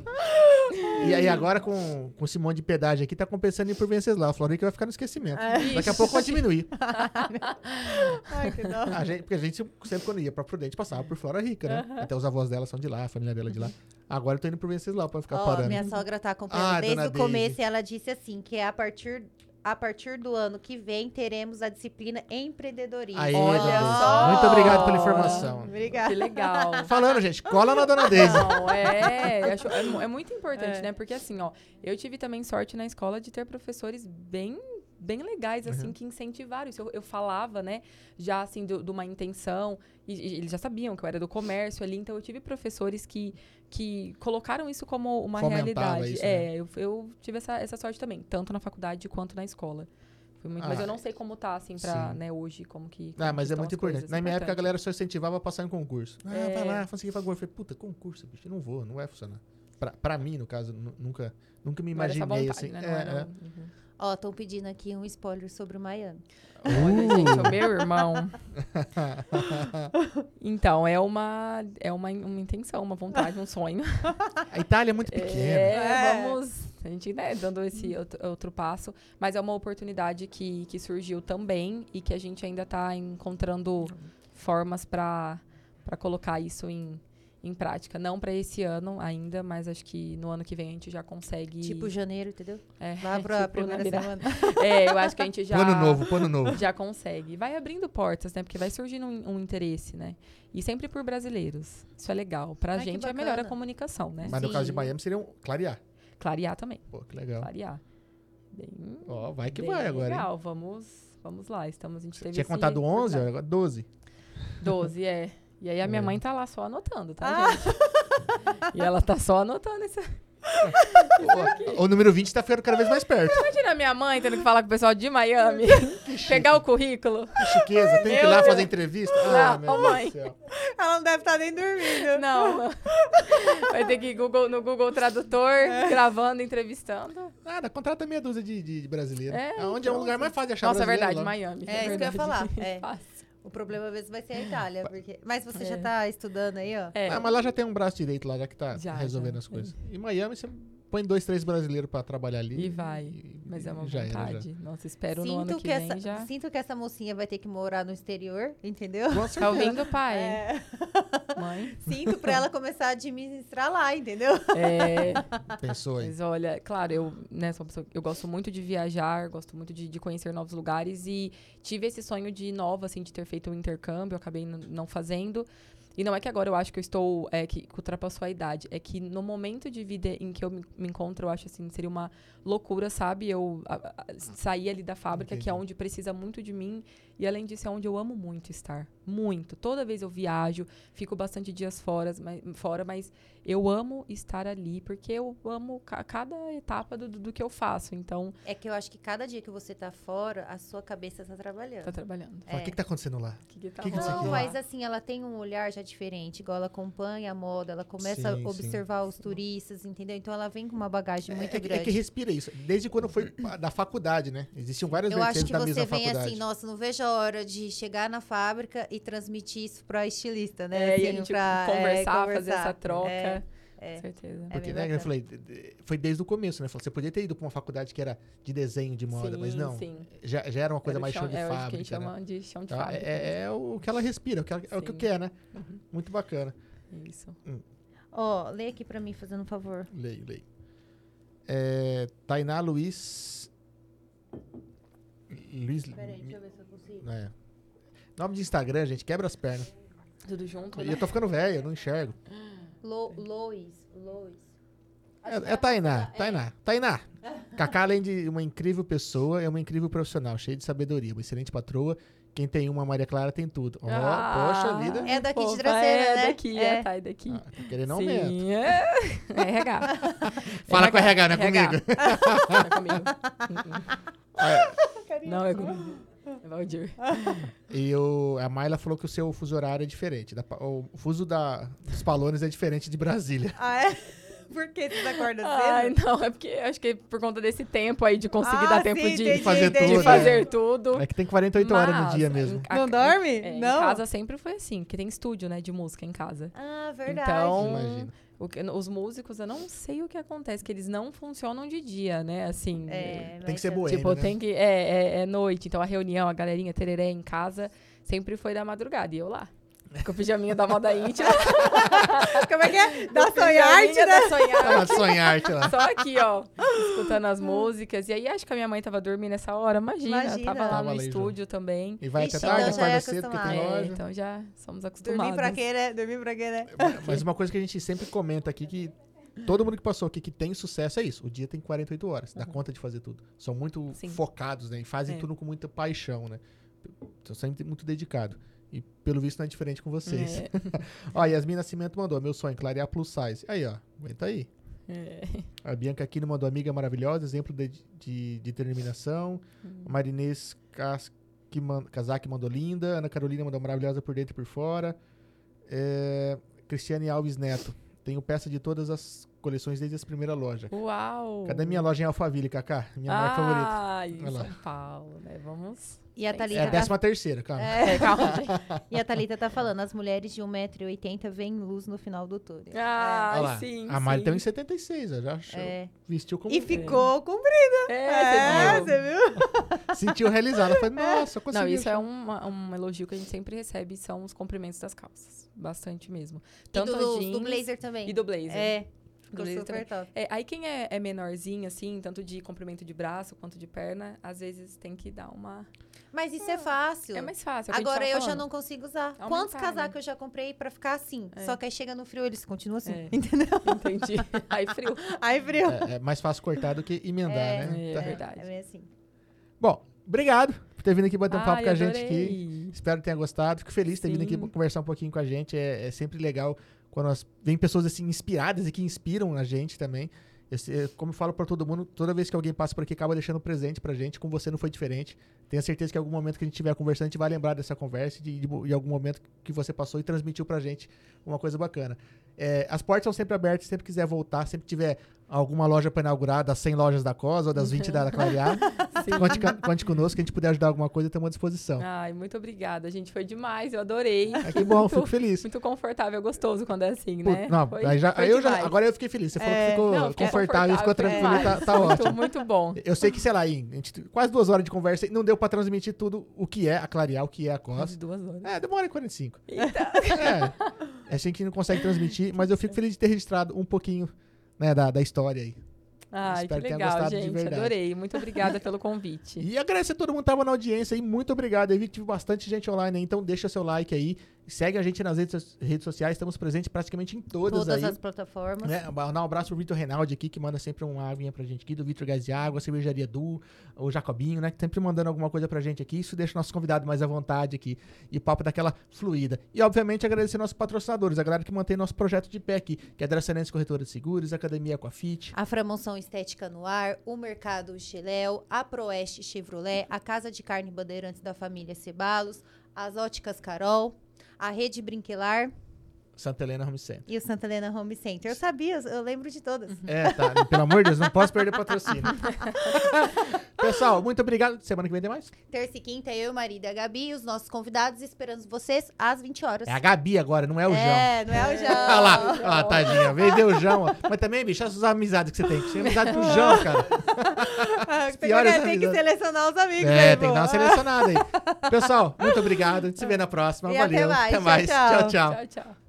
E aí agora com, com esse monte de pedágio aqui, tá compensando ir por Venceslau. A Flora Rica vai ficar no esquecimento. Daqui a pouco vai diminuir. Ai, que dó. A gente, porque a gente sempre quando ia pra Prudente passava por Flora Rica, né? Até os avós dela são de lá, a família dela é de lá. Agora eu tô indo pro Venceslau pra ficar Ó, parando. minha sogra tá acompanhando Ah, desde o começo e ela disse assim, que a partir, a partir do ano que vem teremos a disciplina empreendedorismo. Aí, Olha só. Muito obrigado pela informação. Obrigada. Que legal. Falando, gente, cola na Dona Daisy. Não, é, acho- é, é muito importante, É. né? Porque assim, ó, eu tive também sorte na escola de ter professores bem bem legais, assim, Uhum. que incentivaram isso. Eu, eu falava, né, já assim, de uma intenção, e, e eles já sabiam que eu era do comércio ali, então eu tive professores que, que colocaram isso como uma Fomentava realidade. isso, é, né? eu, eu tive essa, essa sorte também, tanto na faculdade quanto na escola. Muito, Ah, mas eu não sei como tá, assim, pra, sim. né, hoje, como que. Ah, como mas que é muito importante. coisas. Na minha época a Importante. galera só incentivava a passar em concurso. Ah, É. vai lá, consegui fazer concurso. Eu falei, puta, concurso, bicho, eu não vou, não vai funcionar. Pra, pra mim, no caso, nu- nunca, nunca me imaginei vontade, assim. né? É, é. um- uhum. Ó, estão pedindo aqui um spoiler sobre o Miami. Olha, gente, o meu irmão. Então, é uma, é uma, uma intenção, uma vontade, um sonho. A Itália é muito pequena. É, É. vamos. A gente, né, dando esse outro, outro passo. Mas é uma oportunidade que, que surgiu também e que a gente ainda está encontrando formas para colocar isso em, em prática. Não para esse ano ainda, mas acho que no ano que vem a gente já consegue. Tipo janeiro, entendeu? é, Lá pra tipo, primeira semana. É, eu acho que a gente já. Plano novo, plano novo. Já consegue. Vai abrindo portas, né? Porque vai surgindo um, um interesse, né? E sempre por brasileiros. Isso é legal. Pra Ai, que gente é melhor a comunicação, né? Mas no caso de Sim. Miami seria um clarear. Clarear também. Pô, que legal. Clarear. Bem, Ó, vai que bem vai agora, hein? legal. Vamos, vamos lá. Estamos, a gente teve Tinha contado 11, ó, agora 12. 12, é. E aí a minha É. mãe tá lá só anotando, tá, Ah. gente? e ela tá só anotando isso. o, o número 20 tá ficando cada vez mais perto. Imagina a minha mãe tendo que falar com o pessoal de Miami, pegar o currículo. Que chiqueza, tem que ir lá Deus. fazer entrevista. Ah, Não, meu mãe. do céu. Ela não deve estar nem dormindo. Não, não. Vai ter que ir Google, no Google Tradutor, gravando, entrevistando. Nada, contrata meia dúzia de, de, de brasileiro. É, Onde é um pronto. lugar mais fácil de achar Nossa, é verdade, lá. Miami. É, isso que eu ia verdade. falar, é. Fácil. O problema às vezes vai ser a Itália. Porque... Mas você É. já tá estudando aí, ó. É. Ah, mas lá já tem um braço direito lá, já que tá Já, resolvendo já. as coisas. Em Miami, você põe dois, três brasileiros pra trabalhar ali. E vai. e- Mas é uma já era, já. vontade. Nossa, espero no ano Sinto que, que, vem essa, já. sinto que essa mocinha vai ter que morar no exterior, entendeu? Tá ouvindo, pai? É. Mãe? Sinto pra ela começar a administrar lá, entendeu? É, Pensou aí. mas olha, claro, eu, né, sou uma pessoa, eu gosto muito de viajar, gosto muito de, de conhecer novos lugares e tive esse sonho de novo, assim, de ter feito um intercâmbio, acabei não fazendo. E não é que agora eu acho que eu estou, é, que, ultrapassou a idade, é que no momento de vida em que eu me, me encontro, eu acho assim, seria uma loucura, sabe? Eu a- a- sair ali da fábrica, que é Entendi. onde precisa muito de mim, e além disso é onde eu amo muito estar. Muito. Toda vez eu viajo, fico bastante dias fora, mas, fora, mas eu amo estar ali, porque eu amo ca- cada etapa do, do, que eu faço. Então, É que eu acho que cada dia que você tá fora, a sua cabeça tá trabalhando. tá trabalhando. O que, que tá acontecendo lá? O que, que tá Que que Não, é? mas assim, ela tem um olhar já diferente, igual ela acompanha a moda, ela começa Sim, a observar os turistas, entendeu? Então ela vem com uma bagagem muito é, que- grande. é que respira isso. Desde quando foi da faculdade, né? Existiam várias Eu acho que da você vem faculdade. assim, nossa, não vejo a hora de chegar na fábrica e transmitir isso pra estilista, né? É, e a Assim, gente pra, é, conversar, fazer essa conversar. troca. É, é. Certeza. É Porque, bem né, eu falei, foi desde o começo, né? Você podia ter ido pra uma faculdade que era de desenho de moda, mas Sim, não. sim. Já, já era uma coisa Era mais chão, de é, fábrica. o que a gente né? chama de chão de Tá? fábrica. É, é o que ela respira, o que ela- é o que quero, né? Uhum. Muito bacana. Isso. Ó, lê aqui pra mim, fazendo um favor. Leio, leio. É, Tainá Luiz. Luiz. Peraí, deixa eu ver se eu É. Nome de Instagram, gente, quebra as pernas. Tudo junto, E né? eu tô ficando velho, eu não enxergo. Lo, Lois, Lois. É, é Tainá, Tainá, Tainá. Cacá, além de uma incrível pessoa, é uma incrível profissional, cheia de sabedoria, uma excelente patroa. Quem tem uma Maria Clara tem tudo. Ó, Ah, poxa vida. É daqui de fofa, Draceira, é né? daqui, É. é, tá, é daqui. Ah, tá querendo aumento. Sim, é. É RH. Fala com o RH, não é RH. comigo. Não é comigo. Não é comigo. É Valdir. E o, a Mayla falou que o seu fuso horário é diferente. da o fuso da, dos palones é diferente de Brasília. Ah, é? Por que você acorda cedo? Ai, não, é porque acho que é por conta desse tempo aí de conseguir Ah, dar tempo sim, de, entendi, fazer entendi. de tudo, fazer tudo. É que tem 48 horas no Mas, dia em- mesmo. a- Não dorme? é, Não? Em casa sempre foi assim, porque tem estúdio, né, de música em casa. Ah, verdade. Então, Imagina. O que- os músicos, eu não sei o que acontece, que eles não funcionam de dia, né? Assim. É, Tem que ser boêmio, Tipo, né? tem que. É, é, é noite. Então a reunião, a galerinha tereré em casa, sempre foi da madrugada. E eu lá. Com o pijaminha da moda íntima. Como é que é? Da sonharte, né? Da sonharte. Tava de sonhar, lá. Só aqui, ó, escutando as músicas. E aí, acho que a minha mãe tava dormindo nessa hora. Imagina, Imagina. tava lá Tava no estúdio também. E vai Ixi, até tarde, então já acorda é cedo, porque tem acostumado. É, loja. então já somos Dormir acostumados. pra quê, né? Dormir pra quê, né? Mas uma coisa que a gente sempre comenta aqui que todo mundo que passou aqui que tem sucesso é isso. O dia tem 48 horas, dá conta de fazer tudo. São muito Sim. focados, né? E fazem É. tudo com muita paixão, né? São sempre muito dedicado. E pelo visto não é diferente com vocês. É. ó, Yasmin Nascimento mandou, meu sonho, clarear plus size. Aí, ó, aguenta aí. É. A Bianca Aquino mandou amiga maravilhosa, exemplo de, de, de determinação. A Marinês Cas- que man, Kazak mandou linda. Ana Carolina mandou maravilhosa por dentro e por fora. É, Cristiane Alves Neto. Tenho peça de todas as coleções desde as primeiras lojas. Uau! Cadê minha loja em Alphaville, Kaká? Minha marca favorita. Ah, em. São Paulo, né? Vamos. E a Thalita É a tá décima terceira, calma. É, calma. E a Thalita tá falando, as mulheres de 1,80m veem luz no final do túnel. Ah, Olha lá. sim. a Mari sim. tem 1,76, ó, já achou. É. Vestiu como. E ficou comprida. É, É, você viu? Sentiu realizada. Falei, nossa, consegui. Não, isso é achar. uma- um elogio que a gente sempre recebe, são os comprimentos das calças. Bastante mesmo. E Tanto do, a jeans do blazer também. e do blazer. É, Blazer super top. É, aí quem é, é menorzinho, assim, tanto de comprimento de braço quanto de perna, às vezes tem que dar uma... Mas isso é fácil. É mais fácil. é Agora tava eu já não consigo usar. Aumentar, Quantos né? casacos eu já comprei pra ficar assim? É. Só que aí chega no frio eles continuam assim. É. Entendeu? Entendi. Aí frio. Aí frio. É, é mais fácil cortar do que emendar, É, né? é Tá. verdade. É meio assim. Bom, obrigado por ter vindo aqui bater um papo Ai, com a gente aqui. Espero que tenha gostado. Fico feliz de ter vindo aqui Sim. conversar um pouquinho com a gente. É, é sempre legal quando nós, vem pessoas assim inspiradas e que inspiram a gente também. Como eu falo pra todo mundo, toda vez que alguém passa por aqui, acaba deixando um presente pra gente. Com você não foi diferente. Tenho certeza que em algum momento que a gente estiver conversando, a gente vai lembrar dessa conversa e de, de, de algum momento que você passou e transmitiu pra gente uma coisa bacana. É, as portas são sempre abertas, se sempre quiser voltar, sempre tiver alguma loja pra inaugurar, das 100 lojas da COS ou das 20 da Clarear, conte, conte conosco, que a gente puder ajudar alguma coisa, estamos à disposição. Ai, muito obrigada, gente. Foi demais, eu adorei. Ah, que bom, fico feliz. Muito confortável, gostoso quando é assim, né? não, Foi- aí já, eu já, agora eu fiquei feliz. Você falou É, que ficou Não, confortável, ficou tranquilo, foi tá, tá muito, ótimo. Muito bom. Eu sei que, sei lá, gente, quase duas horas de conversa e não deu pra transmitir tudo o que é a Clarear, o que é a COS. de duas horas. É, demora 45. Eita. É, é assim que não consegue transmitir, mas eu fico feliz de ter registrado um pouquinho né, da, da história aí. Ai, Espero que tenha legal, gostado de gente. Adorei. Muito obrigada pelo convite. E agradecer a todo mundo que tava na audiência aí, muito obrigado. Eu vi que tive bastante gente online aí, então deixa seu like aí. Segue a gente nas redes, redes sociais, estamos presentes praticamente em todas, Todas aí. as plataformas. Né? Mandar um abraço pro Vitor Reinaldi aqui, que manda sempre uma aguinha pra gente aqui, do Vitor Gás de Água, a Cervejaria Du, o Jacobinho, né? Que sempre mandando alguma coisa pra gente aqui. Isso deixa o nosso convidado mais à vontade aqui. E o papo daquela fluida. E, obviamente, agradecer nossos patrocinadores, a galera que mantém nosso projeto de pé aqui, que é a Dracenense Corretora de Seguros, a Academia Aquafit. A Framonção Estética no Ar, o Mercado Chiléu, a Proeste Chevrolet, a Casa de Carne Bandeirantes da família Cebalos, as Óticas Carol, a Rede Brinquelar Santa Helena Home Center. e o Santa Helena Home Center. Eu sabia, eu lembro de todas. É, tá. Pelo amor de Deus, não posso perder patrocínio. Pessoal, muito obrigado. Semana que vem tem mais? Terça e quinta, eu, Marida e a Gabi e os nossos convidados esperando vocês às 20 horas. É a Gabi agora, não é o João. É, não é o João. Olha lá, olha lá, tadinha. Vendeu o João. ó. Mas também, bicho, essas amizades que você tem. Você tem amizade com o João, cara. Você piores tem que amizades. selecionar os amigos É, aí, tem que dar uma selecionada aí. Pessoal, muito obrigado. A gente se vê na próxima. E Valeu. até mais. Tchau, tchau. tchau. tchau. Tchau, tchau.